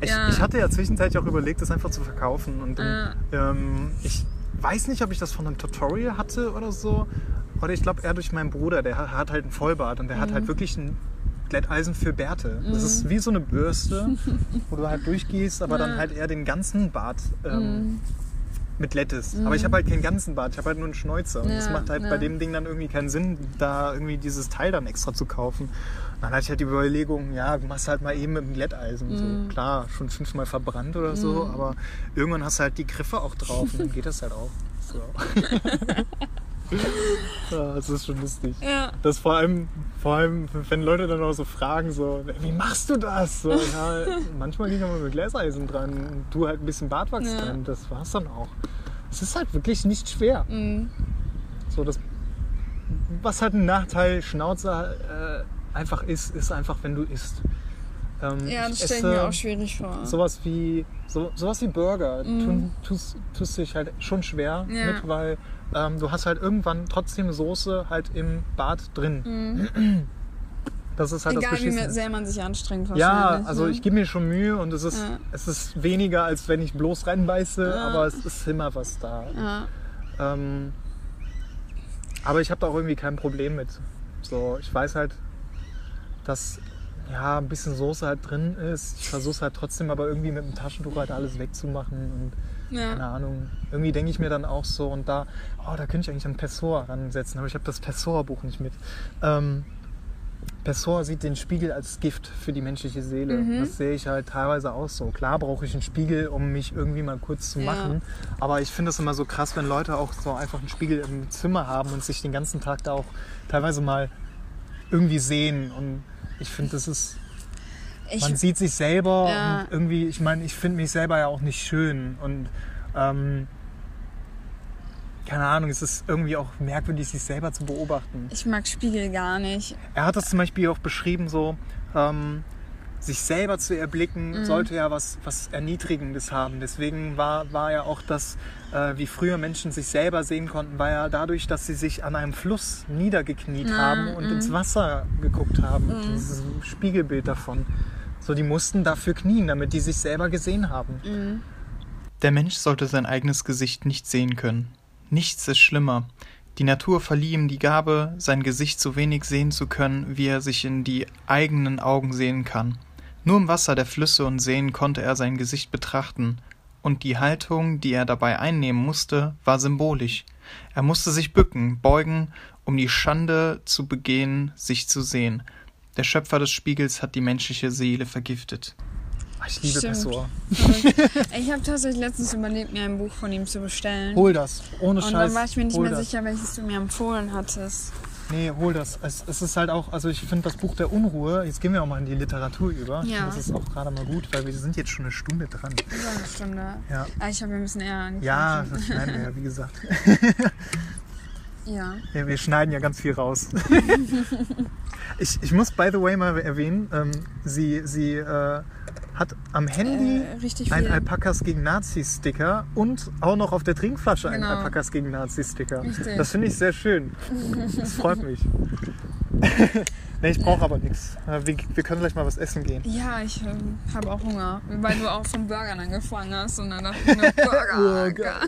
Ich, Ja. ich hatte ja zwischenzeitlich auch überlegt, das einfach zu verkaufen. Und dann, ähm, ich weiß nicht, ob ich das von einem Tutorial hatte oder so. Oder ich glaube eher durch meinen Bruder, der hat- hat halt einen Vollbart und der hat Mhm. halt wirklich ein Glätteisen für Bärte. Das ist wie so eine Bürste, [LAUGHS] wo du halt durchgehst, aber dann halt eher den ganzen Bart ähm, Mhm. mit glättest. Aber ich habe halt keinen ganzen Bart, ich habe halt nur einen Schnäuzer. Und das Ja, macht halt ja. bei dem Ding dann irgendwie keinen Sinn, da irgendwie dieses Teil dann extra zu kaufen. Dann hatte ich halt die Überlegung, ja, du machst halt mal eben mit dem Glätteisen. Mhm. So, klar, schon fünfmal verbrannt oder so, aber irgendwann hast du halt die Griffe auch drauf und dann geht das halt auch. So. [LAUGHS] [LAUGHS] ja, das ist schon lustig. Ja. Das vor allem, vor allem, wenn Leute dann auch so fragen, so, wie machst du das? So, ja, manchmal ging aber mit Gläseisen dran und du halt ein bisschen Bartwachs Ja. dran. Das war's dann auch. Es ist halt wirklich nicht schwer. Mhm. So, das, was halt ein Nachteil Schnauze äh, einfach ist, ist einfach, wenn du isst. Ähm, Ja, das stelle ich mir auch schwierig vor. Sowas wie, so, sowas wie Burger tun, tust, tust dich halt schon schwer Mhm. Ja. mit, weil ähm, du hast halt irgendwann trotzdem Soße halt im Bad drin. Das ist halt Mhm. Egal, das wie Beschissene. sehr man sich anstrengt Ja, also ne? ich gebe mir schon Mühe und es ist, Ja. es ist weniger, als wenn ich bloß reinbeiße, Ja. aber es ist immer was da. Ja. Ähm, aber ich habe da auch irgendwie kein Problem mit. So, ich weiß halt, dass ja, ein bisschen Soße halt drin ist. Ich versuche es halt trotzdem aber irgendwie mit dem Taschentuch halt alles wegzumachen und keine Ja. Ahnung. Irgendwie denke ich mir dann auch so und da, oh, da könnte ich eigentlich ein Pessoa ransetzen, aber ich habe das Pessoa-Buch nicht mit. Ähm, Pessoa sieht den Spiegel als Gift für die menschliche Seele. Mhm. Das sehe ich halt teilweise auch so. Klar brauche ich einen Spiegel, um mich irgendwie mal kurz zu Ja. machen. Aber ich finde es immer so krass, wenn Leute auch so einfach einen Spiegel im Zimmer haben und sich den ganzen Tag da auch teilweise mal irgendwie sehen. Und ich finde, das ist, Ich, man sieht sich selber Ja. und irgendwie, ich meine, ich finde mich selber ja auch nicht schön. Und ähm, keine Ahnung, es ist irgendwie auch merkwürdig, sich selber zu beobachten. ich mag Spiegel gar nicht. Er hat das zum Beispiel auch beschrieben, so ähm, sich selber zu erblicken, Mhm. sollte ja was, was Erniedrigendes haben. Deswegen war, war ja auch das, äh, wie früher Menschen sich selber sehen konnten, war ja dadurch, dass sie sich an einem Fluss niedergekniet Ja, haben und mhm. ins Wasser geguckt haben. Dieses Spiegelbild davon. So, die mussten dafür knien, damit die sich selber gesehen haben. Mhm. Der Mensch sollte sein eigenes Gesicht nicht sehen können. Nichts ist schlimmer. Die Natur verlieh ihm die Gabe, sein Gesicht so wenig sehen zu können, wie er sich in die eigenen Augen sehen kann. Nur im Wasser der Flüsse und Seen konnte er sein Gesicht betrachten, und die Haltung, die er dabei einnehmen musste, war symbolisch. Er musste sich bücken, beugen, um die Schande zu begehen, sich zu sehen. Der Schöpfer des Spiegels hat die menschliche Seele vergiftet. Ah, Ich liebe Stimmt. Pessoa. Ich habe tatsächlich letztens überlegt, mir ein Buch von ihm zu bestellen. Hol das, ohne und Scheiß. dann war ich mir nicht mehr das. sicher, welches du mir empfohlen hattest. Nee, hol das. Es, es ist halt auch, also ich finde das Buch der Unruhe, jetzt gehen wir auch mal in die Literatur über. Ja. Das ist auch gerade mal gut, weil wir sind jetzt schon eine Stunde dran. Über eine Stunde. Ja. Ah, ich habe ein bisschen eher angefangen. Ja, das schneiden wir ja, wie gesagt. [LAUGHS] Ja. Ja, wir schneiden ja ganz viel raus. [LAUGHS] ich, ich muss, by the way, mal erwähnen, ähm, sie, sie äh, hat am Handy Äh, richtig ein viel. Alpakas gegen Nazis-Sticker und auch noch auf der Trinkflasche einen Genau. Alpakas gegen Nazis-Sticker. Richtig. Das finde ich sehr schön. Das freut mich. [LAUGHS] nee, ich brauche aber nichts. Äh, Wir, wir können gleich mal was essen gehen. Ja, ich ähm, habe auch Hunger, weil du auch von Burgern angefangen hast und dann dachte ich mir, [LAUGHS] Burger.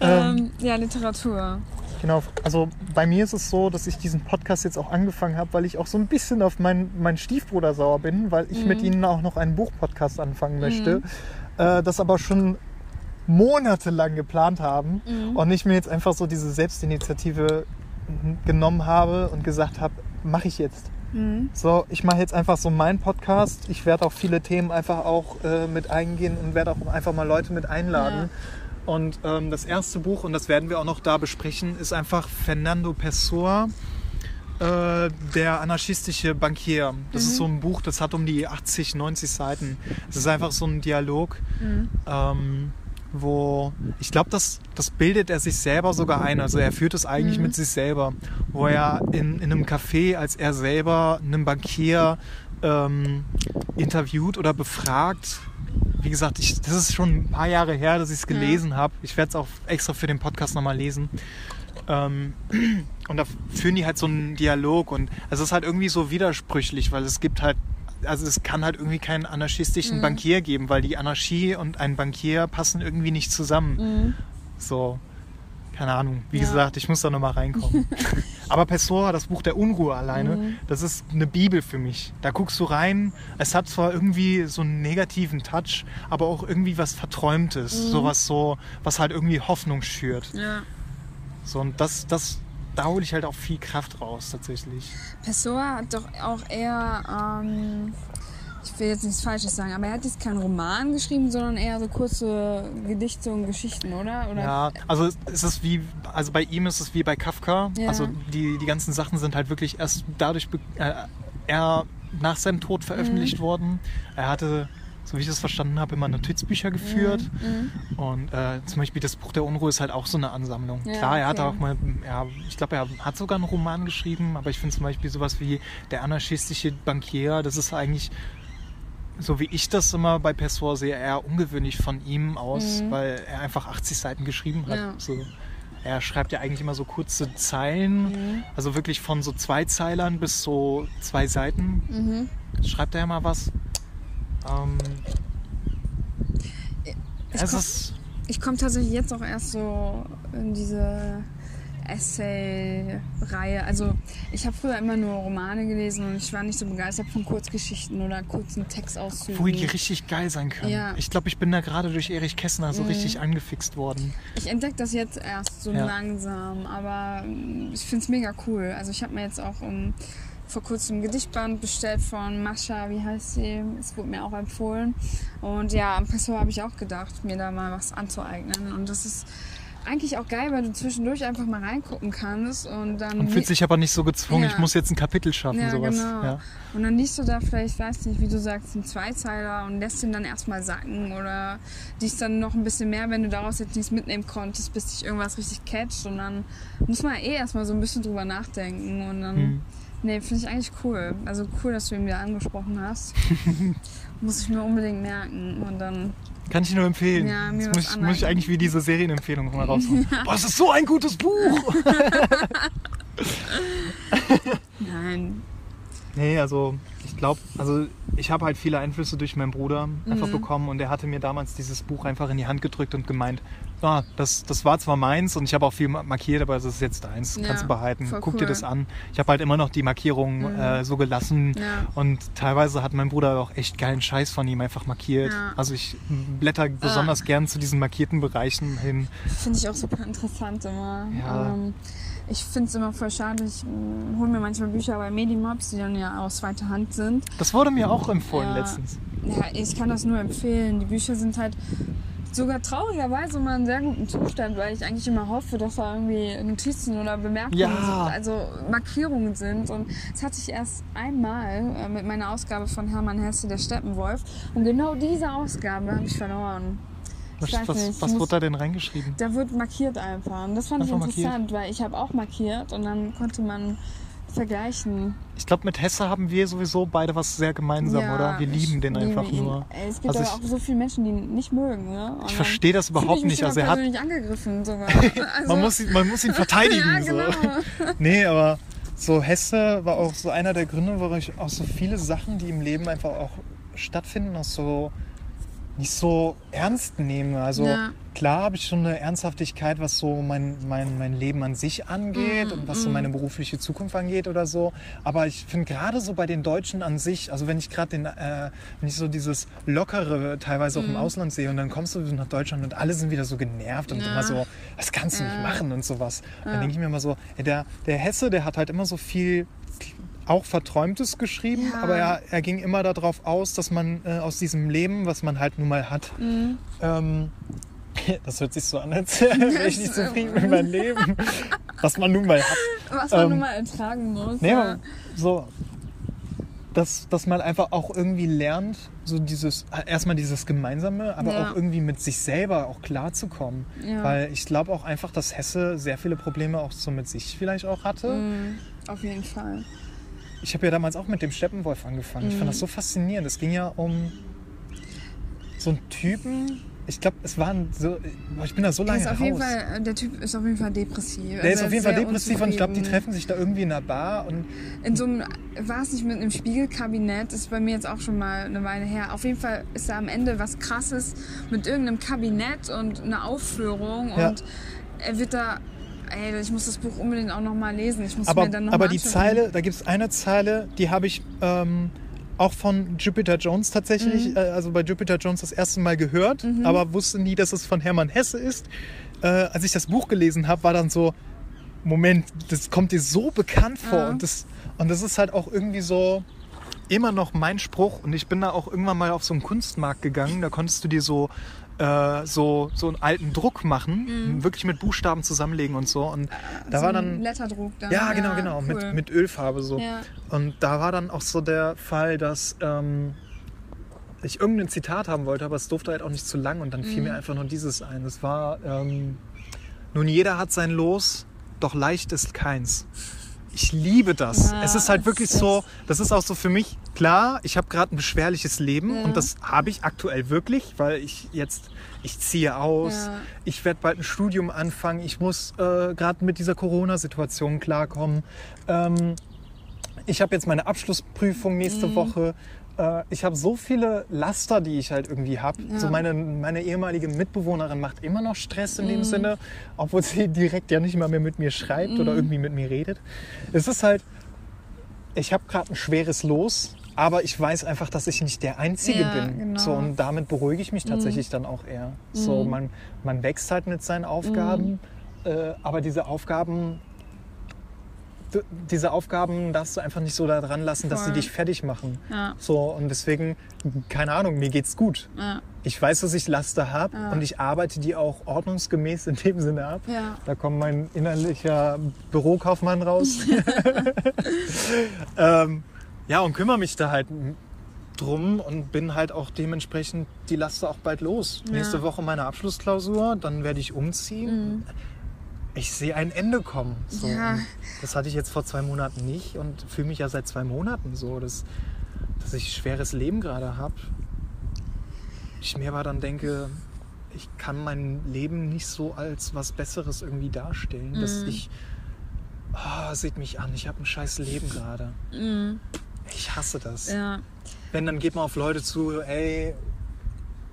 [LAUGHS] ähm, ja, Literatur. Genau, also bei mir ist es so, dass ich diesen Podcast jetzt auch angefangen habe, weil ich auch so ein bisschen auf meinen, meinen Stiefbruder sauer bin, weil ich mit ihnen auch noch einen Buchpodcast anfangen möchte. Äh, das aber schon monatelang geplant haben Mhm. und nicht mir jetzt einfach so diese Selbstinitiative genommen habe und gesagt habe, mache ich jetzt. Mhm. So, ich mache jetzt einfach so meinen Podcast. Ich werde auch viele Themen einfach auch äh, mit eingehen und werde auch einfach mal Leute mit einladen. Und ähm, das erste Buch, und das werden wir auch noch da besprechen, ist einfach Fernando Pessoa, äh, der anarchistische Bankier. Das ist so ein Buch, das hat um die 80, 90 Seiten. Es ist einfach so ein Dialog, ähm, wo ich glaube, das, das bildet er sich selber sogar ein. Also er führt es eigentlich mit sich selber, wo er in, in einem Café, als er selber einen Bankier ähm, interviewt oder befragt. Wie gesagt, ich, das ist schon ein paar Jahre her, dass ich es gelesen habe. Ich werde es auch extra für den Podcast nochmal lesen. Ähm, [CLEARS THROAT] und da führen die halt so einen Dialog und es ist halt irgendwie so widersprüchlich, weil es gibt halt, also es kann halt irgendwie keinen anarchistischen Bankier geben, weil die Anarchie und ein Bankier passen irgendwie nicht zusammen. So, keine Ahnung. Wie Ja. gesagt, ich muss da nochmal reinkommen. [LAUGHS] Aber Pessoa, das Buch der Unruhe alleine, das ist eine Bibel für mich. Da guckst du rein, es hat zwar irgendwie so einen negativen Touch, aber auch irgendwie was Verträumtes. Sowas so, was halt irgendwie Hoffnung schürt. Ja. So, und das, das, da hole ich halt auch viel Kraft raus, tatsächlich. Pessoa hat doch auch eher, ähm, ich will jetzt nichts Falsches sagen, aber er hat jetzt keinen Roman geschrieben, sondern eher so kurze Gedichte und Geschichten, oder? oder? Ja, also es ist wie, also bei ihm ist es wie bei Kafka. Ja. Also die, die ganzen Sachen sind halt wirklich erst dadurch, äh, er nach seinem Tod veröffentlicht Mhm. worden. Er hatte, so wie ich das verstanden habe, immer Notizbücher geführt. Mhm. Und äh, zum Beispiel das Buch der Unruhe ist halt auch so eine Ansammlung. Ja, Klar, er hat okay. auch mal, ja, ich glaube, er hat sogar einen Roman geschrieben, aber ich finde zum Beispiel sowas wie Der anarchistische Bankier, das ist eigentlich, so wie ich das immer bei Pessoa sehe, eher ungewöhnlich von ihm aus, weil er einfach 80 Seiten geschrieben hat. Mhm. Ja. So. Er schreibt ja eigentlich immer so kurze Zeilen, Mhm. also wirklich von so zwei Zeilern bis so zwei Seiten. Mhm. Schreibt er ja mal was. Ähm, Ich es komm- komme tatsächlich jetzt auch erst so in diese Essay-Reihe. Also ich habe früher immer nur Romane gelesen und ich war nicht so begeistert von Kurzgeschichten oder kurzen Textauszügen. Obwohl die richtig geil sein können. Ja. Ich glaube, ich bin da gerade durch Erich Kästner so richtig angefixt worden. Ich entdecke das jetzt erst so Ja. langsam, aber ähm, ich finde es mega cool. Also ich habe mir jetzt auch um, vor kurzem ein Gedichtband bestellt von Mascha, wie heißt sie? Es wurde mir auch empfohlen. Und ja, am Pessoa habe ich auch gedacht, mir da mal was anzueignen. Und das ist eigentlich auch geil, weil du zwischendurch einfach mal reingucken kannst und dann... Und fühlt sich aber nicht so gezwungen, Ja. ich muss jetzt ein Kapitel schaffen, ja, sowas. genau. Ja. Und dann liest du da vielleicht, weiß nicht, wie du sagst, einen Zweizeiler und lässt ihn dann erstmal sacken oder liest dann noch ein bisschen mehr, wenn du daraus jetzt nichts mitnehmen konntest, bis dich irgendwas richtig catcht. Und dann muss man eh erstmal so ein bisschen drüber nachdenken. Und dann, Hm. nee, finde ich eigentlich cool. Also cool, dass du ihn wieder angesprochen hast. [LAUGHS] muss ich mir unbedingt merken. Und dann, Kann ich nur empfehlen. Ja, mir was muss, ich, muss ich eigentlich wie diese Serienempfehlung mal raushauen. [LAUGHS] Boah, es ist so ein gutes Buch! [LAUGHS] nein. Nee, also ich glaube, also ich habe halt viele Einflüsse durch meinen Bruder einfach Mhm. bekommen und er hatte mir damals dieses Buch einfach in die Hand gedrückt und gemeint, ah, das, das war zwar meins und ich habe auch viel ma- markiert, aber das ist jetzt deins, Ja, kannst du behalten, guck dir cool. Mhm. das an. Ich habe halt immer noch die Markierungen äh, so gelassen Ja. und teilweise hat mein Bruder auch echt geilen Scheiß von ihm einfach markiert. Ja. Also ich blätter besonders gern zu diesen markierten Bereichen hin. Finde ich auch super interessant immer. Ähm, ich finde es immer voll schade. Ich hole mir manchmal Bücher bei Medimobs, die dann ja aus zweiter Hand sind. Das wurde mir auch empfohlen letztens. Ja, ich kann das nur empfehlen. Die Bücher sind halt sogar traurigerweise immer in sehr gutem Zustand, weil ich eigentlich immer hoffe, dass da irgendwie Notizen oder Bemerkungen, Ja. sind, also Markierungen sind. Und es hatte ich erst einmal äh, mit meiner Ausgabe von Hermann Hesse, der Steppenwolf. Und genau diese Ausgabe habe ich verloren. Was, Ich was, was muss- wurde da denn reingeschrieben? Da wird markiert einfach. Und das fand Einfach ich markiert. interessant, weil ich habe auch markiert und dann konnte man vergleichen. Ich glaube, mit Hesse haben wir sowieso beide was sehr gemeinsam, Ja, oder? Wir lieben den einfach ihn. nur. Es gibt Also aber ich- auch so viele Menschen, die ihn nicht mögen. Ne? Ich verstehe das überhaupt nicht. Also er hat, persönlich angegriffen sogar. [LAUGHS] Also, man, muss, ihn- man muss ihn [LAUGHS] verteidigen. ja, genau. so. [LAUGHS] Nee, aber so Hesse war auch so einer der Gründe, warum ich auch so viele Sachen, die im Leben einfach auch stattfinden, auch so nicht so ernst nehme. Also Ja. klar habe ich schon eine Ernsthaftigkeit, was so mein, mein, mein Leben an sich angeht Mhm, und was so meine berufliche Zukunft angeht oder so. Aber ich finde gerade so bei den Deutschen an sich, also wenn ich gerade den, äh, wenn ich so dieses Lockere teilweise Mhm. auch im Ausland sehe und dann kommst du nach Deutschland und alle sind wieder so genervt und Ja. immer so, das kannst du nicht Ja. machen und sowas. Dann denke ich mir immer so, ey, der, der Hesse, der hat halt immer so viel auch Verträumtes geschrieben, Ja. aber er, er ging immer darauf aus, dass man äh, aus diesem Leben, was man halt nun mal hat, Mhm. ähm, [LAUGHS] das hört sich so an, als [LAUGHS] wäre ich nicht zufrieden mit meinem Leben, was man nun mal hat. Was man Ähm, nun mal ertragen muss. Nee, ja. so, dass, dass man einfach auch irgendwie lernt, so dieses, erstmal dieses Gemeinsame, aber Ja. auch irgendwie mit sich selber auch klarzukommen. Ja. Weil ich glaube auch einfach, dass Hesse sehr viele Probleme auch so mit sich vielleicht auch hatte. Mhm. Auf jeden Fall. Ich habe ja damals auch mit dem Steppenwolf angefangen. Ich fand Mhm. das so faszinierend. Es ging ja um so einen Typen. Ich glaube, es waren so. Ich bin da so lange raus. Fall, der Typ ist auf jeden Fall depressiv. der Also ist auf jeden Fall depressiv und ich glaube, die treffen sich da irgendwie in einer Bar und In so einem, war es nicht mit einem Spiegelkabinett, ist bei mir jetzt auch schon mal eine Weile her. Auf jeden Fall ist da am Ende was krasses mit irgendeinem Kabinett und einer Aufführung Ja. und er wird da, ey, ich muss das Buch unbedingt auch noch mal lesen. Ich muss aber, mir dann noch aber die anschauen. Zeile, da gibt es eine Zeile, die habe ich ähm, auch von Jupiter Jones tatsächlich, Mhm. äh, also bei Jupiter Jones das erste Mal gehört, aber wusste nie, dass es von Hermann Hesse ist. Äh, als ich das Buch gelesen habe, war dann so, Moment, das kommt dir so bekannt vor Ja. und, das, und das ist halt auch irgendwie so immer noch mein Spruch und ich bin da auch irgendwann mal auf so einen Kunstmarkt gegangen, da konntest du dir so äh, so, so einen alten Druck machen, wirklich mit Buchstaben zusammenlegen und so. Und da so war dann. Letterdruck dann. Ja, genau, genau. cool. Mit, mit Ölfarbe so. Ja. Und da war dann auch so der Fall, dass ähm, ich irgendein Zitat haben wollte, aber es durfte halt auch nicht zu lang. Und dann fiel Mhm. mir einfach nur dieses ein. Es war, ähm, nun jeder hat sein Los, doch leicht ist keins. Ich liebe das. Ja, es ist halt wirklich ist so, das ist auch so für mich, klar, ich habe gerade ein beschwerliches Leben Ja. und das habe ich aktuell wirklich, weil ich jetzt, ich ziehe aus, Ja. ich werde bald ein Studium anfangen, ich muss äh, gerade mit dieser Corona-Situation klarkommen. Ähm, ich habe jetzt meine Abschlussprüfung nächste Mhm. Woche. Äh, ich habe so viele Laster, die ich halt irgendwie habe. Ja. So meine, meine ehemalige Mitbewohnerin macht immer noch Stress in Mhm. dem Sinne, obwohl sie direkt ja nicht mal mehr mit mir schreibt Mhm. oder irgendwie mit mir redet. Es ist halt, ich habe gerade ein schweres Los, aber ich weiß einfach, dass ich nicht der Einzige Ja, bin. genau. So, und damit beruhige ich mich tatsächlich dann auch eher. So, Mhm. man, man wächst halt mit seinen Aufgaben, äh, aber diese Aufgaben diese Aufgaben darfst du einfach nicht so da dran lassen, dass sie Voll. dich fertig machen. Ja. So, und deswegen, keine Ahnung, mir geht's gut. Ja. Ich weiß, dass ich Laster habe Ja. und ich arbeite die auch ordnungsgemäß in dem Sinne ab. Da kommt mein innerlicher Bürokaufmann raus. [LAUGHS] [LAUGHS] ähm, ja, und kümmere mich da halt drum und bin halt auch dementsprechend die Laster auch bald los. Nächste Woche meine Abschlussklausur, dann werde ich umziehen. Mhm. Ich sehe ein Ende kommen. So. Ja. Das hatte ich jetzt vor zwei Monaten nicht und fühle mich ja seit zwei Monaten so, dass, dass ich ein schweres Leben gerade habe. Ich mir aber dann denke, ich kann mein Leben nicht so als was Besseres irgendwie darstellen. Dass Mhm. ich, ah, seht mich an, ich habe ein scheiß Leben gerade. Mhm. Ich hasse das. Ja. Wenn, dann geht man auf Leute zu, ey,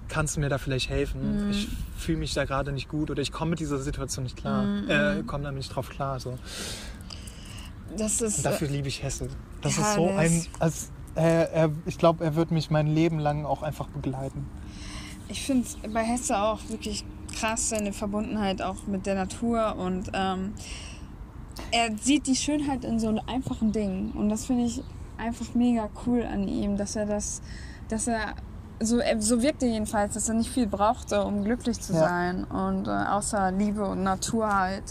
kannst du mir da vielleicht helfen? Mhm. Ich fühle mich da gerade nicht gut oder ich komme mit dieser Situation nicht klar. Mhm. Äh, komme da nicht drauf klar. So. Das ist. Und dafür liebe ich Hesse. Das Ja, ist so ein. Als, äh, er, ich glaube, er wird mich mein Leben lang auch einfach begleiten. Ich finde bei Hesse auch wirklich krass seine Verbundenheit auch mit der Natur und ähm, er sieht die Schönheit in so einfachen Dingen und das finde ich einfach mega cool an ihm, dass er das, dass er so, er- so wirkt er jedenfalls, dass er nicht viel brauchte, um glücklich zu Ja. sein und äh, außer Liebe und Natur halt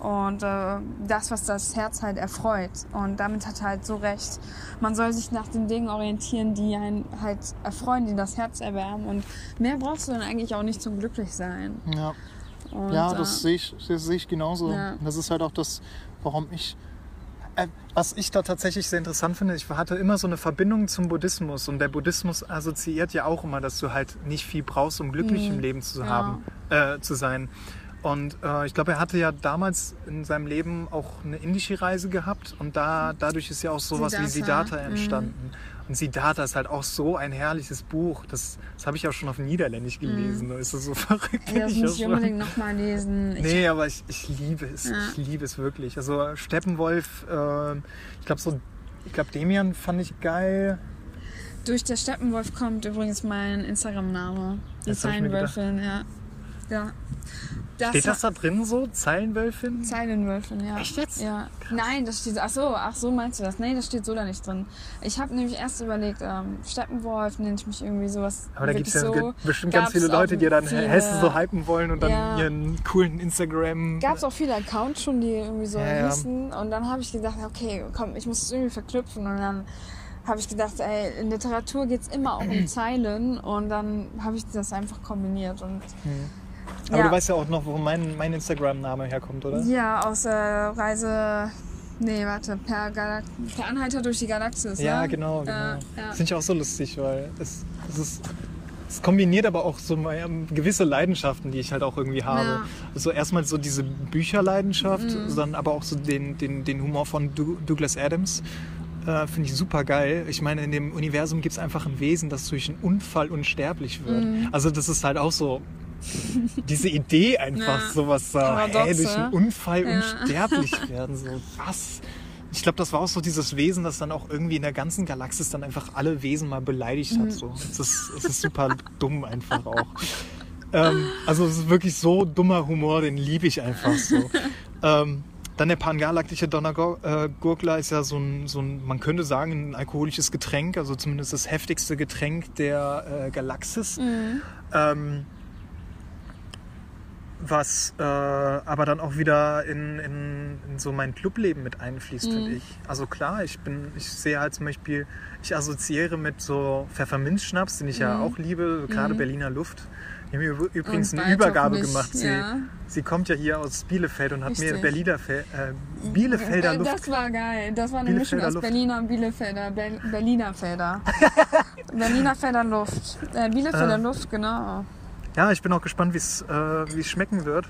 und äh, das, was das Herz halt erfreut und damit hat er halt so recht. Man soll sich nach den Dingen orientieren, die einen halt erfreuen, die das Herz erwärmen und mehr brauchst du dann eigentlich auch nicht zum Glücklichsein. Ja, Und, ja äh, das sehe ich, das sehe ich genauso. Ja. Das ist halt auch das, warum ich. Äh, was ich da tatsächlich sehr interessant finde, ich hatte immer so eine Verbindung zum Buddhismus und der Buddhismus assoziiert ja auch immer, dass du halt nicht viel brauchst, um glücklich Mhm. im Leben zu Ja. haben, äh, zu sein. Und äh, ich glaube, er hatte ja damals in seinem Leben auch eine indische Reise gehabt und da, dadurch ist ja auch sowas wie Siddhartha, Siddhartha mhm. Und Siddhartha ist halt auch so ein herrliches Buch. Das, das habe ich auch schon auf Niederländisch gelesen. Da ist das so [LAUGHS] verrückt. Ja, das ich muss ich unbedingt nochmal lesen. Ich, Nee, aber ich, ich liebe es. Ja. Ich liebe es wirklich. Also Steppenwolf, äh, ich glaube so, ich glaube Demian fand ich geil. Durch der Steppenwolf kommt übrigens mein Instagram-Name. Die. Zeilenwölfin, ja. Ja. Das Steht das da drin so? Zeilenwölfin? Zeilenwölfin, ja. Echt jetzt? Ja. Nein, das steht. Ach so, ach so meinst du das? Nee, das steht so da nicht drin. Ich habe nämlich erst überlegt, ähm, Steppenwolf nenne ich mich irgendwie sowas. Aber da gibt es ja so. bestimmt ganz viele Leute, die dann viele- Hessen so hypen wollen und dann Ja. ihren coolen Instagram. Gab es auch viele Accounts schon, die irgendwie so Ja, hießen. Und dann habe ich gedacht, okay, komm, ich muss es irgendwie verknüpfen. Und dann habe ich gedacht, ey, in Literatur geht es immer auch um [CLEARS THROAT] Zeilen. Und dann habe ich das einfach kombiniert. Und Aber ja. du weißt ja auch noch, wo mein, mein Instagram-Name herkommt, oder? Ja, aus äh, Reise. Nee, warte, per, Galak per Anhalter durch die Galaxis. Ja, ne? genau, genau. Ja, Das ja. finde ich auch so lustig, weil es, es ist. Es kombiniert aber auch so meine- gewisse Leidenschaften, die ich halt auch irgendwie habe. Ja. Mhm. Also erstmal so diese Bücherleidenschaft, dann aber auch so den, den, den Humor von Du- Douglas Adams. Äh, Finde ich super geil. Ich meine, in dem Universum gibt es einfach ein Wesen, das durch einen Unfall unsterblich wird. Mhm. Also das ist halt auch so diese Idee einfach, Ja. sowas hey, durch einen Unfall Ja. unsterblich [LAUGHS] werden. So, was? Ich glaube, das war auch so dieses Wesen, das dann auch irgendwie in der ganzen Galaxis dann einfach alle Wesen mal beleidigt Mhm. hat. So. Es, ist, es ist super dumm einfach auch. Ähm, also es ist wirklich so dummer Humor, den liebe ich einfach so. [LAUGHS] ähm, dann der pangalaktische Donnergurgler ist ja so ein, so ein, man könnte sagen, ein alkoholisches Getränk, also zumindest das heftigste Getränk der äh, Galaxis. Mhm. Ähm, was äh, aber dann auch wieder in, in, in so mein Clubleben mit einfließt, Mhm. finde ich. Also klar, ich bin, ich sehe halt zum Beispiel, ich assoziiere mit so Pfefferminzschnaps, den ich ja auch liebe, gerade Berliner Luft. Die haben mir üb- übrigens Mhm. Eine Übergabe hoffentlich, gemacht. Sie, ja. sie kommt ja hier aus Bielefeld und hat mir Richtig. Berliner Fe äh, Bielefelder Äh, Luft. Das war geil. Das war eine Mischung aus Luft. Berliner und Bielefelder. Ber Berliner Felder. [LAUGHS] Berliner Felder Luft. Äh, Bielefelder Äh. Luft, genau. Ja, ich bin auch gespannt, wie es äh, wie es schmecken wird.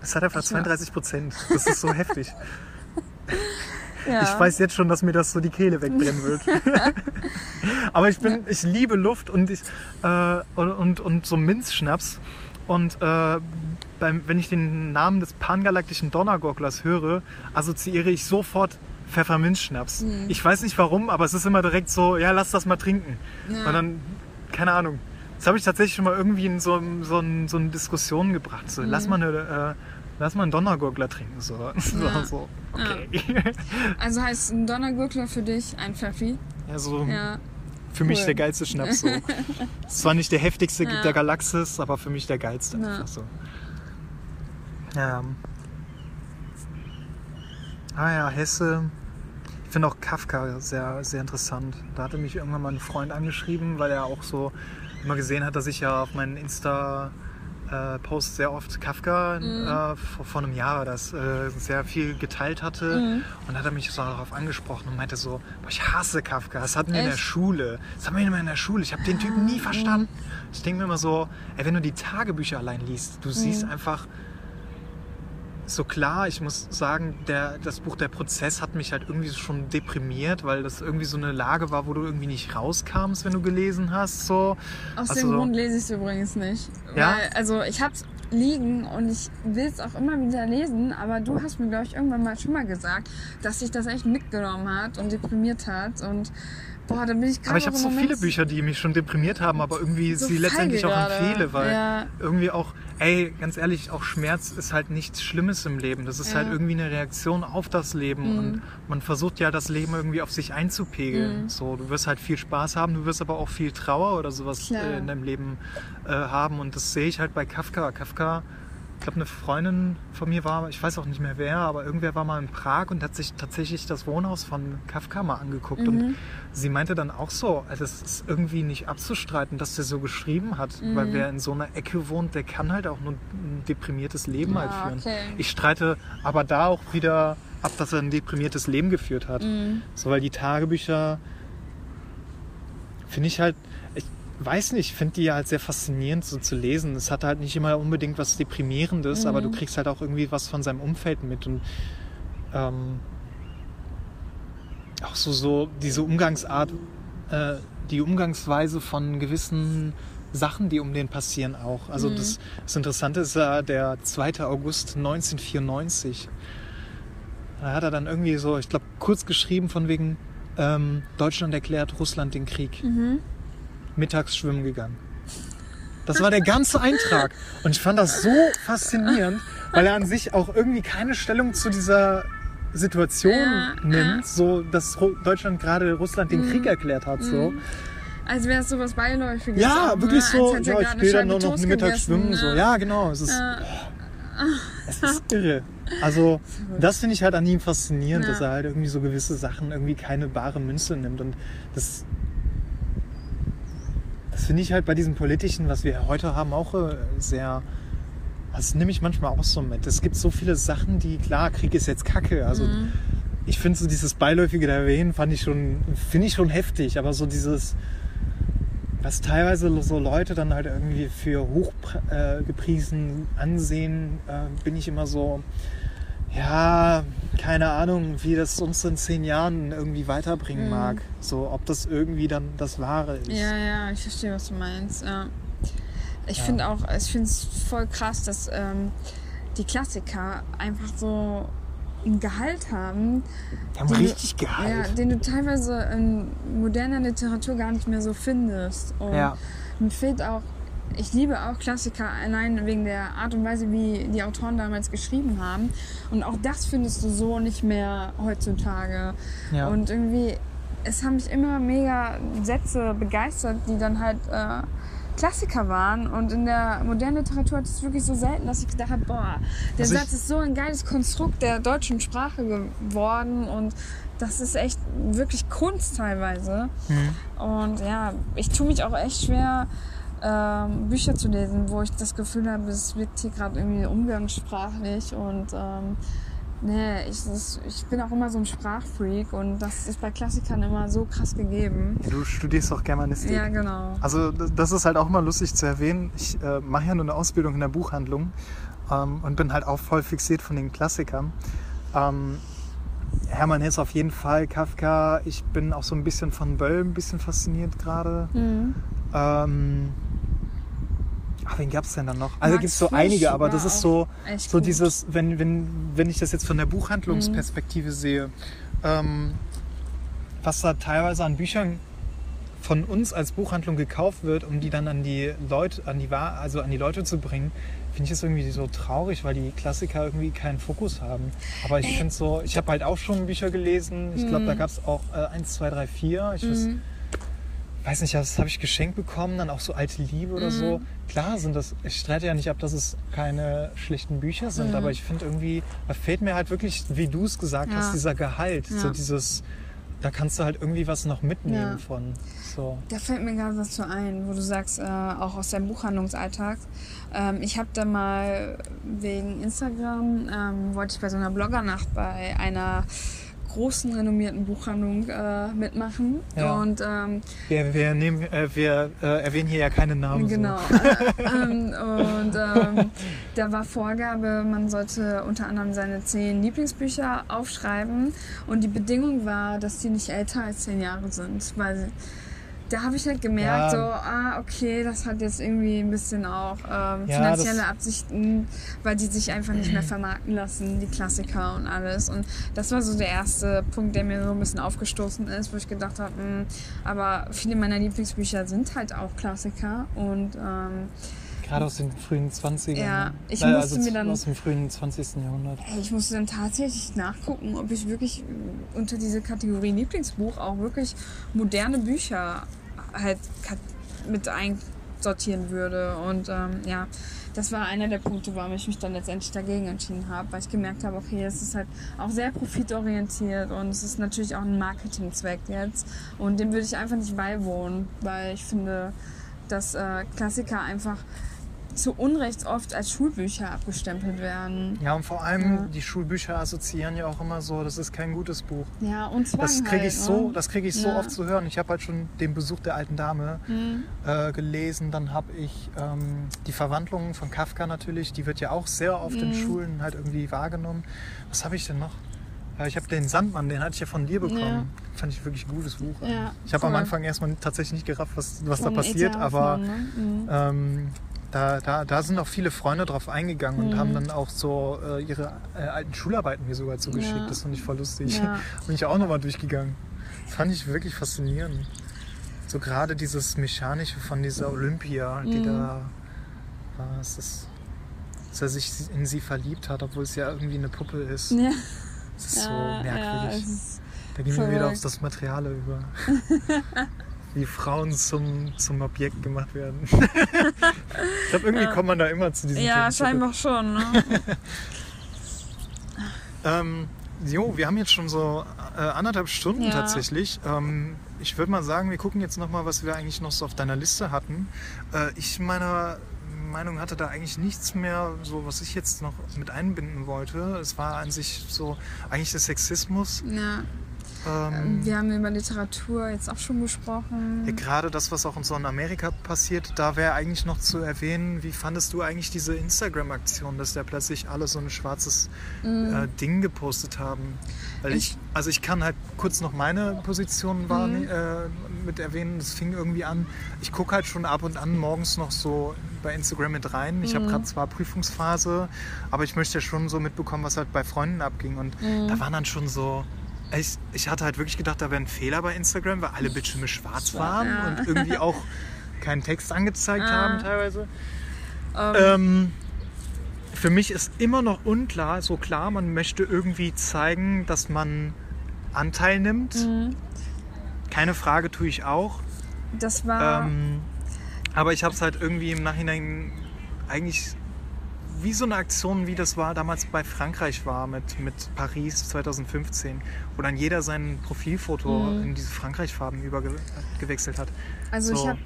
Es hat einfach Ich- 32 Prozent. Das ist so heftig. [LAUGHS] Ja. Ich weiß jetzt schon, dass mir das so die Kehle wegbrennen wird. [LAUGHS] Aber ich bin, ich liebe Luft und ich äh, und, und, und so Minzschnaps. Und äh, beim, wenn ich den Namen des pangalaktischen Donnergurglers höre, assoziiere ich sofort Pfefferminzschnaps. Mhm. Ich weiß nicht warum, aber es ist immer direkt so, ja, lass das mal trinken. Ja. Und dann, keine Ahnung. Das habe ich tatsächlich schon mal irgendwie in so, so, so eine Diskussion gebracht. So, lass, mal eine, äh, lass mal einen Donnergurgler trinken. So, [LAUGHS] Mhm. Ja. so okay. [LAUGHS] Also heißt ein Donnergurkler für dich ein Pfeffi? Ja, so Ja. für mich cool. der geilste Schnaps. So. [LAUGHS] Zwar nicht der heftigste Ja. der Galaxis, aber für mich der geilste. Ja. Einfach so. Ja. Ah ja, Hesse. Ich finde auch Kafka sehr, sehr interessant. Da hatte mich irgendwann mal ein Freund angeschrieben, weil er auch so immer gesehen hat, dass ich ja auf meinen Insta äh, Post sehr oft Kafka Mhm. äh, vor, vor einem Jahr das äh, sehr viel geteilt hatte Mhm. und hat er mich so darauf angesprochen und meinte so, boah, ich hasse Kafka, das hatten wir in der? Schule, das haben wir immer in der Schule, ich habe den Typen nie verstanden. Ich denke mir immer so, ey, wenn du die Tagebücher allein liest, du siehst einfach so klar, ich muss sagen, der, das Buch Der Prozess hat mich halt irgendwie schon deprimiert, weil das irgendwie so eine Lage war, wo du irgendwie nicht rauskamst, wenn du gelesen hast. So. Aus Also- dem Grund lese ich es übrigens nicht. Ja? Weil, also ich hab's liegen und ich will es auch immer wieder lesen, aber du hast mir, glaube ich, irgendwann mal schon mal gesagt, dass sich das echt mitgenommen hat und deprimiert hat. Und boah, da bin ich gerade Aber ich habe so viele Bücher, die mich schon deprimiert haben, aber irgendwie so sie letztendlich feige auch gerade. empfehle, weil Ja. irgendwie auch, ey, ganz ehrlich, auch Schmerz ist halt nichts Schlimmes im Leben. Das ist Ja. halt irgendwie eine Reaktion auf das Leben Mhm. und man versucht ja das Leben irgendwie auf sich einzupegeln. Mhm. So, du wirst halt viel Spaß haben, du wirst aber auch viel Trauer oder sowas Klar. äh, in deinem Leben äh, haben und das sehe ich halt bei Kafka. Kafka ich glaube, eine Freundin von mir war, ich weiß auch nicht mehr wer, aber irgendwer war mal in Prag und hat sich tatsächlich das Wohnhaus von Kafka mal angeguckt. Mhm. Und sie meinte dann auch so, also es ist irgendwie nicht abzustreiten, dass der so geschrieben hat. Mhm. Weil wer in so einer Ecke wohnt, der kann halt auch nur ein deprimiertes Leben halt Ja, führen. okay. Ich streite aber da auch wieder ab, dass er ein deprimiertes Leben geführt hat. Mhm. So, weil die Tagebücher finde ich halt, weiß nicht, ich finde die ja halt sehr faszinierend so zu lesen. Es hat halt nicht immer unbedingt was Deprimierendes, aber du kriegst halt auch irgendwie was von seinem Umfeld mit und ähm, auch so, so diese Umgangsart äh, die Umgangsweise von gewissen Sachen, die um den passieren auch. Also Mhm. das, das Interessante ist ja der 2. August 1994. Da hat er dann irgendwie so, ich glaube, kurz geschrieben von wegen ähm, Deutschland erklärt Russland den Krieg. Mhm. Mittags schwimmen gegangen. Das war der ganze Eintrag. Und ich fand das so faszinierend, weil er an sich auch irgendwie keine Stellung zu dieser Situation Ja, nimmt, ja. so dass Deutschland gerade Russland den Krieg erklärt hat. So. Als wäre es sowas Beiläufiges. Ja, auch, wirklich ne? so, er ja, ich gehe dann nur noch Toast Mittag gegessen, schwimmen. So. ne? Ja, genau. Es ist, Ja. [LAUGHS] es ist irre. Also das finde ich halt an ihm faszinierend, Ja. dass er halt irgendwie so gewisse Sachen irgendwie keine bare Münze nimmt. Und das, das finde ich halt bei diesem Politischen, was wir heute haben, auch äh, sehr... Das nehme ich manchmal auch so mit. Es gibt so viele Sachen, die, klar, Krieg ist jetzt Kacke. Also Mhm. ich finde so dieses beiläufige erwähnen, fand ich schon, finde ich schon heftig. Aber so dieses, was teilweise so Leute dann halt irgendwie für hoch äh, ansehen, äh, bin ich immer so, ja, keine Ahnung, wie das uns in zehn Jahren irgendwie weiterbringen Mhm. mag. So, ob das irgendwie dann das Wahre ist. Ja, ja, ich verstehe, was du meinst. Ja. Ich Ja. finde auch, ich finde es voll krass, dass ähm, die Klassiker einfach so ein Gehalt haben, Die haben Den du- richtig ja, Gehalt. den du teilweise in moderner Literatur gar nicht mehr so findest. Und Ja. mir fehlt auch, ich liebe auch Klassiker allein wegen der Art und Weise, wie die Autoren damals geschrieben haben. Und auch das findest du so nicht mehr heutzutage. Ja. Und irgendwie, es haben mich immer mega Sätze begeistert, die dann halt äh, Klassiker waren. Und in der modernen Literatur ist es wirklich so selten, dass ich gedacht habe, boah, der Also Satz ist so ein geiles Konstrukt der deutschen Sprache geworden. Und das ist echt wirklich Kunst teilweise. Mhm. Und ja, ich tue mich auch echt schwer, ähm, Bücher zu lesen, wo ich das Gefühl habe, es wirkt hier gerade irgendwie umgangssprachlich und ähm, nee, ich, das, ich bin auch immer so ein Sprachfreak und das ist bei Klassikern immer so krass gegeben. Du studierst auch Germanistik. Ja, genau. Also das- das ist halt auch immer lustig zu erwähnen. Ich äh, mache ja nur eine Ausbildung in der Buchhandlung ähm, und bin halt auch voll fixiert von den Klassikern. Ähm, Hermann Hesse auf jeden Fall, Kafka. Ich bin auch so ein bisschen von Böll ein bisschen fasziniert gerade. Mhm. Ähm, ach, wen gab es denn dann noch? Also gibt es so einige, aber das ist so, so gut. dieses, wenn, wenn, wenn ich das jetzt von der Buchhandlungsperspektive sehe, ähm, was da teilweise an Büchern von uns als Buchhandlung gekauft wird, um die dann an die Leute, an die also an die Leute zu bringen, finde ich das irgendwie so traurig, weil die Klassiker irgendwie keinen Fokus haben. Aber ich finde so, ich habe halt auch schon Bücher gelesen. Ich glaube, da gab es auch äh, 1, 2, 3, 4. Ich Mhm. weiß nicht, das habe ich geschenkt bekommen, dann auch so alte Liebe oder so. Mhm. Klar sind das, ich streite ja nicht ab, dass es keine schlichten Bücher sind, Mhm. aber ich finde irgendwie, da fehlt mir halt wirklich, wie du es gesagt Ja. hast, dieser Gehalt, so Ja. dieses, da kannst du halt irgendwie was noch mitnehmen Ja. von. So. Da fällt mir gerade was zu ein, wo du sagst, äh, auch aus deinem Buchhandlungsalltag. Ähm, ich habe da mal wegen Instagram, ähm, wollte ich bei so einer Bloggernacht bei einer großen renommierten Buchhandlung äh, mitmachen. Ja. Und ähm, Wir, wir, nehmen, äh, wir äh, erwähnen hier ja keine Namen. Genau. So. [LAUGHS] äh, ähm, und ähm, da war Vorgabe, man sollte unter anderem seine zehn Lieblingsbücher aufschreiben. Und die Bedingung war, dass die nicht älter als zehn Jahre sind. Weil da habe ich halt gemerkt, Ja. so, ah, okay, das hat jetzt irgendwie ein bisschen auch ähm, Ja, finanzielle Absichten, weil die sich einfach nicht mehr [CLEARS THROAT] vermarkten lassen, die Klassiker und alles. Und das war so der erste Punkt, der mir so ein bisschen aufgestoßen ist, wo ich gedacht habe, hm, aber viele meiner Lieblingsbücher sind halt auch Klassiker und ähm, Gerade aus den frühen 20ern. Ja, ich Äh, musste also mir dann- Aus dem frühen 20. Jahrhundert. Ich musste dann tatsächlich nachgucken, ob ich wirklich äh, unter diese Kategorie Lieblingsbuch auch wirklich moderne Bücher halt mit einsortieren würde. Und ähm, ja, das war einer der Punkte, warum ich mich dann letztendlich dagegen entschieden habe, weil ich gemerkt habe, okay, es ist halt auch sehr profitorientiert und es ist natürlich auch ein Marketingzweck jetzt. Und dem würde ich einfach nicht beiwohnen, weil ich finde, dass äh, Klassiker einfach zu Unrecht oft als Schulbücher abgestempelt werden. Ja, und vor allem Ja. die Schulbücher assoziieren ja auch immer so, das ist kein gutes Buch. Ja, und Zwang Das kriege halt, ich so, ne? das kriege ich so Ja. oft zu hören. Ich habe halt schon den Besuch der alten Dame Hm. äh, gelesen. Dann habe ich ähm, die Verwandlung von Kafka natürlich. Die wird ja auch sehr oft in Mhm. Schulen halt irgendwie wahrgenommen. Was habe ich denn noch? Ja, ich habe den Sandmann, den hatte ich ja von dir bekommen. Ja. Fand ich wirklich ein gutes Buch. Ja, ich habe am. Anfang erstmal tatsächlich nicht gerafft, was, was da passiert, aber ne? Mhm. ähm, da, da, da sind auch viele Freunde drauf eingegangen und Mhm. haben dann auch so äh, ihre äh, alten Schularbeiten mir sogar zugeschickt. Ja. Das fand ich voll lustig. Ja. [LAUGHS] Bin ich auch nochmal durchgegangen. Das fand ich wirklich faszinierend. So gerade dieses Mechanische von dieser Olympia, die Mhm. da war, es ist, dass er sich in sie verliebt hat, obwohl es ja irgendwie eine Puppe ist. Ja, Das ist so ja, ja, merkwürdig. ist, da gehen wir wieder auf das Materiale über. [LAUGHS] Wie Frauen zum, zum Objekt gemacht werden. [LAUGHS] ich glaube, irgendwie Ja. kommt man da immer zu diesen ja Themen zurück. scheinbar schon. Ne? [LAUGHS] Ähm, jo, wir haben jetzt schon so äh, anderthalb Stunden Ja. tatsächlich. Ähm, ich würde mal sagen, wir gucken jetzt nochmal, was wir eigentlich noch so auf deiner Liste hatten. Äh, ich meiner Meinung hatte da eigentlich nichts mehr, so was ich jetzt noch mit einbinden wollte. Es war an sich so eigentlich der Sexismus. ja. Ähm, Wir haben über Literatur jetzt auch schon gesprochen. Ja, gerade das, was auch in so in Amerika passiert, da wäre eigentlich noch zu erwähnen, wie fandest du eigentlich diese Instagram-Aktion, dass da plötzlich alle so ein schwarzes äh, Ding gepostet haben? Weil ich, Ich- also ich kann halt kurz noch meine Position wahrne- äh, mit erwähnen. Das fing irgendwie an. Ich gucke halt schon ab und an morgens noch so bei Instagram mit rein. Ich habe gerade zwar Prüfungsphase, aber ich möchte ja schon so mitbekommen, was halt bei Freunden abging. Und da waren dann schon so. Ich, ich hatte halt wirklich gedacht, da wäre ein Fehler bei Instagram, weil alle Bildschirme schwarz waren Ja. und irgendwie [LAUGHS] auch keinen Text angezeigt Ah. haben teilweise. Ähm, Ähm, für mich ist immer noch unklar, so klar, man möchte irgendwie zeigen, dass man Anteil nimmt. Mhm. Keine Frage tue ich auch. das war. Ähm, aber ich habe es halt irgendwie im Nachhinein eigentlich wie so eine Aktion, wie das war damals bei Frankreich war mit, mit Paris 2015, wo dann jeder sein Profilfoto in diese Frankreich-Farben übergewechselt hat. Also ich So. habe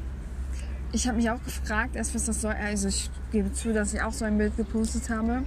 ich hab mich auch gefragt, erst was das soll. Also ich gebe zu, dass ich auch so ein Bild gepostet habe,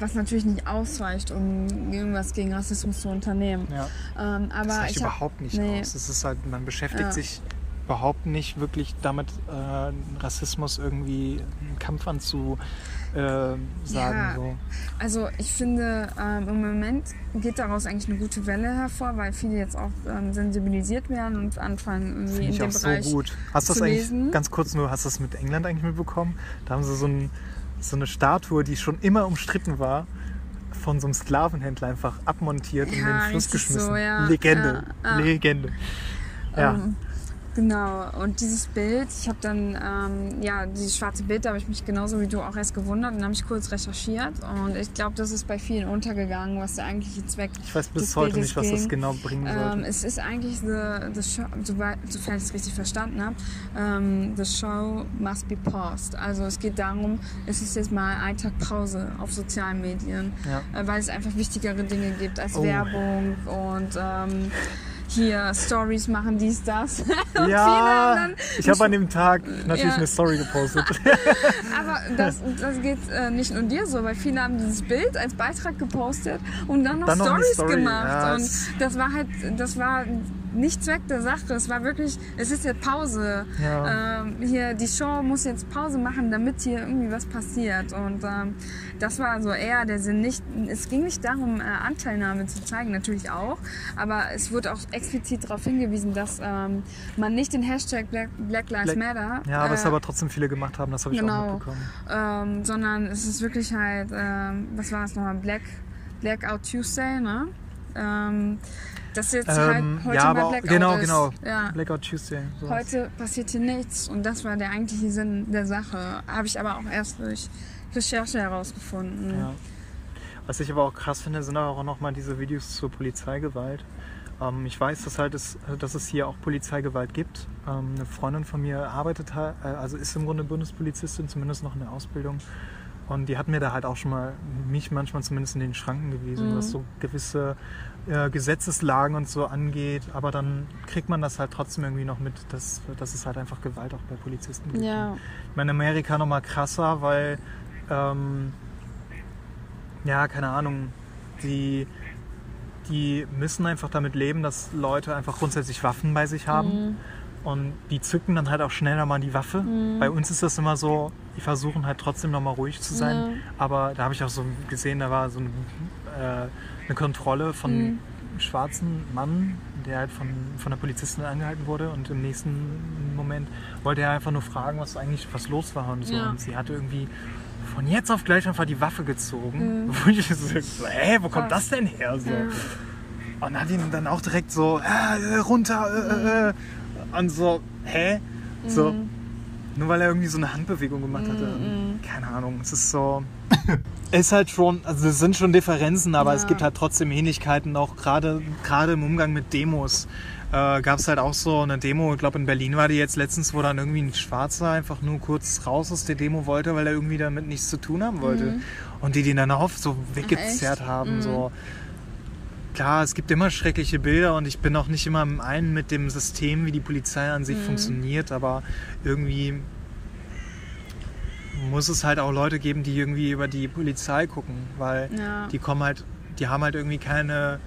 was natürlich nicht ausreicht, um irgendwas gegen Rassismus zu unternehmen. Ja. Ähm, aber Das reicht ich hab, überhaupt nicht nee. aus. Es ist halt, man beschäftigt Ja. sich überhaupt nicht wirklich damit, äh, Rassismus irgendwie einen Kampf anzu äh, sagen. Ja. So. Also ich finde, ähm, im Moment geht daraus eigentlich eine gute Welle hervor, weil viele jetzt auch ähm, sensibilisiert werden und anfangen irgendwie Finde in ich dem auch so Bereich. gut. Hast du das eigentlich, lesen. ganz kurz nur, hast du das mit England eigentlich mitbekommen? Da haben sie so, ein, so eine Statue, die schon immer umstritten war, von so einem Sklavenhändler einfach abmontiert und in Ja, den Fluss geschmissen. so, ja. Legende. Ja, ja. Legende. Ja. Ähm, Genau, und dieses Bild, ich habe dann, ähm, ja, dieses schwarze Bild, da habe ich mich genauso wie du auch erst gewundert und habe ich kurz recherchiert und ich glaube, das ist bei vielen untergegangen, was der eigentliche Zweck ich weiß bis heute Bildes nicht, was das ging. genau bringen Ähm, sollte. es ist eigentlich the, the show, sofern ich es richtig verstanden habe, ähm, the show must be paused. Also es geht darum, es ist jetzt mal ein Tag Pause auf sozialen Medien, Ja. äh, weil es einfach wichtigere Dinge gibt als Oh. Werbung und ähm, hier Stories machen dies, das. [LAUGHS] Und ja, ich habe an dem Tag [LAUGHS] natürlich Ja. eine Story gepostet. [LAUGHS] Aber das, das geht äh, nicht nur dir so, weil viele haben dieses Bild als Beitrag gepostet und dann noch Dann noch Stories Story. gemacht. Ja, und das war halt, das war nicht Zweck der Sache. Es war wirklich, es ist jetzt Pause. Ja. Ähm, hier, die Show muss jetzt Pause machen, damit hier irgendwie was passiert. Und ähm, das war so eher der Sinn. Nicht, es ging nicht darum, äh, Anteilnahme zu zeigen, natürlich auch. Aber es wurde auch explizit darauf hingewiesen, dass ähm, man nicht den Hashtag Black, Black Lives Black- Matter ja, was äh, aber trotzdem viele gemacht haben, das habe ich auch genau. mitbekommen. ähm, sondern es ist wirklich halt, ähm, was war es nochmal, Black, Blackout Tuesday, ne? Ähm, das jetzt halt Ähm, heute ja, aber auch, Blackout genau, ist. genau. Ja. Blackout Tuesday. sowas. Heute passiert hier nichts und das war der eigentliche Sinn der Sache. Habe ich aber auch erst durch Recherche herausgefunden. Ja. Was ich aber auch krass finde, sind auch nochmal diese Videos zur Polizeigewalt. Ähm, ich weiß, dass, halt es, dass es hier auch Polizeigewalt gibt. Ähm, eine Freundin von mir arbeitet, halt- äh, also ist im Grunde Bundespolizistin, zumindest noch in der Ausbildung. Und die hat mir da halt auch schon mal, mich manchmal zumindest in den Schranken gewiesen, was so gewisse äh, Gesetzeslagen und so angeht. Aber dann kriegt man das halt trotzdem irgendwie noch mit, dass, dass es halt einfach Gewalt auch bei Polizisten gibt. Ja. Ich meine, in Amerika nochmal krasser, weil, ähm, ja, keine Ahnung, die, die müssen einfach damit leben, dass Leute einfach grundsätzlich Waffen bei sich haben. Und die zücken dann halt auch schneller mal die Waffe. Mhm. Bei uns ist das immer so, die versuchen halt trotzdem nochmal ruhig zu sein. Ja. Aber da habe ich auch so gesehen, da war so eine, äh, eine Kontrolle von Mhm. einem schwarzen Mann, der halt von, von der Polizistin angehalten wurde. Und im nächsten Moment wollte er einfach nur fragen, was eigentlich was los war und so. Ja. Und sie hatte irgendwie von jetzt auf gleich einfach die Waffe gezogen. Wo ich so, hä, wo kommt das denn her? So. Ja. Und hat ihn dann auch direkt so, äh, runter, äh, äh, und so, hä? So, nur weil er irgendwie so eine Handbewegung gemacht hatte. Und Keine Ahnung, es ist so. Es [COUGHS] ist halt schon, also es sind schon Differenzen, aber es Ja. gibt halt trotzdem Ähnlichkeiten, auch gerade im Umgang mit Demos. Äh, Gab es halt auch so eine Demo, ich glaube in Berlin war die jetzt letztens, wo dann irgendwie ein Schwarzer einfach nur kurz raus aus der Demo wollte, weil er irgendwie damit nichts zu tun haben wollte. Und die den dann auch so weggezerrt echt? haben. Mhm. So. Klar, es gibt immer schreckliche Bilder und ich bin auch nicht immer im einen mit dem System, wie die Polizei an sich Mhm. funktioniert, aber irgendwie muss es halt auch Leute geben, die irgendwie über die Polizei gucken, weil Ja. die kommen halt, die haben halt irgendwie keine,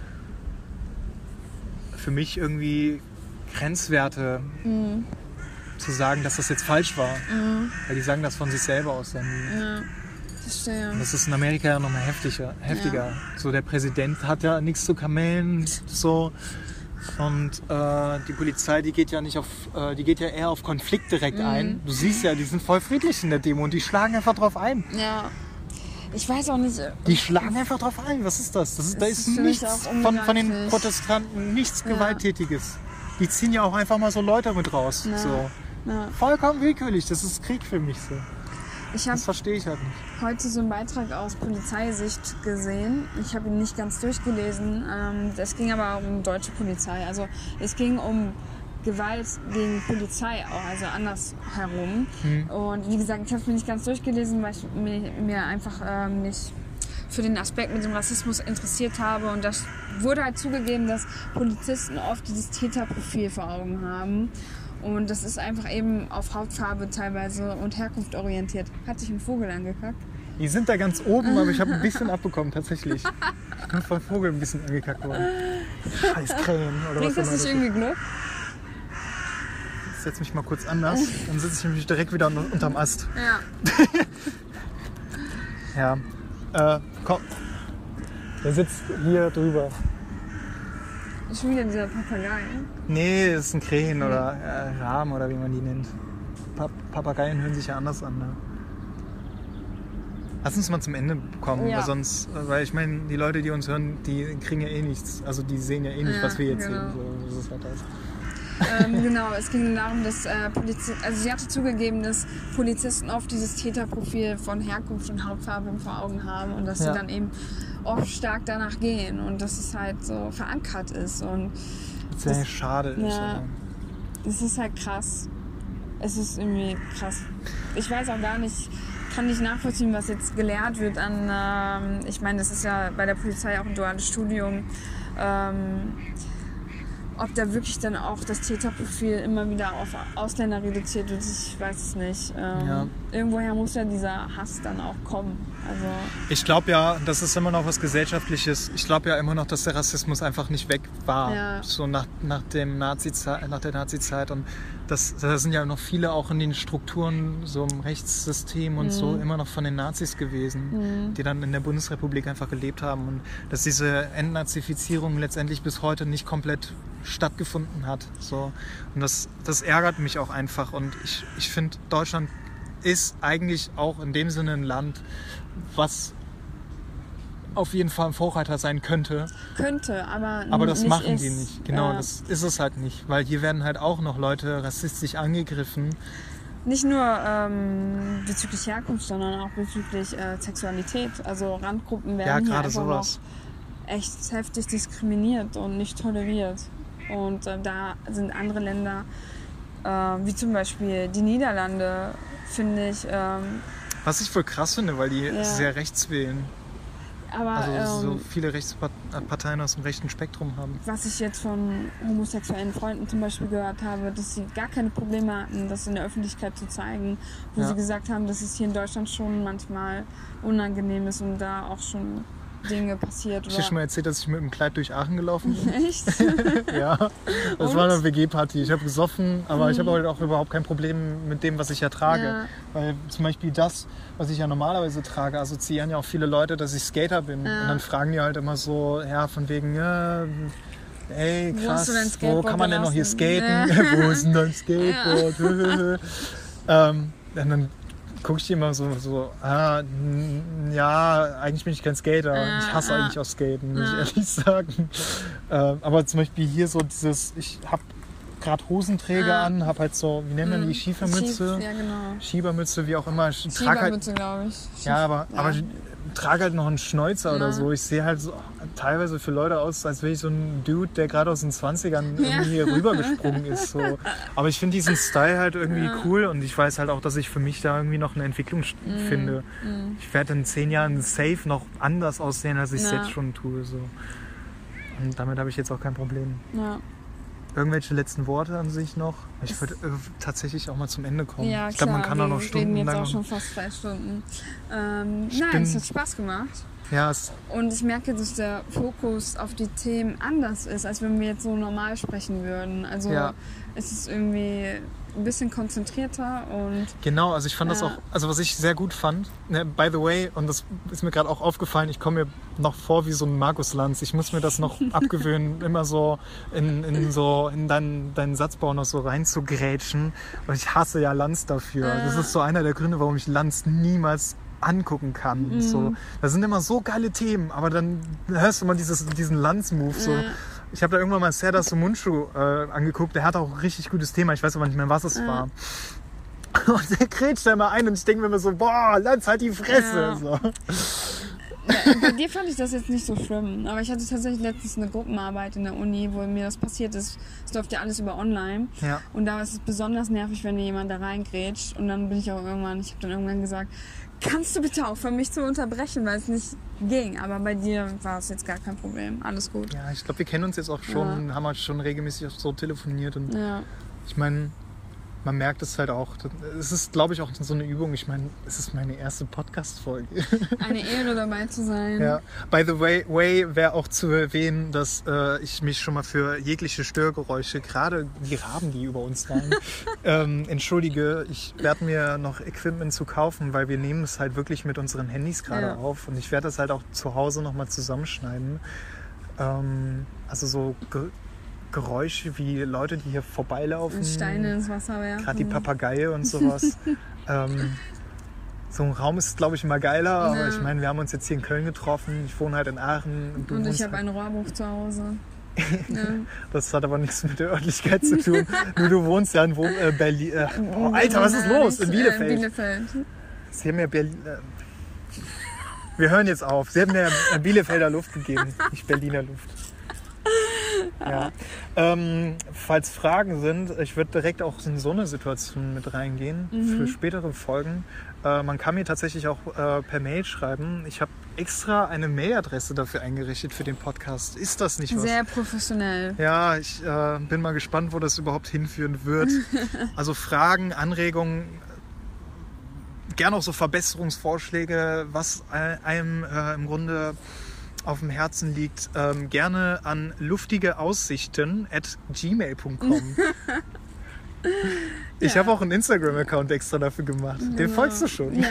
für mich irgendwie Grenzwerte Mhm. zu sagen, dass das jetzt falsch war, weil die sagen das von sich selber aus. Dann Ja. Verstehe. das ist in Amerika ja nochmal heftiger. heftiger. So der Präsident hat ja nichts zu kamellen, so. Und äh, die Polizei, die geht ja nicht auf, äh, die geht ja eher auf Konflikt direkt Mhm. ein. Du siehst ja, die sind voll friedlich in der Demo und die schlagen einfach drauf ein. Ja. Ich weiß auch nicht. Die schlagen einfach drauf ein. Was ist das? das ist, da ist nichts von, von den. Protestanten, nichts Ja. Gewalttätiges. Die ziehen ja auch einfach mal so Leute mit raus. Ja. So. Ja. Vollkommen willkürlich. Das ist Krieg für mich so. Ich Das verstehe ich halt nicht. heute so einen Beitrag aus Polizeisicht gesehen. Ich habe ihn nicht ganz durchgelesen. Ähm, Es ging aber um deutsche Polizei. Also es ging um Gewalt gegen Polizei auch, also andersherum. Und wie gesagt, ich habe es mir nicht ganz durchgelesen, weil ich mir, mir einfach ähm, nicht für den Aspekt mit dem Rassismus interessiert habe. Und das wurde halt zugegeben, dass Polizisten oft dieses Täterprofil vor Augen haben. Und das ist einfach eben auf Hautfarbe teilweise und Herkunft orientiert. Hat sich ein Vogel angekackt? Die sind da ganz oben, aber ich habe ein [LAUGHS] bisschen abbekommen, tatsächlich. Ich bin vom Vogel ein bisschen angekackt worden. [LAUGHS] Scheiß Krähen oder Bringt was das nicht irgendwie Glück? Ich setze mich mal kurz anders, [LAUGHS] dann sitze ich nämlich direkt wieder un- unterm Ast. Ja. [LAUGHS] Ja. Äh, komm. Der sitzt hier drüber. Schon wieder dieser Papagei. Nee, das ist ein Krähen oder äh, Rahmen oder wie man die nennt. Pa Papageien hören sich ja anders an. Ne? Lass uns mal zum Ende kommen, Ja. weil sonst, äh, weil ich meine, die Leute, die uns hören, die kriegen ja eh nichts. Also die sehen ja eh nicht, Ja, was wir jetzt genau. sehen. So, das ist halt das. Ähm, genau, es ging darum, dass äh, Polizisten, also sie hatte zugegeben, dass Polizisten oft dieses Täterprofil von Herkunft und Hautfarbe vor Augen haben und dass Ja. sie dann eben oft stark danach gehen und dass es halt so verankert ist und sehr Das- schade ist. ja. es ist halt krass. Es ist irgendwie krass. Ich weiß auch gar nicht, kann nicht nachvollziehen, was jetzt gelehrt wird an, ähm, ich meine, das ist ja bei der Polizei auch ein duales Studium, ähm, ob da wirklich dann auch das Täterprofil immer wieder auf Ausländer reduziert wird, ich weiß es nicht. Ähm, Ja. Irgendwoher muss ja dieser Hass dann auch kommen. Also, Ich glaube ja, das ist immer noch was Gesellschaftliches. Ich glaube ja immer noch, dass der Rassismus einfach nicht weg war. Ja. So nach, nach, dem Nazi nach der Nazi-Zeit. Und das, da sind ja noch viele auch in den Strukturen, so im Rechtssystem und so, Mhm. immer noch von den Nazis gewesen, die dann in der Bundesrepublik einfach gelebt haben. Und dass diese Entnazifizierung letztendlich bis heute nicht komplett stattgefunden hat. So. Und das, das ärgert mich auch einfach. Und ich, ich finde, Deutschland ist eigentlich auch in dem Sinne ein Land, was auf jeden Fall ein Vorreiter sein könnte. könnte, aber Aber das machen ist. die nicht. Genau, Ja. das ist es halt nicht. Weil hier werden halt auch noch Leute rassistisch angegriffen. Nicht nur ähm, bezüglich Herkunft, sondern auch bezüglich äh, Sexualität. Also Randgruppen werden Ja, hier einfach sowas. noch echt heftig diskriminiert und nicht toleriert. Und äh, da sind andere Länder, äh, wie zum Beispiel die Niederlande, finde ich. Ähm, Was ich voll krass finde, weil die Ja. sehr rechts wählen. Aber Also so ähm, viele Rechtsparteien aus dem rechten Spektrum haben. was ich jetzt von homosexuellen Freunden zum Beispiel gehört habe, dass sie gar keine Probleme hatten, das in der Öffentlichkeit zu zeigen, wo Ja. sie gesagt haben, dass es hier in Deutschland schon manchmal unangenehm ist und da auch schon Dinge passiert. Ich dir schon mal erzählt, dass ich mit einem Kleid durch Aachen gelaufen bin? [LAUGHS] Echt? [LAUGHS] ja, das Und? war eine WG-Party. Ich habe gesoffen, aber ich habe halt auch überhaupt kein Problem mit dem, was ich ja trage. Ja. Weil zum Beispiel das, was ich ja normalerweise trage, assoziieren ja auch viele Leute, dass ich Skater bin. Ja. Und dann fragen die halt immer so, ja, von wegen, ja, ey, Wo krass, wo Skateboard kann man denn noch hier skaten? [LAUGHS] wo ist denn dein Skateboard? ähm, dann gucke ich immer so, so ah, ja, eigentlich bin ich kein Skater. Ja, ich hasse ja. eigentlich auch Skaten, muss ich ehrlich [LAUGHS] sagen. Ähm, aber zum Beispiel hier so dieses, ich habe gerade Hosenträger Ja. an, habe halt so, wie nennt man die, Mhm. Schiefermütze? Schief- Ja, genau. Schiebermütze, wie auch immer. Ich trage halt, Schiebermütze, glaube ich. ja, aber, Ja. aber ich trage halt noch einen Schnäuzer oder Ja. so. Ich sehe halt so teilweise für Leute aus, als wäre ich so ein Dude, der gerade aus den 20ern Ja. irgendwie hier rübergesprungen ist. So. [LAUGHS] Aber ich finde diesen Style halt irgendwie Ja. cool und ich weiß halt auch, dass ich für mich da irgendwie noch eine Entwicklung Mhm. finde. Ich werde in zehn Jahren safe noch anders aussehen, als ich es jetzt schon tue. So. Und damit habe ich jetzt auch kein Problem. Ja, Irgendwelche letzten Worte an sich noch? Ich würde äh, tatsächlich auch mal zum Ende kommen. ja ich glaube, man kann wir auch noch reden stundenlang. jetzt auch schon fast zwei Stunden. Ähm, nein, es hat Spaß gemacht. Ja, es, Und ich merke, dass der Fokus auf die Themen anders ist, als wenn wir jetzt so normal sprechen würden. Also Ja. es ist irgendwie ein bisschen konzentrierter und Genau, also ich fand das Ja. auch, also was ich sehr gut fand, ne, by the way, und das ist mir gerade auch aufgefallen, ich komme mir noch vor wie so ein Markus Lanz. Ich muss mir das noch [LAUGHS] abgewöhnen, immer so in, in so in deinen, deinen Satzbau noch so reinzugrätschen. Und ich hasse ja Lanz dafür. Ja. Das ist so einer der Gründe, warum ich Lanz niemals angucken kann. Mhm. So, das sind immer so geile Themen, aber dann hörst du mal dieses, diesen Lanz-Move so. Ja. Ich habe da irgendwann mal Serdar Sumunchu äh, angeguckt, der hat auch ein richtig gutes Thema, ich weiß aber nicht mehr, was es Ja. war. [LAUGHS] Und der grätscht da immer ein und ich denke mir immer so, boah, Lanz, halt die Fresse. Ja. So. Ja, bei dir fand ich das jetzt nicht so schlimm. Aber ich hatte tatsächlich letztens eine Gruppenarbeit in der Uni, wo mir das passiert ist. Es läuft ja alles über online. Ja. Und da ist es besonders nervig, wenn dir jemand da reingrätscht. Und dann bin ich auch irgendwann, ich habe dann irgendwann gesagt, kannst du bitte aufhören, mich zu unterbrechen, weil es nicht ging. Aber bei dir war es jetzt gar kein Problem. Alles gut. ja, ich glaube, wir kennen uns jetzt auch schon, haben halt schon regelmäßig so telefoniert und Ja. ich meine, man merkt es halt auch. Es ist, glaube ich, auch so eine Übung. Ich meine, es ist meine erste Podcast-Folge. [LAUGHS] Eine Ehre dabei zu sein. Ja. By the way, way wäre auch zu erwähnen, dass äh, ich mich schon mal für jegliche Störgeräusche, gerade die Raben, die über uns waren, [LAUGHS] ähm, entschuldige. Ich werde mir noch Equipment zu kaufen, weil wir nehmen es halt wirklich mit unseren Handys gerade Ja. auf und ich werde das halt auch zu Hause nochmal zusammenschneiden. Ähm, also so Geräusche wie Leute, die hier vorbeilaufen. Steine ins Wasser werfen. Gerade die Papageie und sowas. [LAUGHS] ähm, so ein Raum ist, glaube ich, immer geiler, aber Ja. ich meine, wir haben uns jetzt hier in Köln getroffen. Ich wohne halt in Aachen. Und, Und ich habe halt, ein Rohrbuch zu Hause. [LAUGHS] ja. Das hat aber nichts mit der Örtlichkeit zu tun. [LAUGHS] Nur du wohnst ja in Wo äh, Berlin. Äh, oh, Alter, was ist los? In Bielefeld. Äh, Bielefeld. Sie haben mir Berlin. Äh, wir hören jetzt auf. Sie haben mir äh, Bielefelder Luft gegeben, nicht Berliner Luft. [LAUGHS] Ja. Ähm, falls Fragen sind, ich würde direkt auch in so eine Situation mit reingehen für spätere Folgen. Äh, man kann mir tatsächlich auch äh, per Mail schreiben. Ich habe extra eine Mailadresse dafür eingerichtet für den Podcast. Ist das nicht was? Sehr professionell. Ja, ich äh, bin mal gespannt, wo das überhaupt hinführen wird. [LAUGHS] Also Fragen, Anregungen, gerne auch so Verbesserungsvorschläge, was einem äh, im Grunde auf dem Herzen liegt, ähm, gerne an luftigeaussichten at gmail.com. [LAUGHS] Ich Ja. habe auch einen Instagram-Account extra dafür gemacht. Den Genau. folgst du schon. Ja,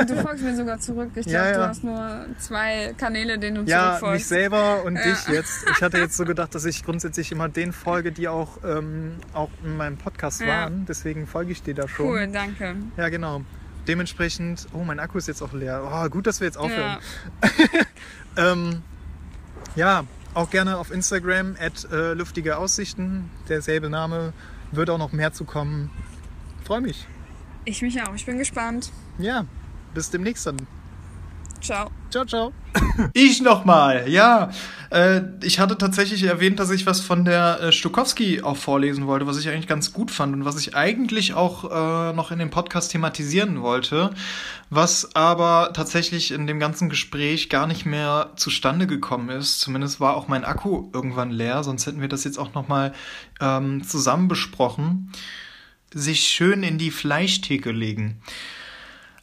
und du folgst mir sogar zurück. Ich [LAUGHS] Ja, glaube, ja. du hast nur zwei Kanäle, denen du Ja, mich zurückfolgst. selber und Ja. dich jetzt. Ich hatte jetzt so gedacht, dass ich grundsätzlich immer den folge, die auch, ähm, auch in meinem Podcast Ja. waren. Deswegen folge ich dir da schon. Cool, danke. Ja, genau. Dementsprechend, oh, mein Akku ist jetzt auch leer. Oh, gut, dass wir jetzt aufhören. [LAUGHS] Ähm, ja auch gerne auf Instagram, at äh, luftige Aussichten. Derselbe Name. Wird auch noch mehr zu kommen. Freue mich. ich mich auch. Ich bin gespannt. Ja, bis demnächst dann. Ciao. Ciao, ciao. [LAUGHS] Ich nochmal, ja. Äh, ich hatte tatsächlich erwähnt, dass ich was von der äh, Stukowski auch vorlesen wollte, was ich eigentlich ganz gut fand und was ich eigentlich auch äh, noch in dem Podcast thematisieren wollte, was aber tatsächlich in dem ganzen Gespräch gar nicht mehr zustande gekommen ist. Zumindest war auch mein Akku irgendwann leer, sonst hätten wir das jetzt auch nochmal ähm, zusammen besprochen. Sich schön in die Fleischtheke legen.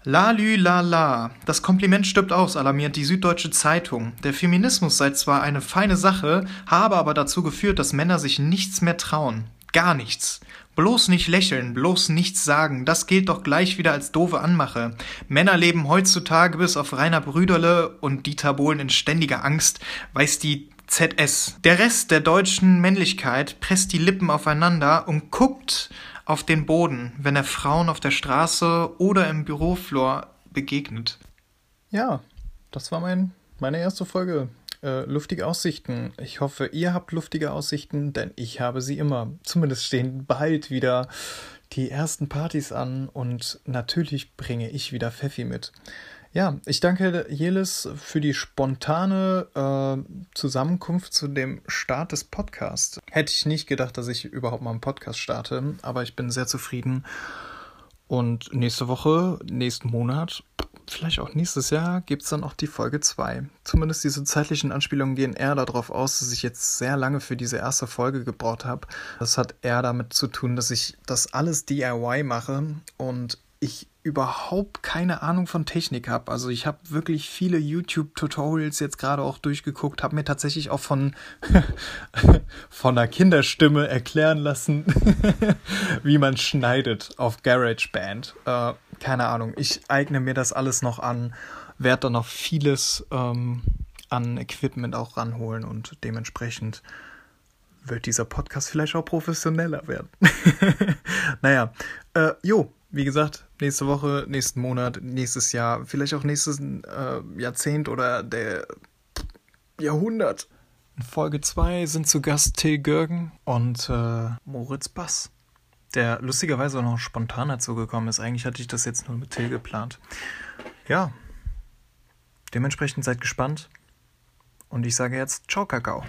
Lalü la la. Das Kompliment stirbt aus, alarmiert die Süddeutsche Zeitung. Der Feminismus sei zwar eine feine Sache, habe aber dazu geführt, dass Männer sich nichts mehr trauen. Gar nichts. Bloß nicht lächeln, bloß nichts sagen, das gilt doch gleich wieder als doofe Anmache. Männer leben heutzutage bis auf Rainer Brüderle und Dieter Bohlen in ständiger Angst, weiß die ZS. Der Rest der deutschen Männlichkeit presst die Lippen aufeinander und guckt auf den Boden, wenn er Frauen auf der Straße oder im Büroflur begegnet. Ja, das war mein, meine erste Folge. Äh, luftige Aussichten. Ich hoffe, ihr habt luftige Aussichten, denn ich habe sie immer. Zumindest stehen bald wieder die ersten Partys an und natürlich bringe ich wieder Pfeffi mit. Ja, ich danke Jelis für die spontane äh, Zusammenkunft zu dem Start des Podcasts. Hätte ich nicht gedacht, dass ich überhaupt mal einen Podcast starte, aber ich bin sehr zufrieden. Und nächste Woche, nächsten Monat, vielleicht auch nächstes Jahr, gibt es dann auch die Folge 2. Zumindest diese zeitlichen Anspielungen gehen eher darauf aus, dass ich jetzt sehr lange für diese erste Folge gebraucht habe. Das hat eher damit zu tun, dass ich das alles DIY mache und ich überhaupt keine Ahnung von Technik habe. Also ich habe wirklich viele YouTube-Tutorials jetzt gerade auch durchgeguckt, habe mir tatsächlich auch von, [LAUGHS] von einer Kinderstimme erklären lassen, [LAUGHS] wie man schneidet auf GarageBand. Äh, keine Ahnung, ich eigne mir das alles noch an, werde dann noch vieles ähm, an Equipment auch ranholen und dementsprechend wird dieser Podcast vielleicht auch professioneller werden. [LAUGHS] naja, äh, jo, wie gesagt, nächste Woche, nächsten Monat, nächstes Jahr, vielleicht auch nächstes äh, Jahrzehnt oder der Jahrhundert. In Folge 2 sind zu Gast Till Görgen und äh, Moritz Bass, der lustigerweise auch noch spontan dazu gekommen ist. Eigentlich hatte ich das jetzt nur mit Till geplant. Ja, dementsprechend seid gespannt und ich sage jetzt Ciao, Kakao.